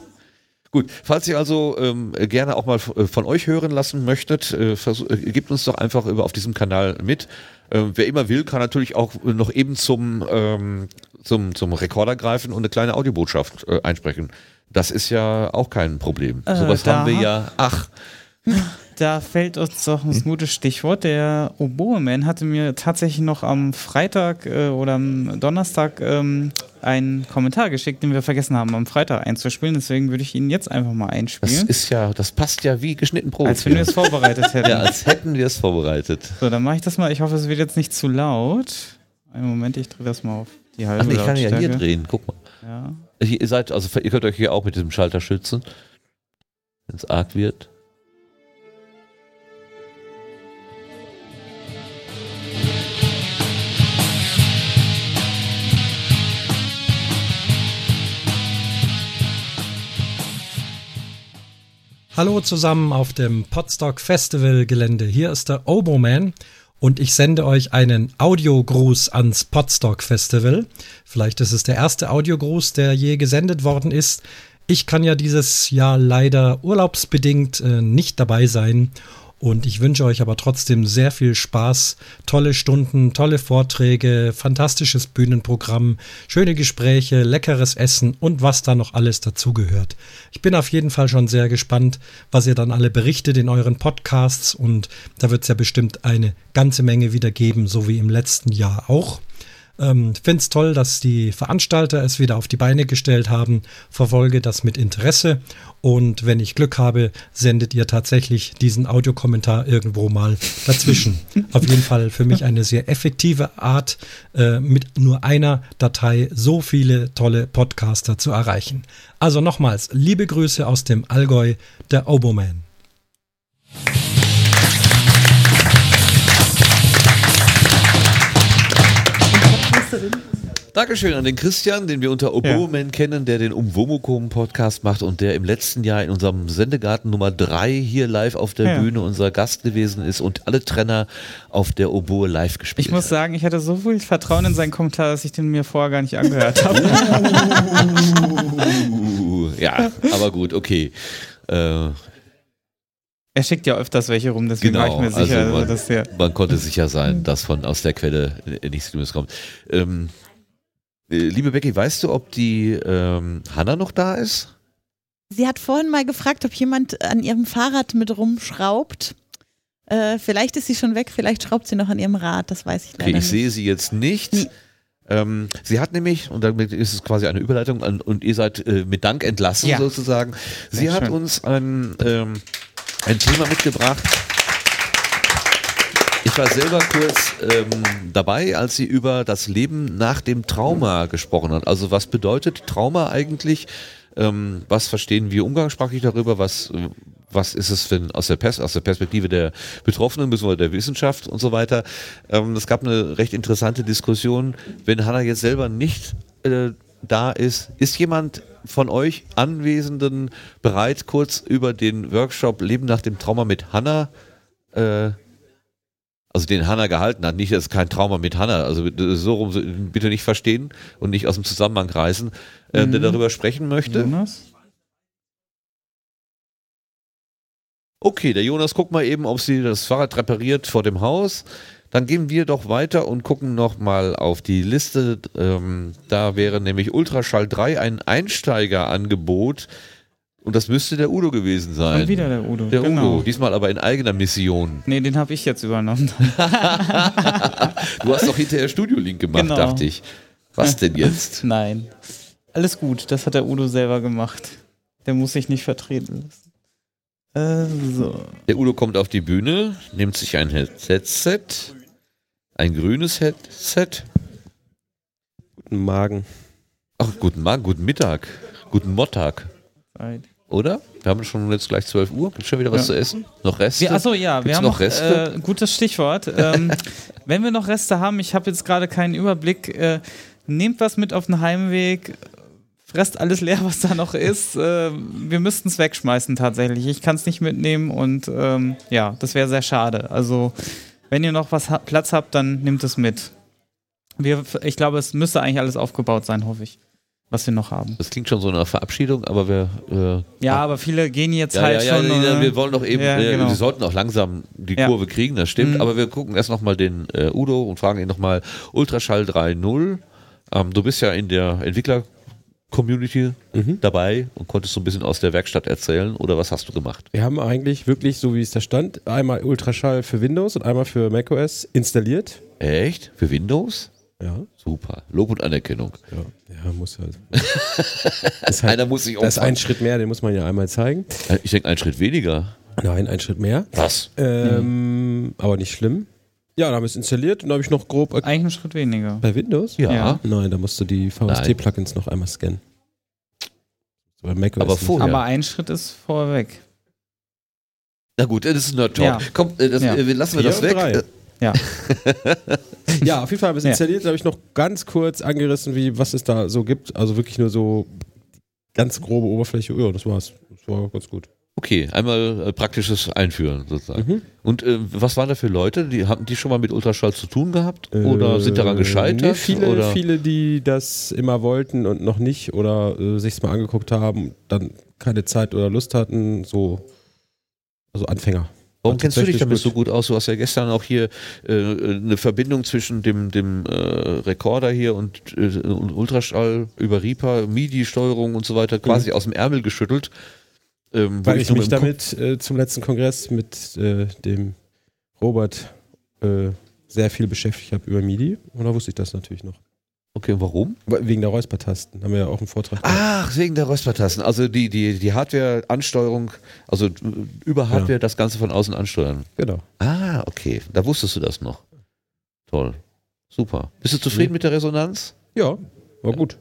Gut, falls ihr also ähm, gerne auch mal äh, von euch hören lassen möchtet, äh, versuch, äh, gebt uns doch einfach über auf diesem Kanal mit. Ähm, wer immer will, kann natürlich auch noch eben zum, ähm, zum, zum Rekorder greifen und eine kleine Audiobotschaft äh, einsprechen. Das ist ja auch kein Problem. Äh, Sowas haben wir ja. Ach, Da fällt uns doch ein gutes Stichwort. Der Oboe-Man hatte mir tatsächlich noch am Freitag äh, oder am Donnerstag ähm, einen Kommentar geschickt, den wir vergessen haben, am Freitag einzuspielen. Deswegen würde ich ihn jetzt einfach mal das einspielen. ist ja, das passt ja wie geschnitten Brot. Als wenn wir es vorbereitet hätten. Ja, als hätten wir es vorbereitet. So, dann mache ich das mal. Ich hoffe, es wird jetzt nicht zu laut. Einen Moment, ich drehe das mal auf die halbe Ach, nee, ich kann ja hier drehen, guck mal. Ja. Ihr seid, also ihr könnt euch hier auch mit diesem Schalter schützen, wenn es arg wird. Hallo zusammen auf dem Podstock Festival Gelände. Hier ist der Oboman und ich sende euch einen Audiogruß ans Podstock Festival. Vielleicht ist es der erste Audiogruß, der je gesendet worden ist. Ich kann ja dieses Jahr leider urlaubsbedingt äh, nicht dabei sein und ich wünsche euch aber trotzdem sehr viel Spaß, tolle Stunden, tolle Vorträge, fantastisches Bühnenprogramm, schöne Gespräche, leckeres Essen und was da noch alles dazugehört. Ich bin auf jeden Fall schon sehr gespannt, was ihr dann alle berichtet in euren Podcasts und da wird es ja bestimmt eine ganze Menge wieder geben, so wie im letzten Jahr auch. Ähm, Finde es toll, dass die Veranstalter es wieder auf die Beine gestellt haben. Verfolge das mit Interesse. Und wenn ich Glück habe, sendet ihr tatsächlich diesen Audiokommentar irgendwo mal dazwischen. auf jeden Fall für mich eine sehr effektive Art, äh, mit nur einer Datei so viele tolle Podcaster zu erreichen. Also nochmals, liebe Grüße aus dem Allgäu, der Oboman. Dankeschön an den Christian, den wir unter Oboeman kennen, der den Umwomukum Podcast macht und der im letzten Jahr in unserem Sendegarten Nummer 3 hier live auf der Ja. Bühne unser Gast gewesen ist und alle Trenner auf der Oboe live gespielt Ich muss sagen, ich hatte so viel Vertrauen in seinen Kommentar, dass ich den mir vorher gar nicht angehört habe. Ja, aber gut, okay. Äh, er schickt ja öfters welche rum, deswegen war ich mir sicher, also man, also, dass der. man konnte sicher sein, dass von aus der Quelle nichts Schlimmes kommt. Ähm, äh, liebe Becky, weißt du, ob die ähm, Hanna noch da ist? Sie hat vorhin mal gefragt, ob jemand an ihrem Fahrrad mit rumschraubt. Äh, vielleicht ist sie schon weg, vielleicht schraubt sie noch an ihrem Rad, das weiß ich leider Okay, ich nicht. sehe sie jetzt nicht. Ähm, sie hat nämlich, und damit ist es quasi eine Überleitung, an, und ihr seid äh, mit Dank entlassen Ja. sozusagen. Sie Sehr hat schön. uns ein, ähm, ein Thema mitgebracht. Ich war selber kurz ähm, dabei, als sie über das Leben nach dem Trauma gesprochen hat. Also was bedeutet Trauma eigentlich? Ähm, was verstehen wir umgangssprachlich darüber? Was, was ist es denn aus der, Pers aus der Perspektive der Betroffenen bzw. der Wissenschaft und so weiter? Ähm, es gab eine recht interessante Diskussion. Wenn Hanna jetzt selber nicht äh, da ist, ist jemand von euch Anwesenden bereit, kurz über den Workshop Leben nach dem Trauma mit Hanna äh, also den Hanna gehalten hat, nicht, dass es kein Trauma mit Hanna, also so rum bitte nicht verstehen und nicht aus dem Zusammenhang reißen, äh, der Mhm. darüber sprechen möchte. Jonas? Okay, der Jonas guckt mal eben, ob sie das Fahrrad repariert vor dem Haus. Dann gehen wir doch weiter und gucken nochmal auf die Liste. Ähm, da wäre nämlich Ultraschall 3 ein Einsteigerangebot. Und das müsste der Udo gewesen sein. Und wieder der Udo, Der genau. Udo, diesmal aber in eigener Mission. Nee, den habe ich jetzt übernommen. Du hast doch hinterher Studio-Link gemacht, Genau. dachte ich. Was denn jetzt? Nein. Alles gut, das hat der Udo selber gemacht. Der muss sich nicht vertreten lassen. Äh, so. Der Udo kommt auf die Bühne, nimmt sich ein Headset, ein grünes Headset. Guten Magen. Ach, guten Morgen, guten Mittag, guten Mottag. Oder? Wir haben schon jetzt gleich 12 Uhr. Gibt schon wieder was Ja. zu essen? Noch Reste? Wir, achso, ja, wir Gibt's haben noch noch Reste? Äh, gutes Stichwort. Ähm, wenn wir noch Reste haben, ich habe jetzt gerade keinen Überblick, äh, nehmt was mit auf den Heimweg, fresst alles leer, was da noch ist. Äh, wir müssten es wegschmeißen tatsächlich. Ich kann es nicht mitnehmen und ähm, ja, das wäre sehr schade. Also, wenn ihr noch was ha Platz habt, dann nehmt es mit. Wir, ich glaube, es müsste eigentlich alles aufgebaut sein, hoffe ich, was wir noch haben. Das klingt schon so nach Verabschiedung, aber wir. Äh, Ja, aber viele gehen jetzt ja, halt ja, ja, schon. ja, wir wollen doch eben, ja, äh, genau. wir sollten auch langsam die. Kurve kriegen, das stimmt, Mhm. aber wir gucken erst nochmal den äh, Udo und fragen ihn nochmal Ultraschall 3.0. Ähm, du bist ja in der Entwickler-Community Mhm. dabei und konntest so ein bisschen aus der Werkstatt erzählen oder was hast du gemacht? Wir haben eigentlich wirklich, so wie es da stand, einmal Ultraschall für Windows und einmal für macOS installiert. Echt? Für Windows? Ja. Super. Lob und Anerkennung. Ja, ja muss halt. Das ist halt Einer muss sich Das ist ein Schritt mehr, den muss man ja einmal zeigen. Äh, Ich denke, ein Schritt weniger. Nein, ein Schritt mehr. Was? Ähm, Aber nicht schlimm. Ja, dann haben wir es installiert und da habe ich noch grob. Eigentlich einen Schritt weniger. Bei Windows? Ja. Ja. Nein, da musst du die VST-Plugins noch einmal scannen. Bei macOS Aber vorher. Aber ein Schritt ist vorweg. Na gut, das ist Nerd Talk. Ja. Komm, äh, das, Ja. äh, lassen wir Vier das weg. drei. Ja. Ja, auf jeden Fall haben wir es installiert. Da habe ich noch ganz kurz angerissen, wie, was es da so gibt. Also wirklich nur so ganz grobe Oberfläche. Ja, das war's. Das war ganz gut. Okay, einmal äh, praktisches Einführen sozusagen. Mhm. Und äh, was waren da für Leute? Die hatten die schon mal mit Ultraschall zu tun gehabt? Oder sind daran gescheitert? Nee, viele, oder? viele, die das immer wollten und noch nicht oder äh, sich's mal angeguckt haben, dann keine Zeit oder Lust hatten, so also Anfänger. Warum War kennst du dich damit so gut aus? Du hast ja gestern auch hier äh, eine Verbindung zwischen dem, dem äh, Rekorder hier und, äh, und Ultraschall über Reaper, MIDI-Steuerung und so weiter quasi aus dem Ärmel geschüttelt. Ähm, Weil ich nur mich damit äh, zum letzten Kongress mit äh, dem Robert äh, sehr viel beschäftigt habe über MIDI und da wusste ich das natürlich noch. Okay, warum? Wegen der Räuspertasten. Haben wir ja auch einen Vortrag gehabt. Ach, wegen der Räuspertasten. Also die, die, die Hardware-Ansteuerung, also äh, über Hardware das Ganze von außen ansteuern. Genau. Ah, okay. Da wusstest du das noch. Toll. Super. Bist du zufrieden Mhm. mit der Resonanz? Ja, war gut.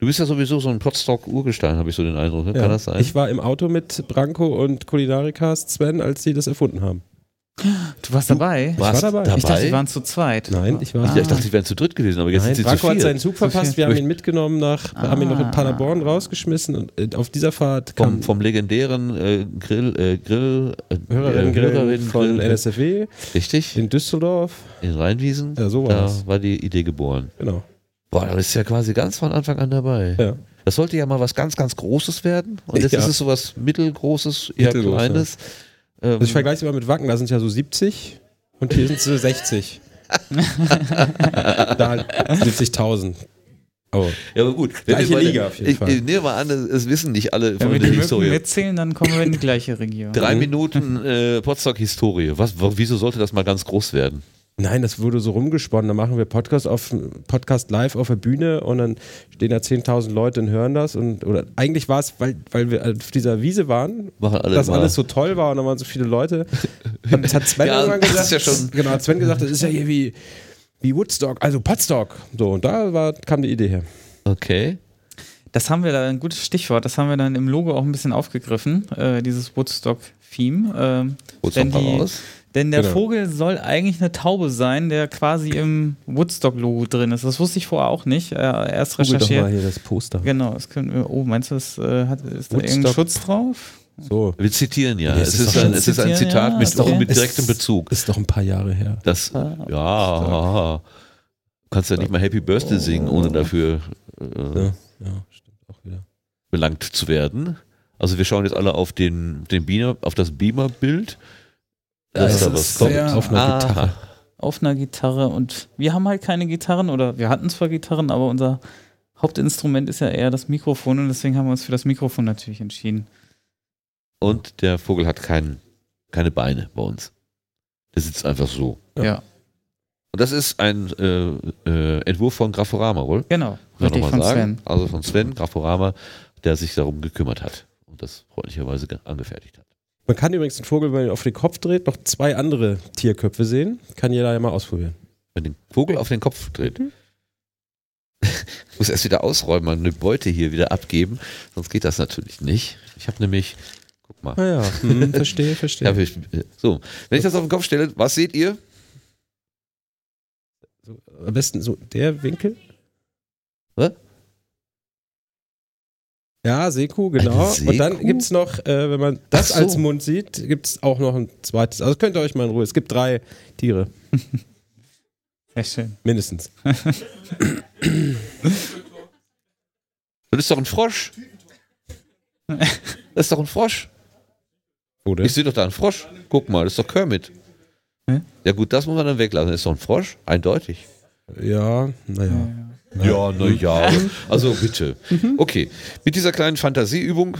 Du bist ja sowieso so ein Potstock-Urgestein, habe ich so den Eindruck. Ne? Ja. Kann das sein? Ich war im Auto mit Branko und Kulinarikas Sven, als sie das erfunden haben. Du warst dabei? Warst war dabei. Ich dachte, dabei? die waren zu zweit. Nein, ich war Ja, ich dachte, sie wären zu dritt gewesen, aber jetzt Nein, sind sie zu Branko hat viert. seinen Zug verpasst, wir haben ihn mitgenommen nach, Ah. haben ihn noch in Paderborn rausgeschmissen und äh, auf dieser Fahrt kam Vom, vom legendären äh, Grill, äh, Grill, äh, Hörerinnen, äh, Hörerinnen von Grill, NSFW Richtig, in Düsseldorf. in Rheinwiesen. Ja, so war da das. war die Idee geboren. Genau. Boah, da ist ja quasi ganz von Anfang an dabei. Ja. Das sollte ja mal was ganz, ganz Großes werden. Und jetzt Ja. ist es sowas mittelgroßes, eher Mittelgroß, kleines. Ähm, Also ich vergleiche es mal mit Wacken, da sind ja so 70 und hier sind es 60. da 70.000. Oh. ja, aber gut. Wenn Gleiche wir bei der- Liga auf jeden ich, Fall. Ich nehme mal an, es wissen nicht alle Wenn von wir der die Mücken Historie. mitzählen, dann kommen wir in die gleiche Region. Drei Minuten äh, wa- wieso sollte das mal ganz groß werden? Nein, das wurde so rumgesponnen. Da machen wir Podcast, auf, Podcast live auf der Bühne und dann stehen da 10.000 Leute und hören das. Und, oder eigentlich war es, weil, weil wir auf dieser Wiese waren, alle dass mal. alles so toll war und da waren so viele Leute. Hat, hat Sven Ja, irgendwann das gesagt, ist ja schon- genau, hat Sven gesagt, das ist ja hier wie, wie Woodstock, also Potsdok. So, und da war, kam die Idee her. Okay. Das haben wir da, ein gutes Stichwort, das haben wir dann im Logo auch ein bisschen aufgegriffen, äh, dieses Woodstock-Theme. Doch mal die, raus. Denn der Genau. Vogel soll eigentlich eine Taube sein, der quasi im Woodstock-Logo drin ist. Das wusste ich vorher auch nicht. Äh, erst Google doch recherchiert. mal hier das Poster. Genau, das können wir, oh, meinst du, das, äh, hat, ist da Woodstock. irgendein Schutz drauf? So. Wir zitieren ja. Ja, es, ist ist doch ein, es ist ein Zitat ja, mit, doch- mit direktem Bezug. Ist doch ein paar Jahre her. Das, Ah, ja, du kannst ja nicht mal Happy Birthday singen, ohne dafür äh, Ja, ja, stimmt auch wieder. belangt zu werden. Also wir schauen jetzt alle auf den, den Beamer, auf das Beamer-Bild. Da Das ist da ist was kommt. sehr- Auf einer Aha. Gitarre. Auf einer Gitarre und wir haben halt keine Gitarren oder wir hatten zwar Gitarren, aber unser Hauptinstrument ist ja eher das Mikrofon und deswegen haben wir uns für das Mikrofon natürlich entschieden. Und der Vogel hat kein, keine Beine bei uns. Der sitzt einfach so. Ja, Und das ist ein äh, äh, Entwurf von Graforama, wohl? genau. Richtig noch von sagen. Sven. Also von Sven Graforama, der sich darum gekümmert hat und das freundlicherweise ge- angefertigt hat. Man kann übrigens den Vogel, wenn man ihn auf den Kopf dreht, noch zwei andere Tierköpfe sehen. Kann jeder ja mal ausprobieren. Wenn den Vogel auf den Kopf dreht. Mhm. Ich muss erst wieder ausräumen und eine Beute hier wieder abgeben, sonst geht das natürlich nicht. Ich habe nämlich, guck mal. Ah ja, hm, verstehe, verstehe. Ja, ich, so, wenn ich das auf den Kopf stelle, was seht ihr? So, am besten so der Winkel. Was? Ja, Seku, genau. Eine Und dann Seku? gibt es noch, äh, wenn man das so. als Mund sieht, gibt es auch noch ein zweites. Also könnt ihr euch mal in Ruhe. Es gibt drei Tiere, Sehr schön. mindestens. Das ist doch ein Frosch. Das ist doch ein Frosch. Oder? Ich sehe doch da einen Frosch. Guck mal, das ist doch Kermit. Ja gut, das muss man dann weglassen. Das ist doch ein Frosch, eindeutig. Ja, naja. Ja, na ja. Also bitte. Okay, mit dieser kleinen Fantasieübung.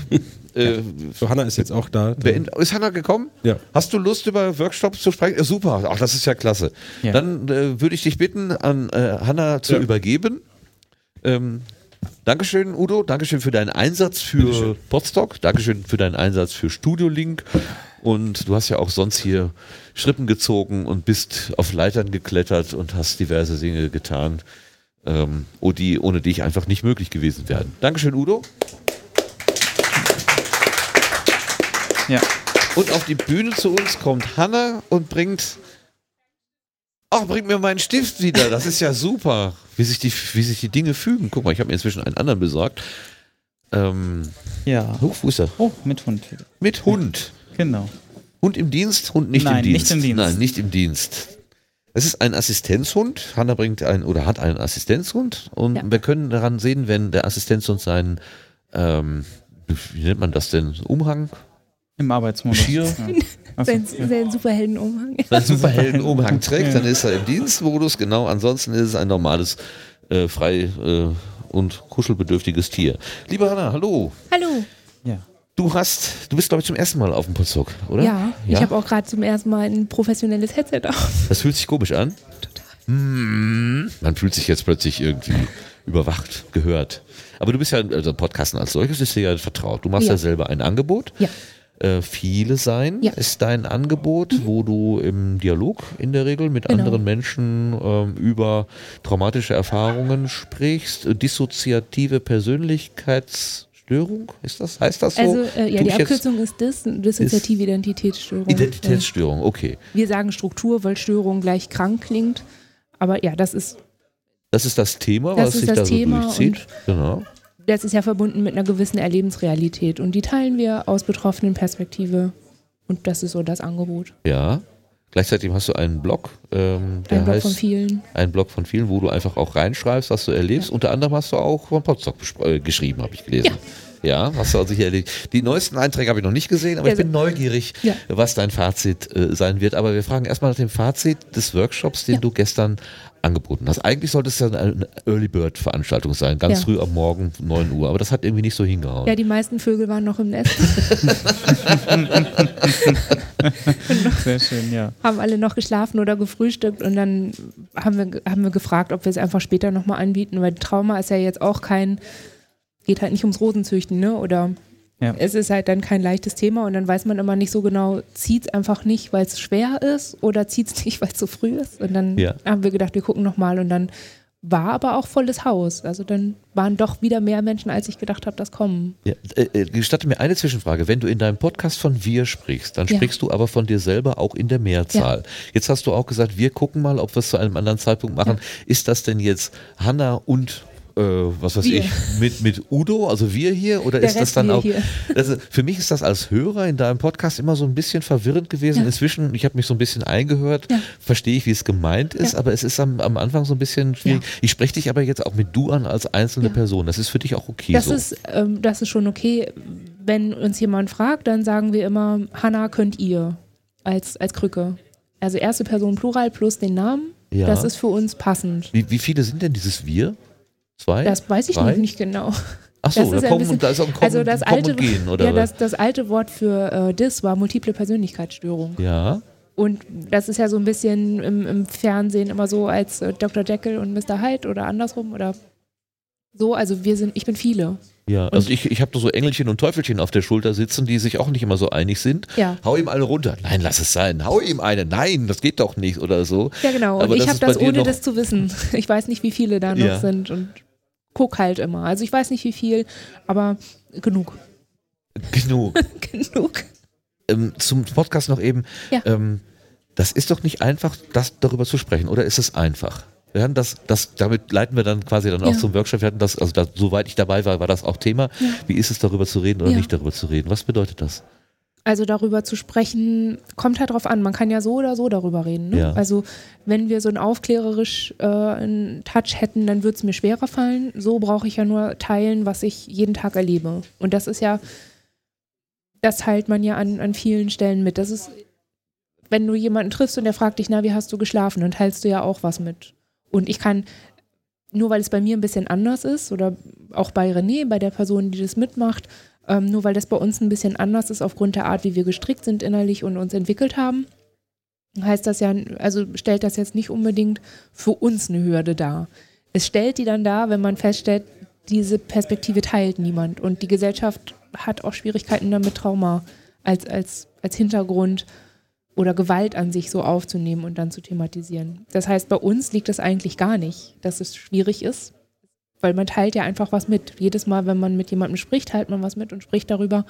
Äh, So, Hanna ist jetzt auch da. beend- ist Hanna gekommen? Ja. Hast du Lust, über Workshops zu sprechen? Ja, super. Ach, das ist ja klasse. Ja. Dann äh, würde ich dich bitten, an äh, Hanna zu Ja. übergeben. Ähm, Dankeschön, Udo. Dankeschön für deinen Einsatz für Podstock. Dankeschön für deinen Einsatz für Studio Link. Und du hast ja auch sonst hier Schrippen gezogen und bist auf Leitern geklettert und hast diverse Dinge getan, ähm, oh, die ohne dich einfach nicht möglich gewesen wären. Dankeschön, Udo. Ja. Und auf die Bühne zu uns kommt Hanna und bringt. Ach, bringt mir meinen Stift wieder. Das ist ja super, wie sich die, wie sich die Dinge fügen. Guck mal, ich habe mir inzwischen einen anderen besorgt. Ähm, Ja. oh, wo ist er? Oh, mit Hund. Mit Hund. Genau. Hund im Dienst, Hund nicht Nein, im Dienst. nicht im Dienst. Nein, nicht im Dienst. Es ist ein Assistenzhund. Hanna bringt einen oder hat einen Assistenzhund und Ja. wir können daran sehen, wenn der Assistenzhund seinen, ähm, wie nennt man das denn, Umhang? Im Arbeitsmodus. Schier. Ja. Sein, ja. sein Superheldenumhang. seinen Superheldenumhang trägt, Ja. dann ist er im Dienstmodus. Genau, ansonsten ist es ein normales, äh, frei äh, und kuschelbedürftiges Tier. Liebe Hanna, hallo. Hallo. Ja. Du hast, du bist glaube ich zum ersten Mal auf dem Potsdok, oder? Ja, ich habe auch gerade zum ersten Mal ein professionelles Headset auf. Das fühlt sich komisch an. Total. Man fühlt sich jetzt plötzlich irgendwie überwacht, gehört. Aber du bist ja, also Podcasten als solches ist dir ja vertraut. Du machst ja, Ja. selber ein Angebot. Ja. Äh, viele sein Ja. ist dein Angebot, wo du im Dialog in der Regel mit Genau. anderen Menschen ähm, über traumatische Erfahrungen sprichst, äh, dissoziative Identitätsstörung? Ist das, heißt das so? Also äh, ja, die Abkürzung ist DIS, dissoziative Identitätsstörung. Identitätsstörung, okay. Wir sagen Struktur, weil Störung gleich krank klingt. Aber ja, das ist, Das ist das Thema, Das was sich das da so Thema durchzieht. Genau. das ist ja verbunden mit einer gewissen Erlebensrealität. Und die teilen wir aus betroffenen Perspektive. Und das ist so das Angebot. Ja. Gleichzeitig hast du einen Blog, ähm, der Ein Blog heißt von vielen. ein Blog von vielen, wo du einfach auch reinschreibst, was du erlebst. Unter anderem hast du auch von Potsdok äh, geschrieben, habe ich gelesen. Ja. hast du also hier erlebt. Die neuesten Einträge habe ich noch nicht gesehen, aber Ja, ich bin neugierig, Ja. was dein Fazit äh, sein wird. Aber wir fragen erstmal nach dem Fazit des Workshops, den du gestern angeboten hast. Eigentlich sollte es ja eine Early Bird Veranstaltung sein, ganz Ja. früh am Morgen, 9 Uhr. Aber das hat irgendwie nicht so hingehauen. Ja, die meisten Vögel waren noch im Nest. Sehr schön, ja. haben alle noch geschlafen oder gefrühstückt und dann haben wir, haben wir gefragt, ob wir es einfach später nochmal anbieten, weil Trauma ist ja jetzt auch kein, geht halt nicht ums Rosenzüchten, ne? Oder Ja. es ist halt dann kein leichtes Thema und dann weiß man immer nicht so genau, zieht es einfach nicht, weil es schwer ist oder zieht es nicht, weil es zu früh ist. Und dann Ja. haben wir gedacht, wir gucken nochmal und dann war aber auch volles Haus. Also dann waren doch wieder mehr Menschen, als ich gedacht habe, das kommen. Ja, äh, äh, gestatte mir eine Zwischenfrage. Wenn du in deinem Podcast von wir sprichst, dann Ja. sprichst du aber von dir selber auch in der Mehrzahl. Jetzt hast du auch gesagt, wir gucken mal, ob wir es zu einem anderen Zeitpunkt machen. Ist das denn jetzt Hanna und äh, was weiß Wir. ich, mit, mit Udo, also wir hier, oder Der ist das Rest dann wir auch. Also für mich ist das als Hörer in deinem Podcast immer so ein bisschen verwirrend gewesen. Ja. Inzwischen, ich habe mich so ein bisschen eingehört, verstehe ich, wie es gemeint ist, aber es ist am, am Anfang so ein bisschen schwierig. Ich spreche dich aber jetzt auch mit du an als einzelne Person. Das ist für dich auch okay Das so. ist, ähm, das ist schon okay. Wenn uns jemand fragt, dann sagen wir immer, Hanna könnt ihr als, als Krücke. Also erste Person Plural plus den Namen. Ja. Das ist für uns passend. Wie, wie viele sind denn dieses Wir? Zwei? Das weiß ich Drei? noch nicht genau. Ach so, Das da kommen bisschen- und da ist auch ein Kommen, also das Kommen alte, und Gehen, oder ja, das, das alte Wort für äh, DIS war multiple Persönlichkeitsstörung. Ja. Und das ist ja so ein bisschen im, im Fernsehen immer so als äh, Dr. Jekyll und Mr. Hyde oder andersrum oder so. Also wir sind, ich bin viele. Ja, also ich, ich habe da so Engelchen und Teufelchen auf der Schulter sitzen, die sich auch nicht immer so einig sind. Ja. Hau ihm alle runter. Nein, lass es sein. Hau ihm eine. Nein, das geht doch nicht oder so. Ja, genau. Aber Und ich habe das dir ohne das zu wissen. Ich weiß nicht, wie viele da noch Ja. sind und guck halt immer. Also ich weiß nicht, wie viel, aber genug. Genug. genug. Ähm, zum Podcast noch eben. Ja. Ähm, das ist doch nicht einfach, das darüber zu sprechen, oder ist es einfach? Wir hatten das, das, damit leiten wir dann quasi dann auch Ja. zum Workshop. Wir hatten das, also da, soweit ich dabei war, war das auch Thema. Ja. Wie ist es darüber zu reden oder nicht darüber zu reden? Was bedeutet das? Also darüber zu sprechen, kommt halt drauf an. Man kann ja so oder so darüber reden. Ne? Ja. Also wenn wir so einen aufklärerisch äh, einen Touch hätten, dann würde es mir schwerer fallen. So brauche ich ja nur teilen, was ich jeden Tag erlebe. Und das ist ja, das teilt man ja an, an vielen Stellen mit. Das ist, wenn du jemanden triffst und der fragt dich, na, wie hast du geschlafen, dann teilst du ja auch was mit. Und ich kann, nur weil es bei mir ein bisschen anders ist, oder auch bei René, bei der Person, die das mitmacht, ähm, nur weil das bei uns ein bisschen anders ist aufgrund der Art, wie wir gestrickt sind innerlich und uns entwickelt haben, heißt das ja, also stellt das jetzt nicht unbedingt für uns eine Hürde dar. Es stellt die dann dar, wenn man feststellt, diese Perspektive teilt niemand und die Gesellschaft hat auch Schwierigkeiten damit, Trauma als, als, als Hintergrund oder Gewalt an sich so aufzunehmen und dann zu thematisieren. Das heißt, bei uns liegt es eigentlich gar nicht, dass es schwierig ist, weil man teilt ja einfach was mit. Jedes Mal, wenn man mit jemandem spricht, teilt man was mit und spricht darüber.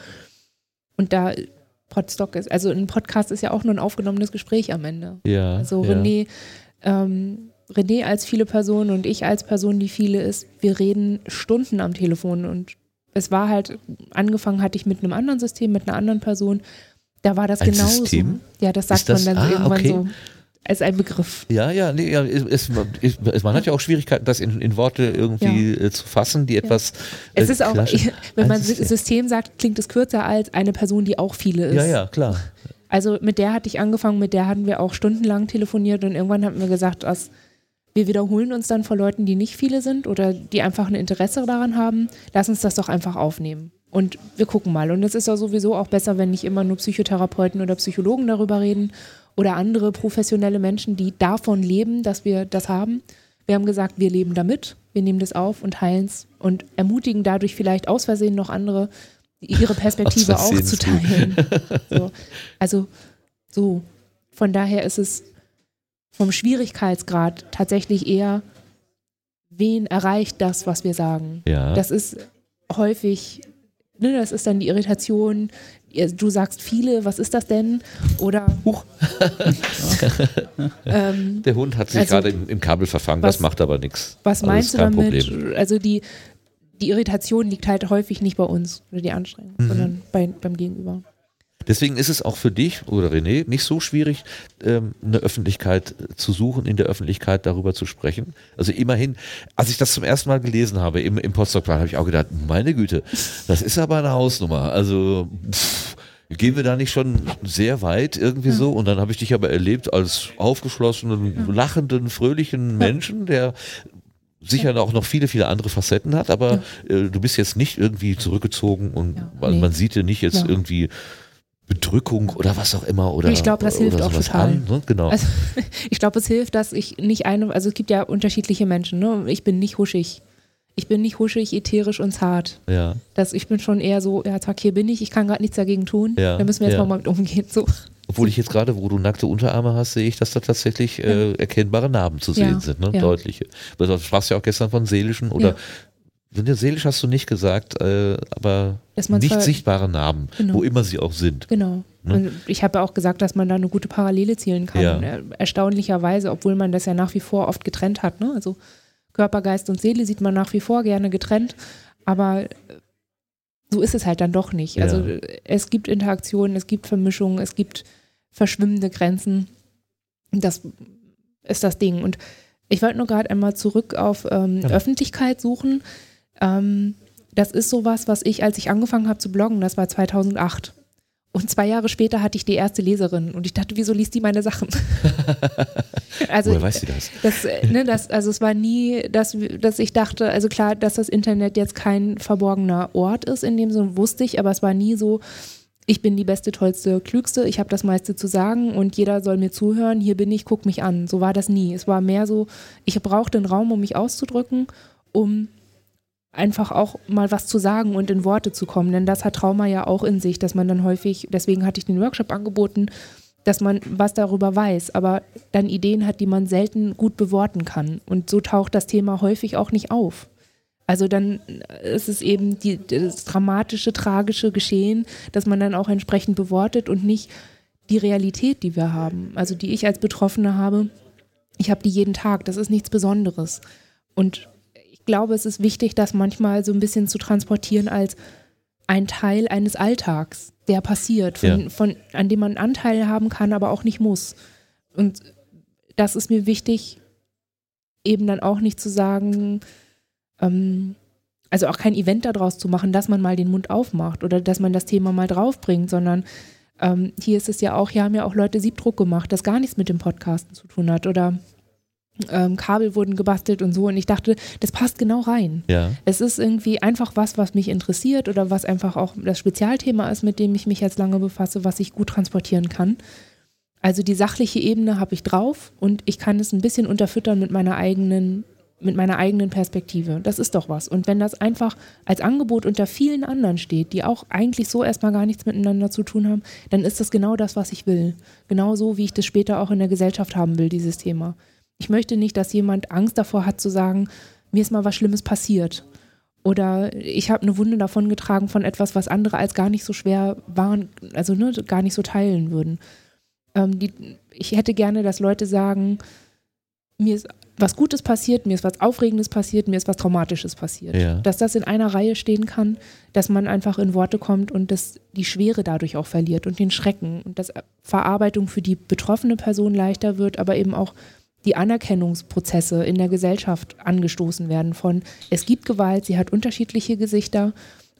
Und da Podstock ist, also ein Podcast ist ja auch nur ein aufgenommenes Gespräch am Ende. Ja, Also ja. René, ähm, René als viele Personen und ich als Person, die viele ist, wir reden Stunden am Telefon und es war halt, angefangen hatte ich mit einem anderen System, mit einer anderen Person, da war das Ein genauso. System? Ja, das sagt das- man dann ah, irgendwann okay. so als ein Begriff. Ja, ja, nee, ja es, es, man hat ja auch Schwierigkeiten, das in, in Worte irgendwie äh, zu fassen, die etwas. Es äh, ist auch, wenn man Ein System. Sagt, klingt es kürzer als eine Person, die auch viele ist. Ja, ja, klar. Also mit der hatte ich angefangen, mit der hatten wir auch stundenlang telefoniert und irgendwann hatten wir gesagt, dass wir wiederholen uns dann vor Leuten, die nicht viele sind oder die einfach ein Interesse daran haben. Lass uns das doch einfach aufnehmen. Und wir gucken mal. Und es ist ja sowieso auch besser, wenn nicht immer nur Psychotherapeuten oder Psychologen darüber reden oder andere professionelle Menschen, die davon leben, dass wir das haben. Wir haben gesagt, wir leben damit, wir nehmen das auf und heilen es und ermutigen dadurch vielleicht aus Versehen noch andere, ihre Perspektive auch zu. teilen. So. Also so. Von daher ist es vom Schwierigkeitsgrad tatsächlich eher, wen erreicht das, was wir sagen. Ja. Das ist häufig ne, das ist dann die Irritation. Du sagst viele, was ist das denn? Oder Huch. ähm, Der Hund hat sich also, gerade im, im Kabel verfangen, das was- macht aber nichts. Was Also meinst du damit? Problem. Also die, die Irritation liegt halt häufig nicht bei uns oder die Anstrengung, Mhm. sondern bei, beim Gegenüber. Deswegen ist es auch für dich oder René nicht so schwierig, ähm, eine Öffentlichkeit zu suchen, in der Öffentlichkeit darüber zu sprechen. Also immerhin, als ich das zum ersten Mal gelesen habe im, im Potsdam-Plan, habe ich auch gedacht, meine Güte, das ist aber eine Hausnummer. Also pff, gehen wir da nicht schon sehr weit irgendwie so? Und dann habe ich dich aber erlebt als aufgeschlossenen, lachenden, fröhlichen Menschen, der sicher auch noch viele, viele andere Facetten hat, aber äh, du bist jetzt nicht irgendwie zurückgezogen und man, nee. man sieht dir nicht jetzt Ja. irgendwie Bedrückung oder was auch immer oder ich glaube, das hilft auch total. An, ne? Genau. Also, ich glaube, es hilft, dass ich nicht eine, also es gibt ja unterschiedliche Menschen, ne? Ich bin nicht huschig. Ich bin nicht huschig, ätherisch und zart. ja. Das, ich bin schon eher so, ja, zack, hier bin ich, ich kann gerade nichts dagegen tun. Ja, Da müssen wir jetzt ja. mal mit umgehen. So. Obwohl ich jetzt gerade, wo du nackte Unterarme hast, sehe ich, dass da tatsächlich äh, erkennbare Narben zu sehen Ja, sind, ne? ja. deutliche. Du sprachst ja auch gestern von seelischen oder. Sind ja seelisch hast du nicht gesagt, äh, aber nicht sichtbare Narben, Genau. wo immer sie auch sind. Genau. Ne? Und ich habe ja auch gesagt, dass man da eine gute Parallele zielen kann. Ja. Er- Erstaunlicherweise, obwohl man das ja nach wie vor oft getrennt hat. Ne? Also Körper, Geist und Seele sieht man nach wie vor gerne getrennt, aber äh, so ist es halt dann doch nicht. Ja. Also äh, es gibt Interaktionen, es gibt Vermischungen, es gibt verschwimmende Grenzen. Das ist das Ding. Und ich wollte nur gerade einmal zurück auf ähm, Öffentlichkeit suchen. Ähm, das ist sowas, was ich, als ich angefangen habe zu bloggen, das war 2008. Und zwei Jahre später hatte ich die erste Leserin und ich dachte, wieso liest die meine Sachen? also, Woher weiß sie das? das, äh, ne, das, also es war nie, dass, dass ich dachte, also klar, dass das Internet jetzt kein verborgener Ort ist, in dem Sinne wusste ich, aber es war nie so, ich bin die beste, tollste, klügste, ich habe das meiste zu sagen und jeder soll mir zuhören, hier bin ich, guck mich an. So war das nie. Es war mehr so, ich brauchte einen Raum, um mich auszudrücken, um einfach auch mal was zu sagen und in Worte zu kommen. Denn das hat Trauma ja auch in sich, dass man dann häufig, deswegen hatte ich den Workshop angeboten, dass man was darüber weiß, aber dann Ideen hat, die man selten gut beworten kann. Und so taucht das Thema häufig auch nicht auf. Also dann ist es eben die, das dramatische, tragische Geschehen, dass man dann auch entsprechend bewortet und nicht die Realität, die wir haben. Also die ich als Betroffene habe, ich habe die jeden Tag. Das ist nichts Besonderes. Und glaube, es ist wichtig, das manchmal so ein bisschen zu transportieren als ein Teil eines Alltags, der passiert, von, Ja. von, an dem man Anteil haben kann, aber auch nicht muss. Und das ist mir wichtig, eben dann auch nicht zu sagen, ähm, also auch kein Event daraus zu machen, dass man mal den Mund aufmacht oder dass man das Thema mal draufbringt, sondern ähm, hier ist es ja auch, hier haben ja auch Leute Siebdruck gemacht, das gar nichts mit dem Podcasten zu tun hat oder ähm, Kabel wurden gebastelt und so und ich dachte, das passt genau rein. Ja. Es ist irgendwie einfach was, was mich interessiert oder was einfach auch das Spezialthema ist, mit dem ich mich jetzt lange befasse, was ich gut transportieren kann. Also die sachliche Ebene habe ich drauf und ich kann es ein bisschen unterfüttern mit meiner eigenen mit meiner eigenen Perspektive. Das ist doch was. Und wenn das einfach als Angebot unter vielen anderen steht, die auch eigentlich so erstmal gar nichts miteinander zu tun haben, dann ist das genau das, was ich will. Genauso wie ich das später auch in der Gesellschaft haben will, dieses Thema. Ich möchte nicht, dass jemand Angst davor hat zu sagen, mir ist mal was Schlimmes passiert. Oder ich habe eine Wunde davon getragen von etwas, was andere als gar nicht so schwer waren, also ne, gar nicht so teilen würden. Ähm, die, ich hätte gerne, dass Leute sagen, mir ist was Gutes passiert, mir ist was Aufregendes passiert, mir ist was Traumatisches passiert. Ja. Dass das in einer Reihe stehen kann, dass man einfach in Worte kommt und dass die Schwere dadurch auch verliert und den Schrecken und dass Verarbeitung für die betroffene Person leichter wird, aber eben auch die Anerkennungsprozesse in der Gesellschaft angestoßen werden von, es gibt Gewalt, sie hat unterschiedliche Gesichter,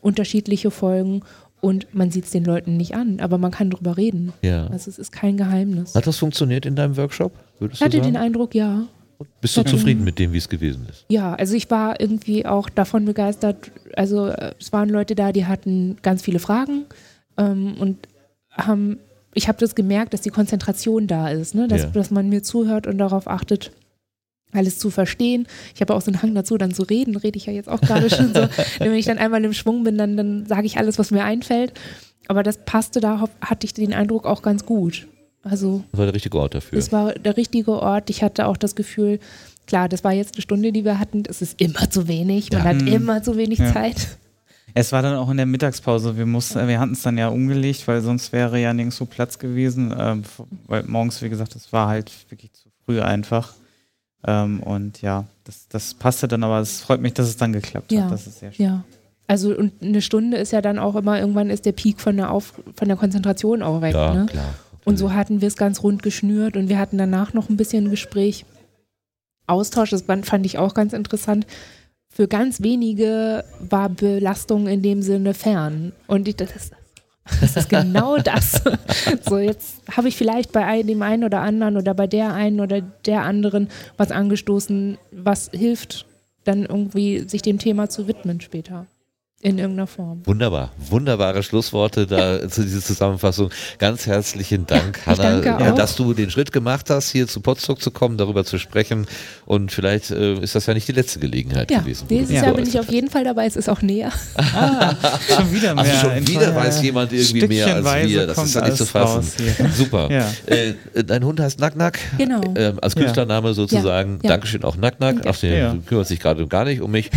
unterschiedliche Folgen und man sieht es den Leuten nicht an, aber man kann drüber reden. Ja. Also es ist kein Geheimnis. Hat das funktioniert in deinem Workshop? Würdest Ich hatte den Eindruck, ja. Bist du zufrieden mit dem, wie es gewesen ist? Ja, also ich war irgendwie auch davon begeistert. Also äh, es waren Leute da, die hatten ganz viele Fragen ähm, und haben, ich habe das gemerkt, dass die Konzentration da ist, ne? dass, Ja. dass man mir zuhört und darauf achtet, alles zu verstehen. Ich habe auch so einen Hang dazu, dann zu reden, rede ich ja jetzt auch gerade schon so. Wenn ich dann einmal im Schwung bin, dann, dann sage ich alles, was mir einfällt. Aber das passte da, hatte ich den Eindruck auch ganz gut. Also Das war der richtige Ort dafür. es war der richtige Ort. Ich hatte auch das Gefühl, klar, das war jetzt eine Stunde, die wir hatten. Es ist immer zu wenig. Man Ja. hat Mhm. immer zu wenig Ja. Zeit. Es war dann auch in der Mittagspause. Wir mussten, wir hatten es dann ja umgelegt, weil sonst wäre ja nirgendwo Platz gewesen. Ähm, weil morgens, wie gesagt, es war halt wirklich zu früh einfach. Ähm, und ja, das, das passte dann, aber es freut mich, dass es dann geklappt Ja, hat. Das ist sehr schön. ja. Also und eine Stunde ist ja dann auch immer, irgendwann ist der Peak von der, Auf von der Konzentration auch weg. Ja, ne? klar. Und so hatten wir es ganz rund geschnürt und wir hatten danach noch ein bisschen Gespräch. Austausch, das fand fand ich auch ganz interessant. Für ganz wenige war Belastung in dem Sinne fern. Und ich, das, ist- das ist genau das. so, jetzt habe ich vielleicht bei dem einen oder anderen oder bei der einen oder der anderen was angestoßen, was hilft, dann irgendwie sich dem Thema zu widmen später. In irgendeiner Form. Wunderbar, wunderbare Schlussworte da zu dieser Zusammenfassung. Ganz herzlichen Dank, Hanna, danke äh, dass du den Schritt gemacht hast, hier zu Potsdok zu kommen, darüber zu sprechen. Und vielleicht äh, ist das ja nicht die letzte Gelegenheit Ja, gewesen. dich Jahr bin ich auf jeden Fall dabei, es ist auch näher. Schon wieder mehr. Ach, schon wieder ja, weiß ja. jemand irgendwie mehr als wir. Das ist ja nicht zu fassen. Super. Ja. Äh, dein Hund heißt Nack Nack. Genau. Ähm, als Ja. Künstlername sozusagen. Ja. Ja. Dankeschön auch Nack Nack. Ach, der Ja. kümmert sich gerade gar nicht um mich.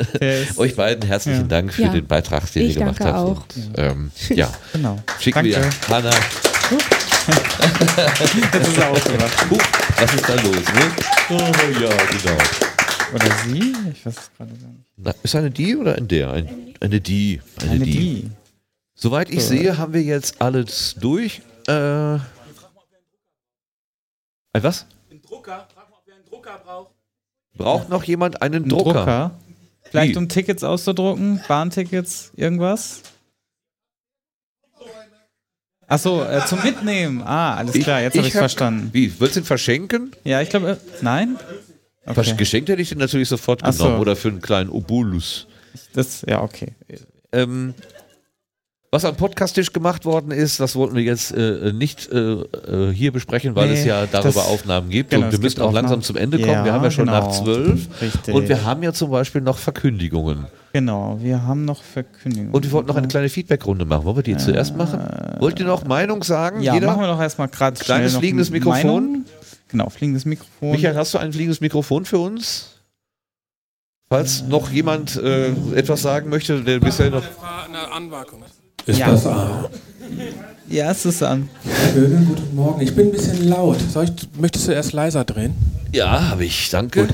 Euch beiden herzlichen Ja. Dank für Ja. den Beitrag, den Ich ihr gemacht danke habt. auch. Und, ähm, ja, Genau. schicken wir Danke. Hanna. Jetzt ist er ausgemacht. Huch, was ist da los? Ne? Oh, ja, genau. Oder sie? Ich weiß es gerade gar nicht. Na, ist eine die oder ein der? Ein, eine die. Eine, Eine die. die. Soweit ich So. sehe, haben wir jetzt alles durch. Äh, ein was? Ein Drucker. Frag mal, ob wer einen Drucker braucht. Braucht noch jemand einen Ein Drucker? Vielleicht um Tickets auszudrucken, Bahntickets, irgendwas? Achso, äh, zum Mitnehmen. Ah, alles klar, jetzt habe ich es hab- verstanden. Wie? Willst du ihn verschenken? Ja, ich glaube, äh, nein? Versch- Geschenkt hätte ich den natürlich sofort Ach so. genommen. Oder für einen kleinen Obolus. Das, ja, okay. Ähm, was am Podcasttisch gemacht worden ist, das wollten wir jetzt äh, nicht äh, äh, hier besprechen, weil Nee, es ja darüber das- Aufnahmen gibt. genau, und wir müssen auch langsam zum Ende kommen. wir Ja, haben ja schon genau. nach zwölf. Richtig. Und wir haben ja zum Beispiel noch Verkündigungen. Genau, wir haben noch Verkündigungen. Und wir wollten noch eine kleine Feedbackrunde machen. Wollen wir die zuerst machen? Wollt ihr noch Meinung sagen? Ja, Jeder? machen wir doch erstmal gerade Kleines fliegendes Mikrofon. Genau, fliegendes Mikrofon. Michael, hast du ein fliegendes Mikrofon für uns? Falls noch jemand äh, etwas sagen möchte, der bisher noch. Eine Anmerkung. Ist ja. das an? Ja, es ist an. Herr Gögel, guten Morgen. Ich bin ein bisschen laut. Soll ich, möchtest du erst leiser drehen? Ja, habe ich, danke.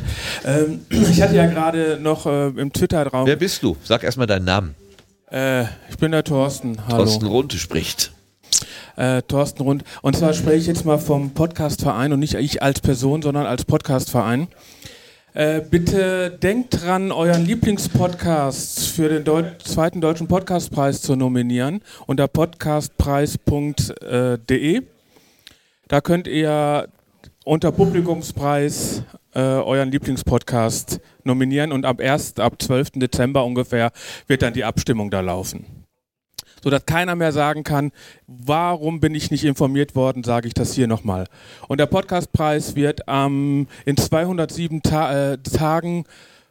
Ähm, ich hatte ja gerade noch äh, im Twitter-Raum. Wer bist du? Sag erstmal deinen Namen. Äh, ich bin der Thorsten. Hallo. Thorsten Runte spricht. Äh, Thorsten Rund. Und zwar spreche ich jetzt mal vom Podcastverein und nicht ich als Person, sondern als Podcastverein. Äh, bitte denkt dran, euren Lieblingspodcast für den Deu zweiten deutschen Podcastpreis zu nominieren unter podcastpreis.de. Da könnt ihr unter Publikumspreis äh, euren Lieblingspodcast nominieren und ab 1. ab 12. Dezember ungefähr wird dann die Abstimmung da laufen sodass keiner mehr sagen kann, warum bin ich nicht informiert worden, sage ich das hier nochmal. Und der Podcastpreis wird ähm, in 207 Ta äh, Tagen,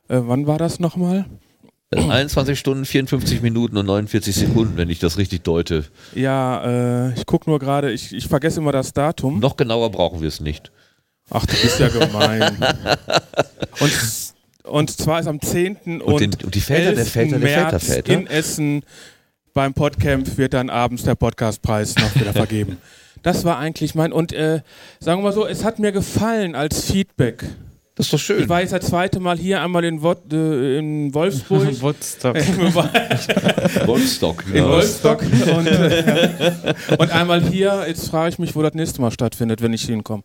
äh, wann war das nochmal? 21 Stunden, 54 Minuten und 49 Sekunden, wenn ich das richtig deute. Ja, äh, ich gucke nur gerade, ich, ich vergesse immer das Datum. Noch genauer brauchen wir es nicht. Ach, du bist ja gemein. und, und zwar ist am 10. und, den- und die Väter der 11. Väter der März Väterväter? in Essen beim Podcamp wird dann abends der Podcastpreis noch wieder vergeben. Das war eigentlich mein, und äh, sagen wir mal so, es hat mir gefallen als Feedback. Das ist doch schön. Ich war jetzt das zweite Mal hier, einmal in, Wot, äh, in Wolfsburg. Woodstock. Wolfstock, In. Wolfstock. Und, äh, und einmal hier, jetzt frage ich mich, wo das nächste Mal stattfindet, wenn ich hinkomme.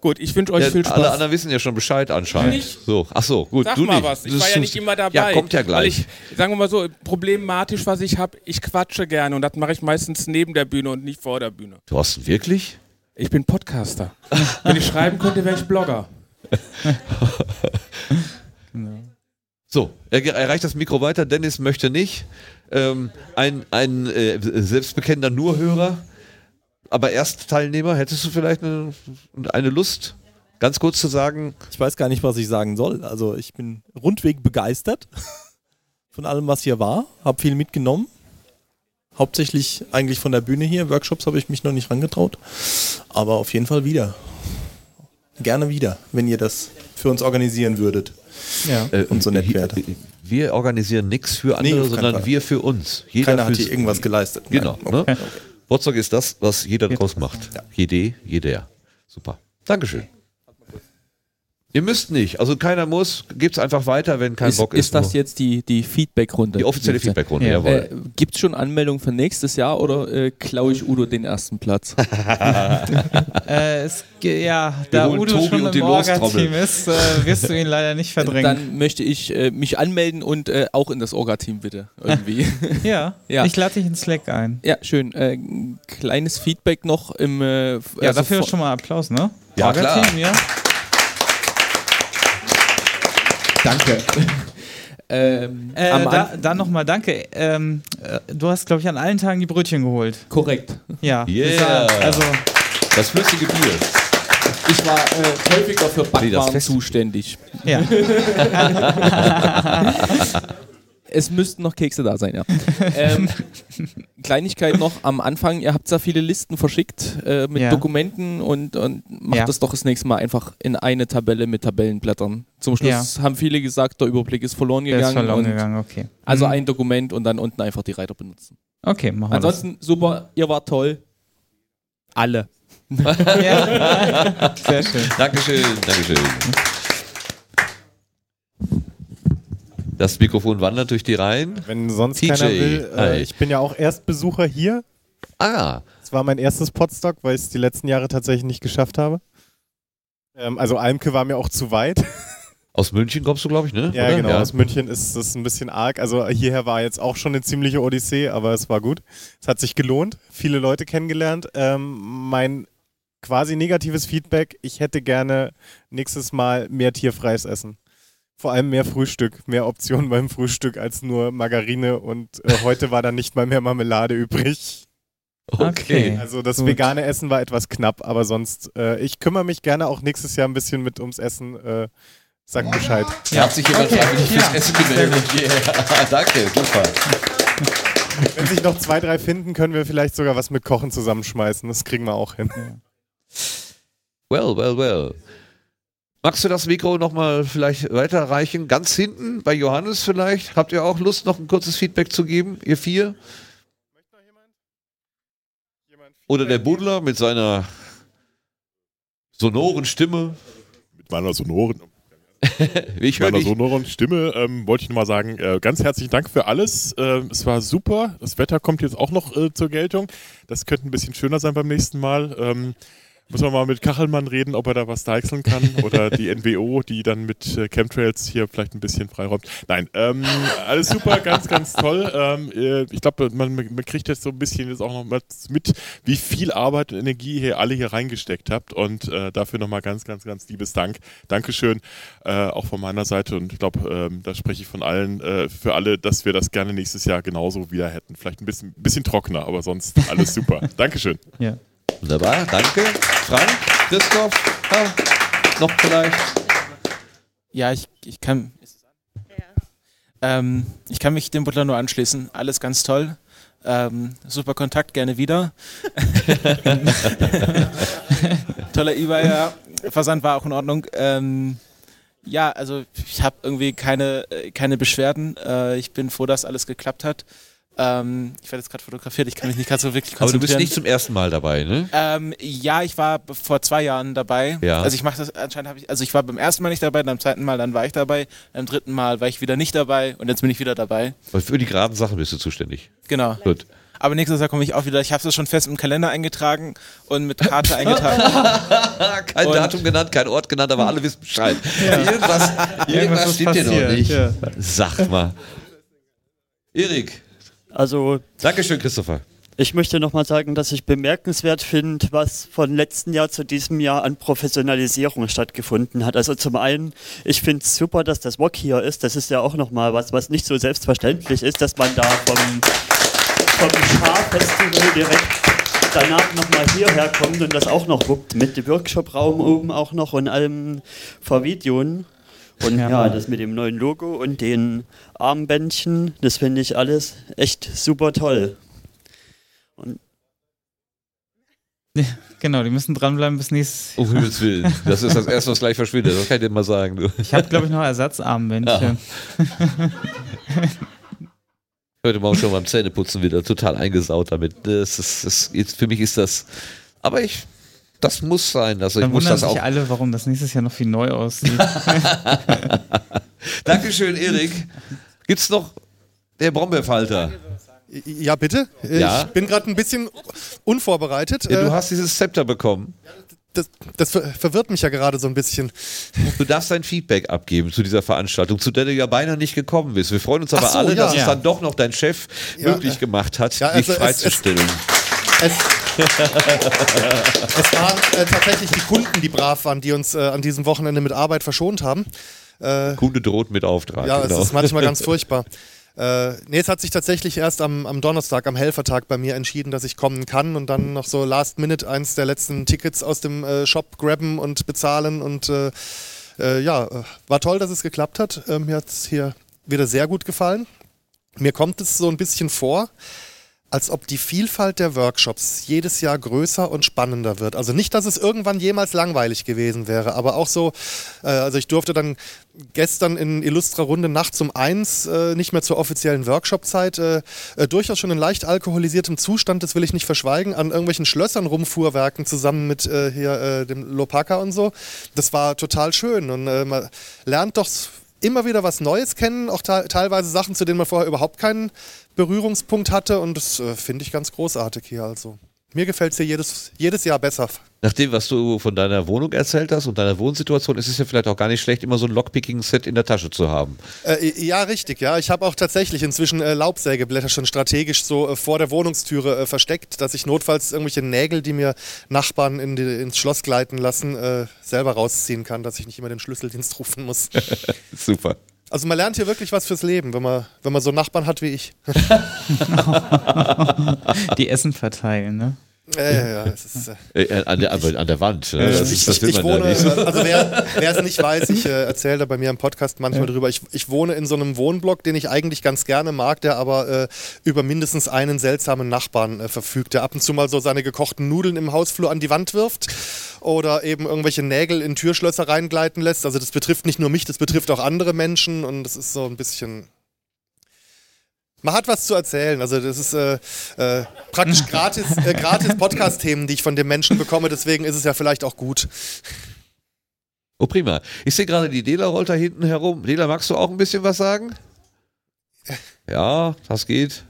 Gut, ich wünsche euch Ja, viel Spaß. alle anderen wissen ja schon Bescheid anscheinend. Nicht? So, ach so, gut. Sag du mal nicht. was, ich Das war ja nicht immer dabei. Ja, kommt ja gleich. ich, sagen wir mal so, problematisch, was ich habe, ich quatsche gerne und das mache ich meistens neben der Bühne und nicht vor der Bühne. Thorsten, wirklich? Ich bin Podcaster. Wenn ich schreiben könnte, wäre ich Blogger. So, er er reicht das Mikro weiter. Dennis möchte nicht. Ähm, ein ein äh, selbstbekennender Nurhörer, aber Erstteilnehmer. Hättest du vielleicht eine, eine Lust, ganz kurz zu sagen? Ich weiß gar nicht, was ich sagen soll. Also ich bin rundweg begeistert von allem, was hier war. Hab viel mitgenommen. Hauptsächlich eigentlich von der Bühne hier. Workshops habe ich mich noch nicht rangetraut. Aber auf jeden Fall wieder. Gerne wieder, wenn ihr das für uns organisieren würdet. Ja. Äh, Und so nett hier- wäre. wir organisieren nichts für andere, Nee, sondern Fall. wir für uns. Jeder Keiner hat hier irgendwas geleistet. Genau. Nein. Ne? Okay. Potsdok ist das, was jeder draus macht. Jede, jeder. Super. Dankeschön. Ihr müsst nicht, also keiner muss, gibt's einfach weiter, wenn kein ist, Bock ist ist. das jetzt die, die Feedback-Runde? Die offizielle Feedback-Runde, jawohl. Äh, Gibt es schon Anmeldungen für nächstes Jahr oder äh, klaue ich Udo den ersten Platz? äh, es, ja, da Udo Tobi schon und im Orga-Team ist, äh, wirst du ihn leider nicht verdrängen. Dann möchte ich äh, mich anmelden und äh, auch in das Orga-Team bitte. Irgendwie. Ja, ich lade dich in Slack ein. Ja, schön. Äh, ein kleines Feedback noch im. Äh, Ja, also dafür schon mal Applaus, ne? Ja, klar. Ja. Danke. ähm, Äh, am da, Anf- da nochmal danke. Ähm, äh, du hast, glaube ich, an allen Tagen die Brötchen geholt. Korrekt. Ja. Yeah. Das Also, das flüssige Bier. Ich war äh, häufiger für Backwaren zuständig. Ja. es müssten noch Kekse da sein, ja. ähm, Kleinigkeit noch am Anfang, ihr habt da viele Listen verschickt äh, mit Ja. Dokumenten und, und macht Ja. das doch das nächste Mal einfach in eine Tabelle mit Tabellenblättern. Zum Schluss haben viele gesagt, der Überblick ist verloren Der gegangen. ist verloren und gegangen, okay. Also Mhm. ein Dokument und dann unten einfach die Reiter benutzen. Okay, machen wir Ansonsten super, ihr wart toll. Alle. Ja. Sehr schön. Dankeschön, Dankeschön. Das Mikrofon wandert durch die Reihen. Wenn sonst TJ, keiner will. Äh, ich bin ja auch Erstbesucher hier. Ah. Es war mein erstes Podstock, weil ich es die letzten Jahre tatsächlich nicht geschafft habe. Ähm, also Almke war mir auch zu weit. Aus München kommst du, glaube ich, ne? Ja, Oder? genau. Aus München ist das ein bisschen arg. Also hierher war jetzt auch schon eine ziemliche Odyssee, aber es war gut. Es hat sich gelohnt. Viele Leute kennengelernt. Ähm, mein quasi negatives Feedback, ich hätte gerne nächstes Mal mehr tierfreies Essen. Vor allem mehr Frühstück, mehr Optionen beim Frühstück als nur Margarine und äh, heute war dann nicht mal mehr Marmelade übrig. Okay. Also das Gut. vegane Essen war etwas knapp, aber sonst, äh, ich kümmere mich gerne auch nächstes Jahr ein bisschen mit ums Essen. Äh, sag Bescheid. Da hat sich jemand freiwillig fürs Essen gemeldet. Yeah. Danke, super. Wenn sich noch zwei, drei finden, können wir vielleicht sogar was mit Kochen zusammenschmeißen. Das kriegen wir auch hin. Well, well, well. Magst du das Mikro nochmal vielleicht weiterreichen? Ganz hinten bei Johannes vielleicht? Habt ihr auch Lust, noch ein kurzes Feedback zu geben, ihr vier? Oder der Buddler mit seiner sonoren Stimme? Mit meiner sonoren, Ich meiner sonoren Stimme ähm, wollte ich nochmal sagen, äh, ganz herzlichen Dank für alles. Äh, es war super. Das Wetter kommt jetzt auch noch äh, zur Geltung. Das könnte ein bisschen schöner sein beim nächsten Mal. Ähm, muss man mal mit Kachelmann reden, ob er da was deichseln kann oder die NWO, die dann mit äh, Chemtrails hier vielleicht ein bisschen freiräumt. Nein, ähm, alles super, ganz, ganz toll. Ähm, äh, ich glaube, man, man kriegt jetzt so ein bisschen jetzt auch noch mal mit, wie viel Arbeit und Energie hier alle hier reingesteckt habt und äh, dafür nochmal ganz, ganz, ganz liebes Dank. Dankeschön, äh, auch von meiner Seite und ich glaube, ähm, da spreche ich von allen, äh, für alle, dass wir das gerne nächstes Jahr genauso wieder hätten. Vielleicht ein bisschen, bisschen trockener, aber sonst alles super. Dankeschön. Ja. Wunderbar, danke. Frank, Christoph, ah, noch vielleicht? Ja, ich, ich kann. Ähm, ich kann mich dem Butler nur anschließen. Alles ganz toll. Ähm, super Kontakt, gerne wieder. Toller eBay, ja. Versand war auch in Ordnung. Ähm, ja, also ich habe irgendwie keine, äh, keine Beschwerden. Äh, ich bin froh, dass alles geklappt hat. Ähm, ich werde jetzt gerade fotografiert, ich kann mich nicht gerade so wirklich Aber du konzentrieren. bist nicht zum ersten Mal dabei, ne? Ähm, ja, ich war vor zwei Jahren dabei. Ja. Also ich mache das anscheinend habe ich, also ich war beim ersten Mal nicht dabei, beim zweiten Mal dann war ich dabei, beim dritten Mal war ich wieder nicht dabei und jetzt bin ich wieder dabei. Weil für die geraden Sachen bist du zuständig. Genau. Gut. Aber nächstes Jahr komme ich auch wieder. Ich habe es schon fest im Kalender eingetragen und mit Karte eingetragen. kein Und- Datum genannt, kein Ort genannt, aber alle wissen Bescheid. Irgendwas, irgendwas Irgendwas ist stimmt hier noch nicht. ja. Sag mal. Erik. Also. Dankeschön, Christopher. Ich möchte nochmal sagen, dass ich bemerkenswert finde, was von letztem Jahr zu diesem Jahr an Professionalisierung stattgefunden hat. Also zum einen, ich finde es super, dass das WOC hier ist. Das ist ja auch nochmal was, was nicht so selbstverständlich ist, dass man da vom, vom Schar-Festival direkt danach nochmal hierher kommt und das auch noch wuppt. Mit dem Workshop-Raum oben auch noch und allem Vervideoen. Und ja. das mit dem neuen Logo und den Armbändchen, das finde ich alles echt super toll. Und Genau, die müssen dranbleiben bis nächstes Um Himmels Willen. Das ist das Erste, was gleich verschwindet. Das kann ich dir mal sagen. Du. Ich habe, glaube ich, noch Ersatzarmbändchen. Heute Morgen schon beim Zähneputzen wieder total eingesaut damit. Das ist, das, jetzt, für mich ist das. Aber ich. Das muss sein. Also ich Dann muss wundern das sich auch. alle, warum das nächstes Jahr noch viel neu aussieht. Dankeschön, Erik. Gibt's noch der Brombeerfalter? Ja, bitte. Äh, Ja? Ich bin gerade ein bisschen unvorbereitet. Ja, du Äh, hast dieses Zepter bekommen. das, das ver- verwirrt mich ja gerade so ein bisschen. Du darfst dein Feedback abgeben zu dieser Veranstaltung, zu der du ja beinahe nicht gekommen bist. Wir freuen uns aber so, alle, ja. dass es dann doch noch dein Chef Ja, möglich gemacht hat, ja, dich also es- freizustellen. Es, es waren äh, tatsächlich die Kunden, die brav waren, die uns äh, an diesem Wochenende mit Arbeit verschont haben. Äh, Kunde droht mit Auftrag. ja, genau. es ist manchmal ganz furchtbar. Äh, nee, es hat sich tatsächlich erst am, am Donnerstag, am Helfertag bei mir entschieden, dass ich kommen kann und dann noch so last minute eins der letzten Tickets aus dem äh, Shop grabben und bezahlen und äh, äh, ja, äh, war toll, dass es geklappt hat. Äh, mir hat es hier wieder sehr gut gefallen. Mir kommt es so ein bisschen vor, als ob die Vielfalt der Workshops jedes Jahr größer und spannender wird. Also nicht, dass es irgendwann jemals langweilig gewesen wäre, aber auch so, äh, also ich durfte dann gestern in Illustra Runde nachts um eins, äh, nicht mehr zur offiziellen Workshop-Zeit, äh, äh, durchaus schon in leicht alkoholisiertem Zustand, das will ich nicht verschweigen, an irgendwelchen Schlössern rumfuhrwerken zusammen mit äh, hier äh, dem Lopaka und so. Das war total schön und äh, man lernt doch immer wieder was Neues kennen, auch te teilweise Sachen, zu denen man vorher überhaupt keinen Berührungspunkt hatte und das äh, finde ich ganz großartig hier also. Mir gefällt es hier jedes, jedes Jahr besser. Nach dem, was du von deiner Wohnung erzählt hast und deiner Wohnsituation, ist es ja vielleicht auch gar nicht schlecht, immer so ein Lockpicking-Set in der Tasche zu haben. Äh, ja, richtig, ja. Ich habe auch tatsächlich inzwischen äh, Laubsägeblätter schon strategisch so äh, vor der Wohnungstüre äh, versteckt, dass ich notfalls irgendwelche Nägel, die mir Nachbarn in die, ins Schloss gleiten lassen, äh, selber rausziehen kann, dass ich nicht immer den Schlüsseldienst rufen muss. Super. Also man lernt hier wirklich was fürs Leben, wenn man, wenn man so Nachbarn hat wie ich. Die Essen verteilen, ne? Ja, ja, ja. Es ist, äh, Äh, an, der, an der Wand. Ne? Das, ich, ist, das ich, ich wohne, also wer, wer es nicht weiß, ich äh, erzähle da bei mir im Podcast manchmal drüber. Ich, ich wohne in so einem Wohnblock, den ich eigentlich ganz gerne mag, der aber äh, über mindestens einen seltsamen Nachbarn äh, verfügt, der ab und zu mal so seine gekochten Nudeln im Hausflur an die Wand wirft oder eben irgendwelche Nägel in Türschlösser reingleiten lässt. Also das betrifft nicht nur mich, das betrifft auch andere Menschen und das ist so ein bisschen man hat was zu erzählen. Also das ist äh, äh, praktisch gratis, äh, gratis Podcast-Themen, die ich von dem Menschen bekomme. Deswegen ist es ja vielleicht auch gut. Oh, prima. Ich sehe gerade, die Dela rollt da hinten herum. Dela, magst du auch ein bisschen was sagen? Ja, das geht.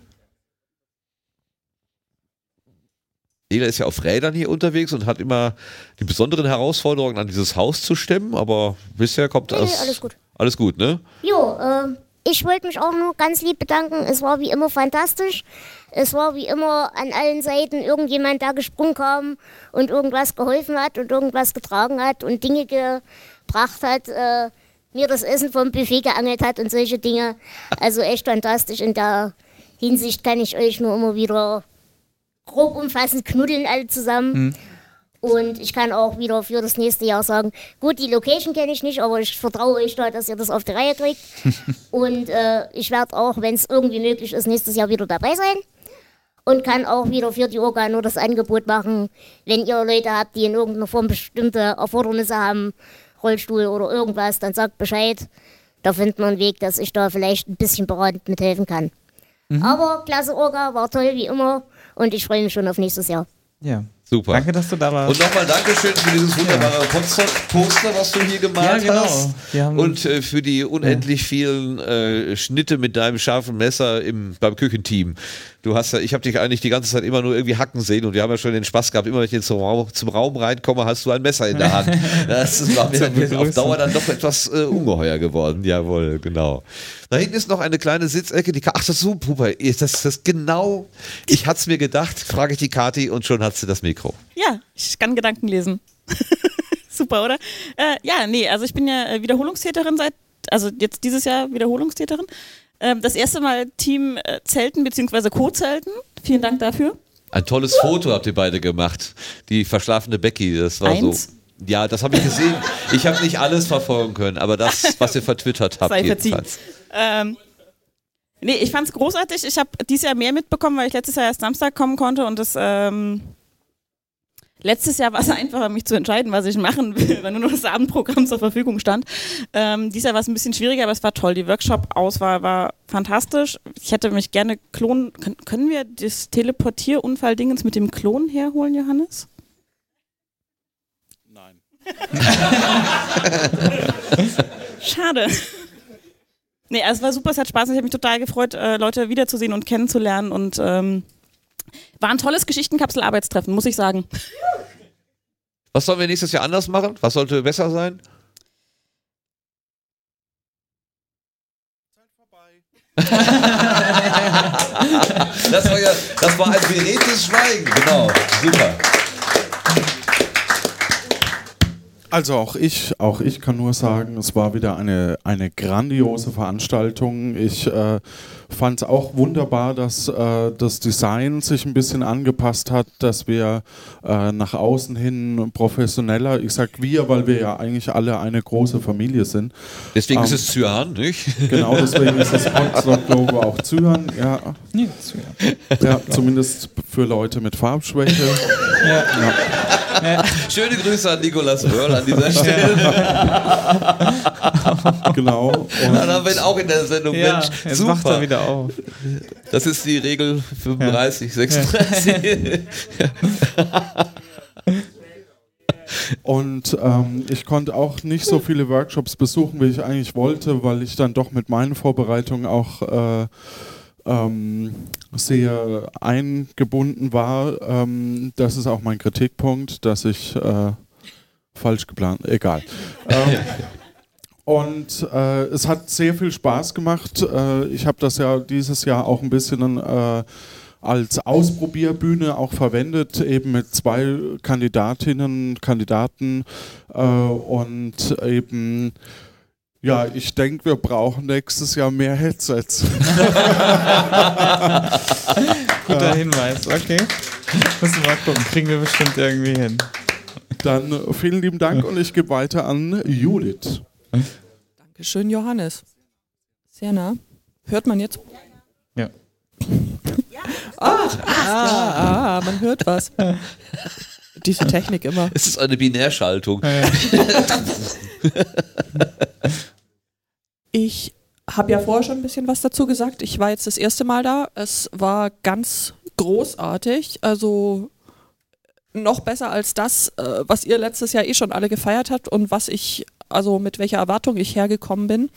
Dela ist ja auf Rädern hier unterwegs und hat immer die besonderen Herausforderungen an dieses Haus zu stemmen, aber bisher kommt Nee, das. nee, alles gut. Alles gut, ne? Jo, ähm, ich wollte mich auch nur ganz lieb bedanken. Es war wie immer fantastisch. Es war wie immer an allen Seiten irgendjemand da gesprungen kam und irgendwas geholfen hat und irgendwas getragen hat und Dinge gebracht hat, äh, mir das Essen vom Buffet geangelt hat und solche Dinge. Also echt fantastisch. In der Hinsicht kann ich euch nur immer wieder grob umfassend knuddeln alle zusammen. Und ich kann auch wieder für das nächste Jahr sagen, gut, die Location kenne ich nicht, aber ich vertraue euch da, dass ihr das auf die Reihe kriegt. Und äh, ich werde auch, wenn es irgendwie möglich ist, nächstes Jahr wieder dabei sein. Und kann auch wieder für die Orga nur das Angebot machen, wenn ihr Leute habt, die in irgendeiner Form bestimmte Erfordernisse haben, Rollstuhl oder irgendwas, dann sagt Bescheid. Da findet man einen Weg, dass ich da vielleicht ein bisschen beratend mithelfen kann. Aber klasse Orga, war toll wie immer und ich freue mich schon auf nächstes Jahr. Ja. Super. Danke, dass du da warst. Und nochmal Dankeschön für dieses wunderbare Poster, was du hier gemalt Ja, genau. hast. Und äh, für die unendlich vielen äh, Schnitte mit deinem scharfen Messer im, beim Küchenteam. Du hast ja, ich habe dich eigentlich die ganze Zeit immer nur irgendwie hacken sehen und wir haben ja schon den Spaß gehabt, immer wenn ich jetzt zum Raum, zum Raum reinkomme, hast du ein Messer in der Hand. Das war Zur mir auf Begrüßung. Dauer dann doch etwas äh, ungeheuer geworden. Jawohl, genau. Da hinten ist noch eine kleine Sitzecke, die Ka- Ach, das ist so, Pupa, das ist genau, ich hatte es mir gedacht, frage ich die Kati und schon hat sie das Mikro. Ja, ich kann Gedanken lesen. Super, oder? Äh, ja, nee, also ich bin ja äh, Wiederholungstäterin seit, also jetzt dieses Jahr Wiederholungstäterin. Ähm, das erste Mal Team äh, Zelten bzw. Co-Zelten. Vielen Dank dafür. Ein tolles Foto habt ihr beide gemacht. Die verschlafene Becky, das war Eins? so. Ja, das habe ich gesehen. Ich habe nicht alles verfolgen können, aber das, was ihr vertwittert habt, Sei jedenfalls. Ähm, nee, ich fand's großartig. Ich habe dieses Jahr mehr mitbekommen, weil ich letztes Jahr erst Samstag kommen konnte und das ähm, Letztes Jahr war es einfacher, mich zu entscheiden, was ich machen will, weil nur noch das Abendprogramm zur Verfügung stand. Ähm, dieses Jahr war es ein bisschen schwieriger, aber es war toll. Die Workshop-Auswahl war fantastisch. Ich hätte mich gerne klonen. Können, können wir das Teleportierunfall-Dingens mit dem Klon herholen, Johannes? Nein. Schade. Nee, es war super, es hat Spaß. Ich habe mich total gefreut, äh, Leute wiederzusehen und kennenzulernen und ähm, war ein tolles Geschichtenkapsel-Arbeitstreffen, muss ich sagen. Was sollen wir nächstes Jahr anders machen? Was sollte besser sein? das war ja, das war ein beredtes Schweigen, genau. Super. Also auch ich, auch ich kann nur sagen, es war wieder eine, eine grandiose Veranstaltung. Ich äh, fand es auch wunderbar, dass äh, das Design sich ein bisschen angepasst hat, dass wir äh, nach außen hin professioneller, ich sag wir, weil wir ja eigentlich alle eine große Familie sind. Deswegen Ähm, ist es Cyan, nicht? Genau, deswegen ist das Potsdam-Logo auch Cyan, ja. Nee, Cyan. Ja, zumindest für Leute mit Farbschwäche. Ja. Schöne Grüße an Nikolas Wörl an dieser Stelle. genau. Und dann haben wir ihn auch in der Sendung. Ja, Mensch, jetzt super. macht er wieder auf. Das ist die Regel 35, 36. Und ähm, ich konnte auch nicht so viele Workshops besuchen, wie ich eigentlich wollte, weil ich dann doch mit meinen Vorbereitungen auch äh, ähm, sehr eingebunden war. Ähm, das ist auch mein Kritikpunkt, dass ich äh, falsch geplant, egal. ähm, und äh, es hat sehr viel Spaß gemacht. Äh, ich habe das ja dieses Jahr auch ein bisschen äh, als Ausprobierbühne auch verwendet, eben mit zwei Kandidatinnen, Kandidaten äh, und eben ja, ich denke, wir brauchen nächstes Jahr mehr Headsets. Guter Hinweis, okay. Müssen wir mal gucken, kriegen wir bestimmt irgendwie hin. Dann äh, vielen lieben Dank und ich gebe weiter an Judith. Dankeschön, Johannes. Sehr nah. Hört man jetzt? Ja. Ah, ah, ah, man hört was. Diese Technik immer. Es ist eine Binärschaltung. Ich habe ja vorher schon ein bisschen was dazu gesagt. Ich war jetzt das erste Mal da. Es war ganz großartig. Also noch besser als das, äh, was ihr letztes Jahr eh schon alle gefeiert habt und was ich, also mit welcher Erwartung ich hergekommen bin.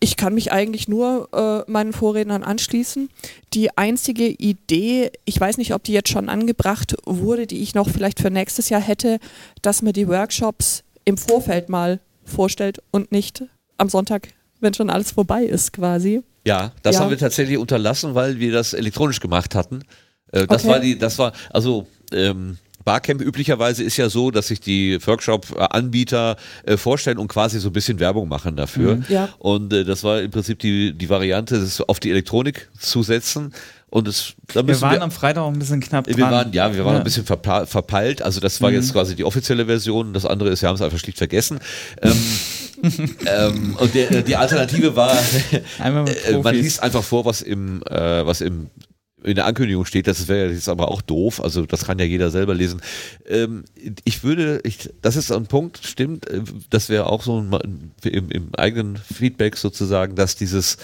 Ich kann mich eigentlich nur äh, meinen Vorrednern anschließen. Die einzige Idee, ich weiß nicht, ob die jetzt schon angebracht wurde, die ich noch vielleicht für nächstes Jahr hätte, dass man die Workshops im Vorfeld mal vorstellt und nicht am Sonntag, wenn schon alles vorbei ist quasi. Ja, das Ja. haben wir tatsächlich unterlassen, weil wir das elektronisch gemacht hatten. Äh, Das Okay. war die, das war, also ähm, Barcamp üblicherweise ist ja so, dass sich die Workshop-Anbieter äh, vorstellen und quasi so ein bisschen Werbung machen dafür. Mhm. Ja. Und äh, das war im Prinzip die, die Variante, das auf die Elektronik zu setzen. Und es, da Wir waren am Freitag auch ein bisschen knapp wir dran. waren, ja, wir waren ein bisschen verpeilt. Also das war Mhm. jetzt quasi die offizielle Version. Das andere ist, wir haben es einfach schlicht vergessen. ähm, ähm, und der, die Alternative war, äh, man liest einfach vor, was im, äh, was im in der Ankündigung steht, das wäre jetzt aber auch doof, also das kann ja jeder selber lesen. Ähm, ich würde, ich, das ist ein Punkt, stimmt, äh, das wäre auch so ein, im, im eigenen Feedback sozusagen, dass dieses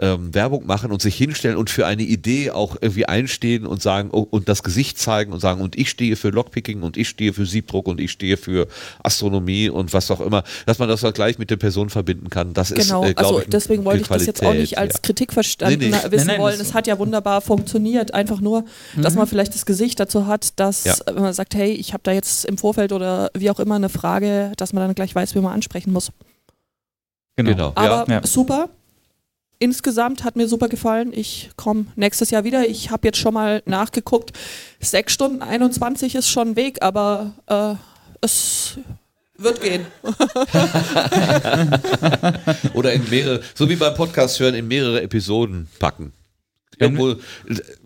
ähm, Werbung machen und sich hinstellen und für eine Idee auch irgendwie einstehen und sagen oh, und das Gesicht zeigen und sagen und ich stehe für Lockpicking und ich stehe für Siebdruck und ich stehe für Astronomie und was auch immer, dass man das auch gleich mit der Person verbinden kann. Das Genau, ist, äh, also ich, deswegen wollte ich das jetzt auch nicht als ja. Kritik verstanden Nee, nee. wissen Nein, nein, wollen. Es hat ja wunderbar funktioniert. Einfach nur, dass Mhm. man vielleicht das Gesicht dazu hat, dass, Ja. wenn man sagt, hey, ich habe da jetzt im Vorfeld oder wie auch immer eine Frage, dass man dann gleich weiß, wie man ansprechen muss. Genau. Aber ja. super. Insgesamt hat mir super gefallen. Ich komme nächstes Jahr wieder. Ich habe jetzt schon mal nachgeguckt. 6 Stunden 21 ist schon ein Weg, aber äh, es wird gehen. Oder in mehrere, so wie beim Podcast hören, in mehrere Episoden packen. Irgendwo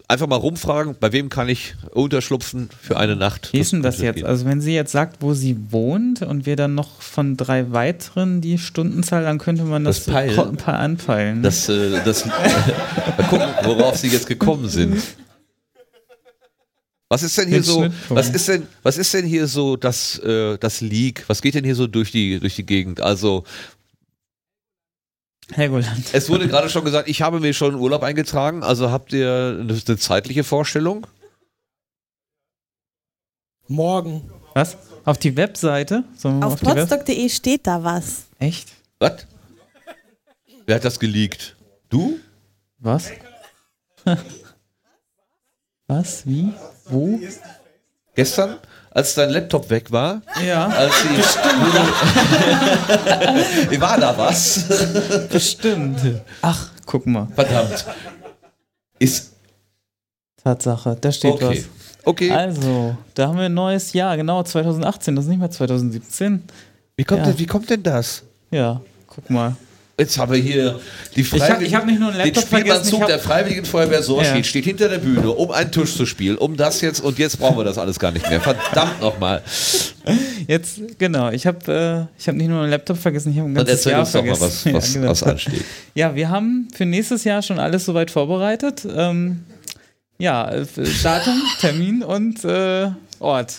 einfach mal rumfragen, bei wem kann ich unterschlupfen für eine Nacht. Wie ist denn das jetzt? gehen. Also wenn sie jetzt sagt, wo sie wohnt und wir dann noch von drei weiteren die Stundenzahl, dann könnte man das, Das Peilen? ko- ein paar anpeilen. ne? Das, äh, das, mal gucken, worauf sie jetzt gekommen sind. Was ist denn hier Den so, was ist denn, was ist denn hier so das, äh, das Leak? Was geht denn hier so durch die, durch die Gegend? Also, Helgoland. es wurde gerade schon gesagt, ich habe mir schon Urlaub eingetragen, also habt ihr eine, eine zeitliche Vorstellung? Morgen. Was? Auf die Webseite? Auf auf podstock.de steht da was. Echt? Was? Wer hat das geleakt? Du? Was? Was? Wie? Wo? Gestern, als dein Laptop weg war? Ja. Als die, Wie war da was? Bestimmt. Ach, guck mal. Verdammt. Ist. Tatsache, da steht Okay. was. Okay. Also, da haben wir ein neues Jahr, genau, 2018, das ist nicht mehr 2017. Wie kommt, ja. denn, wie kommt denn das? Ja, guck mal. Jetzt haben wir hier die Freiwilligen. ich hab nicht nur einen Laptop Den Spielmannzug vergessen, der Freiwilligen Feuerwehr Sorstedt Ja. steht hinter der Bühne, um einen Tisch zu spielen, um das jetzt und jetzt brauchen wir das alles gar nicht mehr. Verdammt nochmal. Jetzt, genau, ich habe äh, ich hab nicht nur einen Laptop vergessen, ich habe ein ganzes erzähl Jahr uns doch mal, vergessen. was, was, Ja, genau. was ansteht. Ja, wir haben für nächstes Jahr schon alles soweit vorbereitet. Ähm, ja, äh, Datum, Termin und äh, Ort.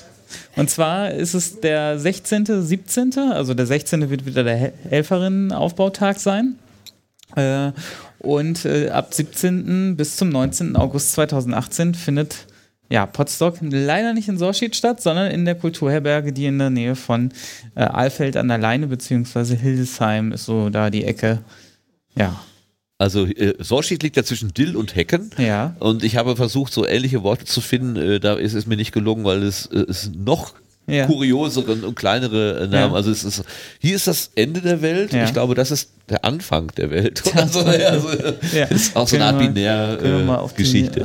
Und zwar ist es der 16., 17., also der 16. wird wieder der Hel- Helferinnenaufbautag sein. Äh, und äh, ab 17. bis zum 19. August 2018 findet ja, Potsdok leider nicht in Sorschied statt, sondern in der Kulturherberge, die in der Nähe von äh, Alfeld an der Leine beziehungsweise Hildesheim ist so da die Ecke. Ja, Also äh, Sorschied liegt ja zwischen Dill und Hecken. Ja. Und ich habe versucht, so ähnliche Worte zu finden. Äh, da ist es mir nicht gelungen, weil es, äh, es noch Ja. kuriosere und kleinere äh, Namen. Ja. Also es ist, hier ist das Ende der Welt. Ja. Ich glaube, das ist der Anfang der Welt. Oder so. Also, Ja. Das ist auch so eine Art mal auf die, Binär-Geschichte.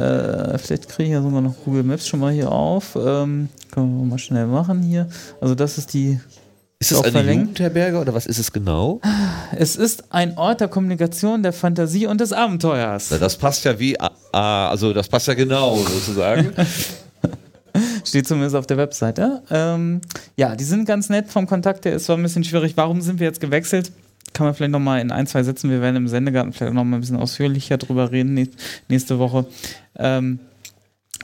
äh, vielleicht kriege ich ja sogar noch Google Maps schon mal hier auf. Ähm, können wir mal schnell machen hier. Also das ist die. Ist auch eine verlinkt. Jugendherberge oder was ist es genau? Es ist ein Ort der Kommunikation, der Fantasie und des Abenteuers. Na, das passt ja wie, ah, ah, also das passt ja genau sozusagen. Steht zumindest auf der Webseite. Ähm, ja, die sind ganz nett vom Kontakt her. Es war ein bisschen schwierig. Warum sind wir jetzt gewechselt? Kann man vielleicht nochmal in ein, zwei Sätzen, wir werden im Sendegarten vielleicht nochmal ein bisschen ausführlicher drüber reden nä- nächste Woche. Ähm,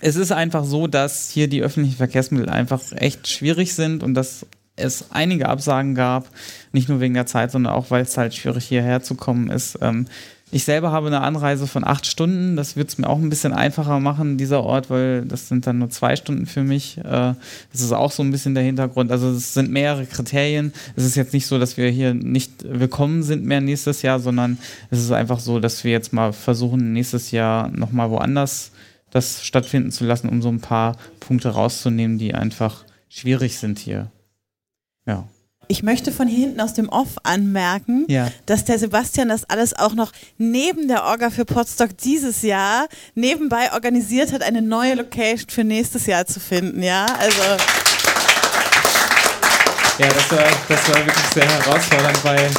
es ist einfach so, dass hier die öffentlichen Verkehrsmittel einfach echt schwierig sind und dass es einige Absagen gab, nicht nur wegen der Zeit, sondern auch, weil es halt schwierig hierher zu kommen ist. Ähm, ich selber habe eine Anreise von acht Stunden. Das wird es mir auch ein bisschen einfacher machen, dieser Ort, weil das sind dann nur zwei Stunden für mich. Äh, Das ist auch so ein bisschen der Hintergrund. Also es sind mehrere Kriterien. Es ist jetzt nicht so, dass wir hier nicht willkommen sind mehr nächstes Jahr, sondern es ist einfach so, dass wir jetzt mal versuchen, nächstes Jahr nochmal woanders das stattfinden zu lassen, um so ein paar Punkte rauszunehmen, die einfach schwierig sind hier. Ja. Ich möchte von hier hinten aus dem Off anmerken, Ja. dass der Sebastian das alles auch noch neben der Orga für Podstock dieses Jahr nebenbei organisiert hat, eine neue Location für nächstes Jahr zu finden. Ja, also Ja, das war, das war wirklich sehr herausfordernd, weil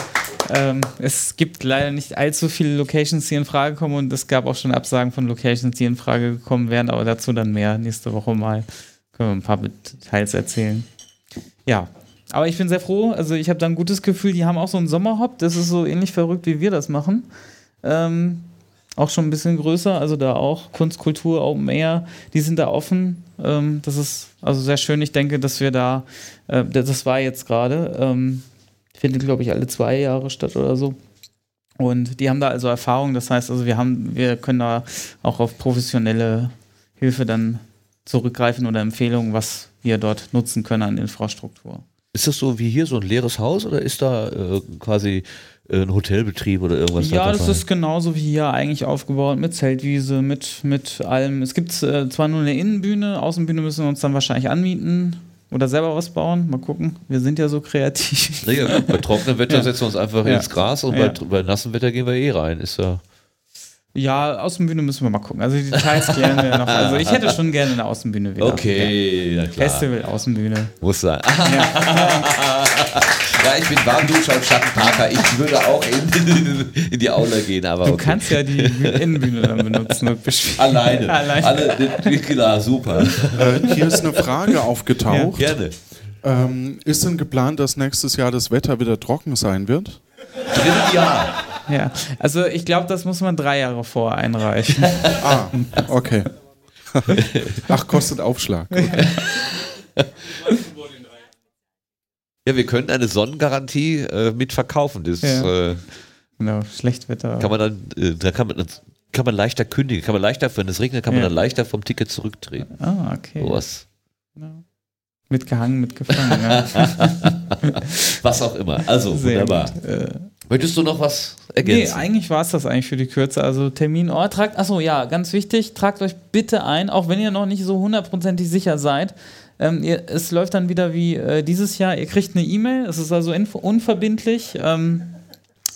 ähm, es gibt leider nicht allzu viele Locations, die in Frage kommen und es gab auch schon Absagen von Locations, die in Frage gekommen wären, aber dazu dann mehr nächste Woche mal. Können wir ein paar Details erzählen. Ja, aber ich bin sehr froh, also ich habe da ein gutes Gefühl, die haben auch so einen Sommerhop, das ist so ähnlich verrückt, wie wir das machen. Ähm, auch schon ein bisschen größer, also da auch Kunst, Kultur, Open Air, die sind da offen. Ähm, das ist also sehr schön. Ich denke, dass wir da, äh, das war jetzt gerade, ähm, findet glaube ich alle zwei Jahre statt oder so. Und die haben da also Erfahrung, das heißt also wir haben, wir können da auch auf professionelle Hilfe dann zurückgreifen oder Empfehlungen, was wir dort nutzen können an Infrastruktur. Ist das so wie hier so ein leeres Haus oder ist da äh, quasi äh, ein Hotelbetrieb oder irgendwas Ja, da das ist genauso wie hier eigentlich aufgebaut, mit Zeltwiese, mit, mit allem. Es gibt äh, zwar nur eine Innenbühne, Außenbühne müssen wir uns dann wahrscheinlich anmieten oder selber was bauen. Mal gucken. Wir sind ja so kreativ. Ja, bei trockenem Wetter Ja. setzen wir uns einfach Ja. ins Gras und bei, bei nassem Wetter gehen wir eh rein. Ist ja. Ja, Außenbühne müssen wir mal gucken. Also die Details klären wir noch. Also ich hätte schon gerne eine Außenbühne wieder. Okay, ja. na klar. Festival, Außenbühne. Muss sein. Ja, ich bin Warmduscher und Schattenparker. Ich würde auch in, in, in die Aula gehen, aber Du okay. kannst ja die Innenbühne dann benutzen und bespielen. Alleine. Alleine. Alle, klar, super. Äh, hier ist eine Frage aufgetaucht. Ja, gerne. Ähm, ist denn geplant, dass nächstes Jahr das Wetter wieder trocken sein wird? Dritte Jahr. Ja, also ich glaube, das muss man drei Jahre vor einreichen. ah, okay. Ach, kostet Aufschlag. Ja, wir können eine Sonnengarantie äh, mit verkaufen. Das, Ja. äh, Genau, Schlechtwetter. kann man dann, äh, da kann man, kann man leichter kündigen, kann man leichter, wenn es regnet, kann man Ja. dann leichter vom Ticket zurücktreten. Ah, okay. Sowas. Mitgehangen, mitgefangen. ja. Was auch immer. Also, Sehr wunderbar. gut. Möchtest du noch was Nee, ergänzen? eigentlich war es das eigentlich für die Kürze. Also Terminort, tragt, achso, ja, ganz wichtig, tragt euch bitte ein, auch wenn ihr noch nicht so hundertprozentig sicher seid. Ähm, ihr, es läuft dann wieder wie äh, dieses Jahr, ihr kriegt eine E-Mail, es ist also unverbindlich. Ähm,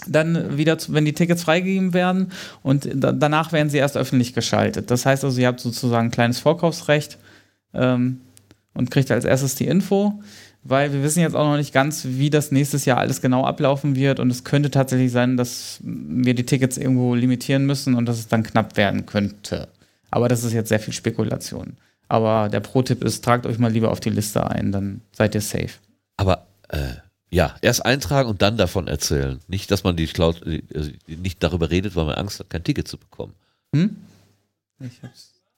dann wieder, wenn die Tickets freigegeben werden und da, danach werden sie erst öffentlich geschaltet. Das heißt also, ihr habt sozusagen ein kleines Vorkaufsrecht ähm, und kriegt als erstes die Info, weil wir wissen jetzt auch noch nicht ganz, wie das nächstes Jahr alles genau ablaufen wird und es könnte tatsächlich sein, dass wir die Tickets irgendwo limitieren müssen und dass es dann knapp werden könnte. Aber das ist jetzt sehr viel Spekulation. Aber der Pro-Tipp ist, tragt euch mal lieber auf die Liste ein, dann seid ihr safe. Aber äh, ja, erst eintragen und dann davon erzählen. Nicht, dass man die Cloud, äh, nicht darüber redet, weil man Angst hat, kein Ticket zu bekommen. Hm?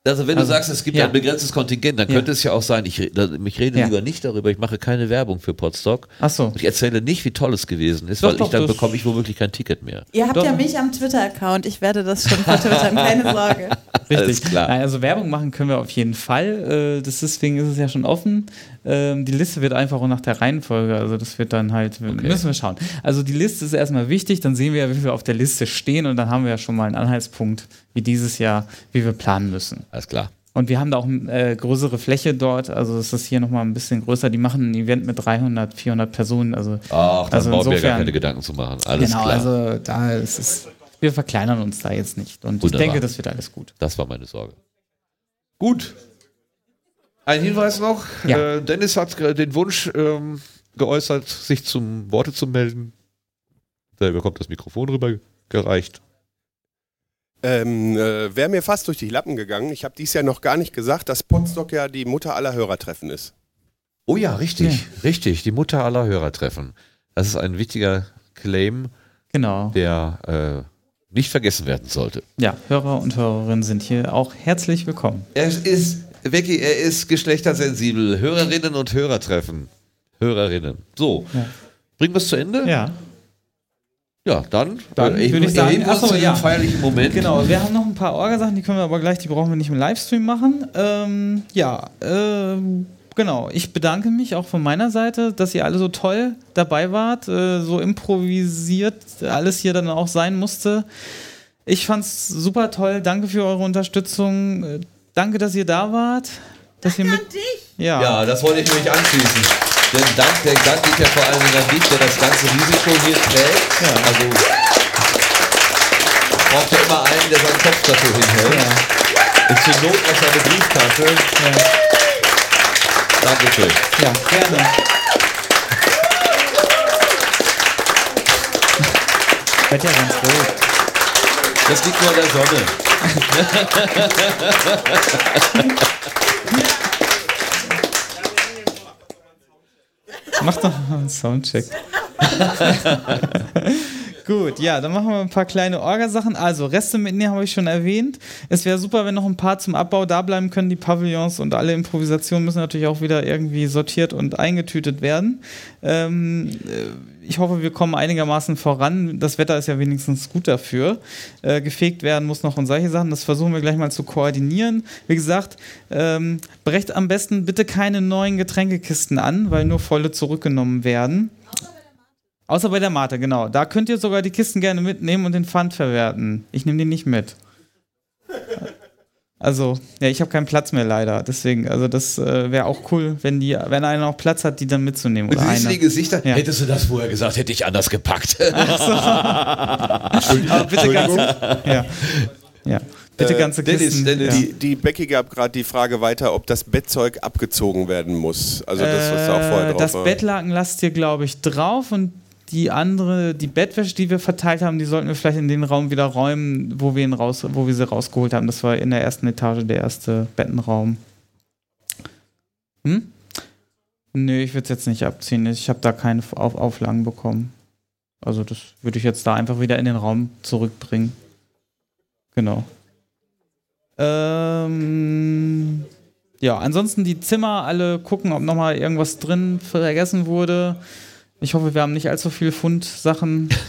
Also wenn Also, du sagst, es gibt ja. ein begrenztes Kontingent, dann Ja. könnte es ja auch sein, ich, ich rede Ja. lieber nicht darüber, ich mache keine Werbung für Podstock. Ach so. Ich erzähle nicht, wie toll es gewesen ist, Doch, weil doch, ich dann bekomme ich womöglich kein Ticket mehr. Ihr habt Doch. ja mich am Twitter-Account. Ich werde das schon vertwittern, keine Sorge. Richtig. Alles klar. Nein, also Werbung machen können wir auf jeden Fall. Äh, das deswegen ist es ja schon offen. Ähm, die Liste wird einfach auch nach der Reihenfolge. Also das wird dann halt, müssen wir schauen. Also die Liste ist erstmal wichtig, dann sehen wir ja, wie wir auf der Liste stehen und dann haben wir ja schon mal einen Anhaltspunkt, wie dieses Jahr, wie wir planen müssen. Alles klar. Und wir haben da auch eine äh, größere Fläche dort. Also ist hier nochmal ein bisschen größer. Die machen ein Event mit 300, 400 Personen. Also, Ach, dann also brauchen wir gar keine Gedanken zu machen. Alles genau, klar. also da ist es, wir verkleinern uns da jetzt nicht. Und Wunderbar. ich denke, das wird alles gut. Das war meine Sorge. Gut. Ein Hinweis noch. Ja. Äh, Dennis hat äh, den Wunsch ähm, geäußert, sich zum Worte zu melden. Da bekommt das Mikrofon rübergereicht. Ähm, äh, Wäre mir fast durch die Lappen gegangen. Ich habe dies Jahr noch gar nicht gesagt, dass Potsdok ja die Mutter aller Hörertreffen ist. Oh ja, richtig, richtig. Die Mutter aller Hörertreffen. Das ist ein wichtiger Claim, Genau. der äh, nicht vergessen werden sollte. Ja, Hörer und Hörerinnen sind hier auch herzlich willkommen. Er ist, Becky, er ist geschlechtersensibel. Hörerinnen und Hörertreffen. Hörerinnen. So. Ja. Bringen wir es zu Ende? Ja. Ja, dann, Dann äh, würde ich sagen, achso, ja. feierlichen Moment. Genau, wir haben noch ein paar Orgasachen, die können wir aber gleich, die brauchen wir nicht im Livestream machen. Ähm, ja, ähm, genau. Ich bedanke mich auch von meiner Seite, dass ihr alle so toll dabei wart, äh, so improvisiert alles hier dann auch sein musste. Ich fand's super toll. Danke für eure Unterstützung. Danke, dass ihr da wart. Dass ihr mit Ja. Ja, das wollte ich nämlich anschließen. Denn Dank, der Dank geht ja vor allem an dich, der das ganze Risiko hier trägt. Also braucht ja immer einen, der seinen Kopf dafür hinhält. Und zur Not noch seine Brieftasche. Dankeschön. Ja, gerne. Wird ja ganz rot. Das liegt nur an der Sonne. Mach doch mal einen Soundcheck. Gut, ja, dann machen wir ein paar kleine Orgasachen. Also, Reste mitnehmen habe ich schon erwähnt. Es wäre super, wenn noch ein paar zum Abbau da bleiben können. Die Pavillons und alle Improvisationen müssen natürlich auch wieder irgendwie sortiert und eingetütet werden. Ähm, äh, ich hoffe, wir kommen einigermaßen voran. Das Wetter ist ja wenigstens gut dafür. Äh, gefegt werden muss noch und solche Sachen. Das versuchen wir gleich mal zu koordinieren. Wie gesagt, ähm, brecht am besten bitte keine neuen Getränkekisten an, weil nur volle zurückgenommen werden. Außer bei der Mate, genau. Da könnt ihr sogar die Kisten gerne mitnehmen und den Pfand verwerten. Ich nehme den nicht mit. Also, ja, ich habe keinen Platz mehr leider. Deswegen, also das äh, wäre auch cool, wenn die, wenn einer noch Platz hat, die dann mitzunehmen. Und Oder siehst die Gesichter. Ja. Hättest du das vorher gesagt, hätte ich anders gepackt. Aber bitte ganz, ja. ja. Bitte ganze Kisten. ja. Die, die Becky gab gerade die Frage weiter, ob das Bettzeug abgezogen werden muss. Also das, was da auch vorher Äh, drauf das war. Bettlaken lasst ihr, glaube ich, drauf und die andere, die Bettwäsche, die wir verteilt haben, die sollten wir vielleicht in den Raum wieder räumen, wo wir, ihn raus, wo wir sie rausgeholt haben. Das war in der ersten Etage der erste Bettenraum. Hm? Nö, ich würde es jetzt nicht abziehen. Ich habe da keine Auf Auflagen bekommen. Also das würde ich jetzt da einfach wieder in den Raum zurückbringen. Genau. Ähm, ja, ansonsten die Zimmer alle gucken, ob nochmal irgendwas drin vergessen wurde. Ich hoffe, wir haben nicht allzu viel Fundsachen.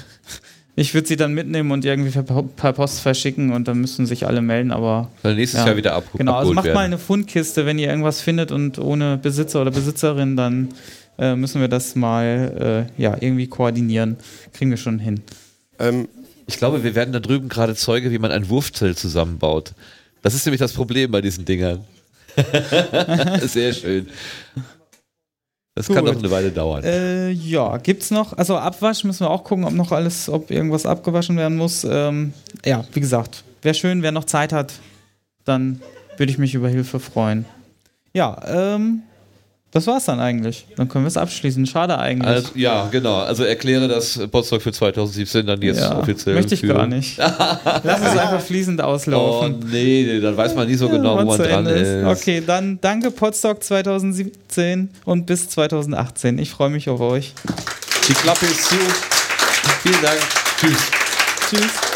Ich würde sie dann mitnehmen und irgendwie per, Post verschicken und dann müssen sich alle melden, aber. Weil nächstes Jahr wieder ab- Genau, also macht werden. mal eine Fundkiste, wenn ihr irgendwas findet und ohne Besitzer oder Besitzerin, dann äh, müssen wir das mal äh, ja, irgendwie koordinieren. Kriegen wir schon hin. ich glaube, wir werden da drüben gerade Zeuge, wie man ein Wurfzelt zusammenbaut. Das ist nämlich das Problem bei diesen Dingern. Sehr schön. Das kann Gut. noch eine Weile dauern. Äh, ja, gibt's noch, also Abwasch müssen wir auch gucken, ob noch alles, ob irgendwas abgewaschen werden muss. Ähm, ja, wie gesagt, wäre schön, wer noch Zeit hat, dann würde ich mich über Hilfe freuen. Ja, ähm, das war's dann eigentlich. Dann können wir es abschließen. Schade eigentlich. Also, ja, genau. Also erkläre das Potsdok für 2017 dann jetzt Ja, offiziell. möchte ich für gar nicht. Lass es einfach fließend auslaufen. Oh nee, nee, dann weiß man nie so genau, wo wann man dran Ende ist. Okay, dann danke Podstock 2017 und bis 2018. Ich freue mich auf euch. Die Klappe ist zu. Vielen Dank. Tschüss. Tschüss.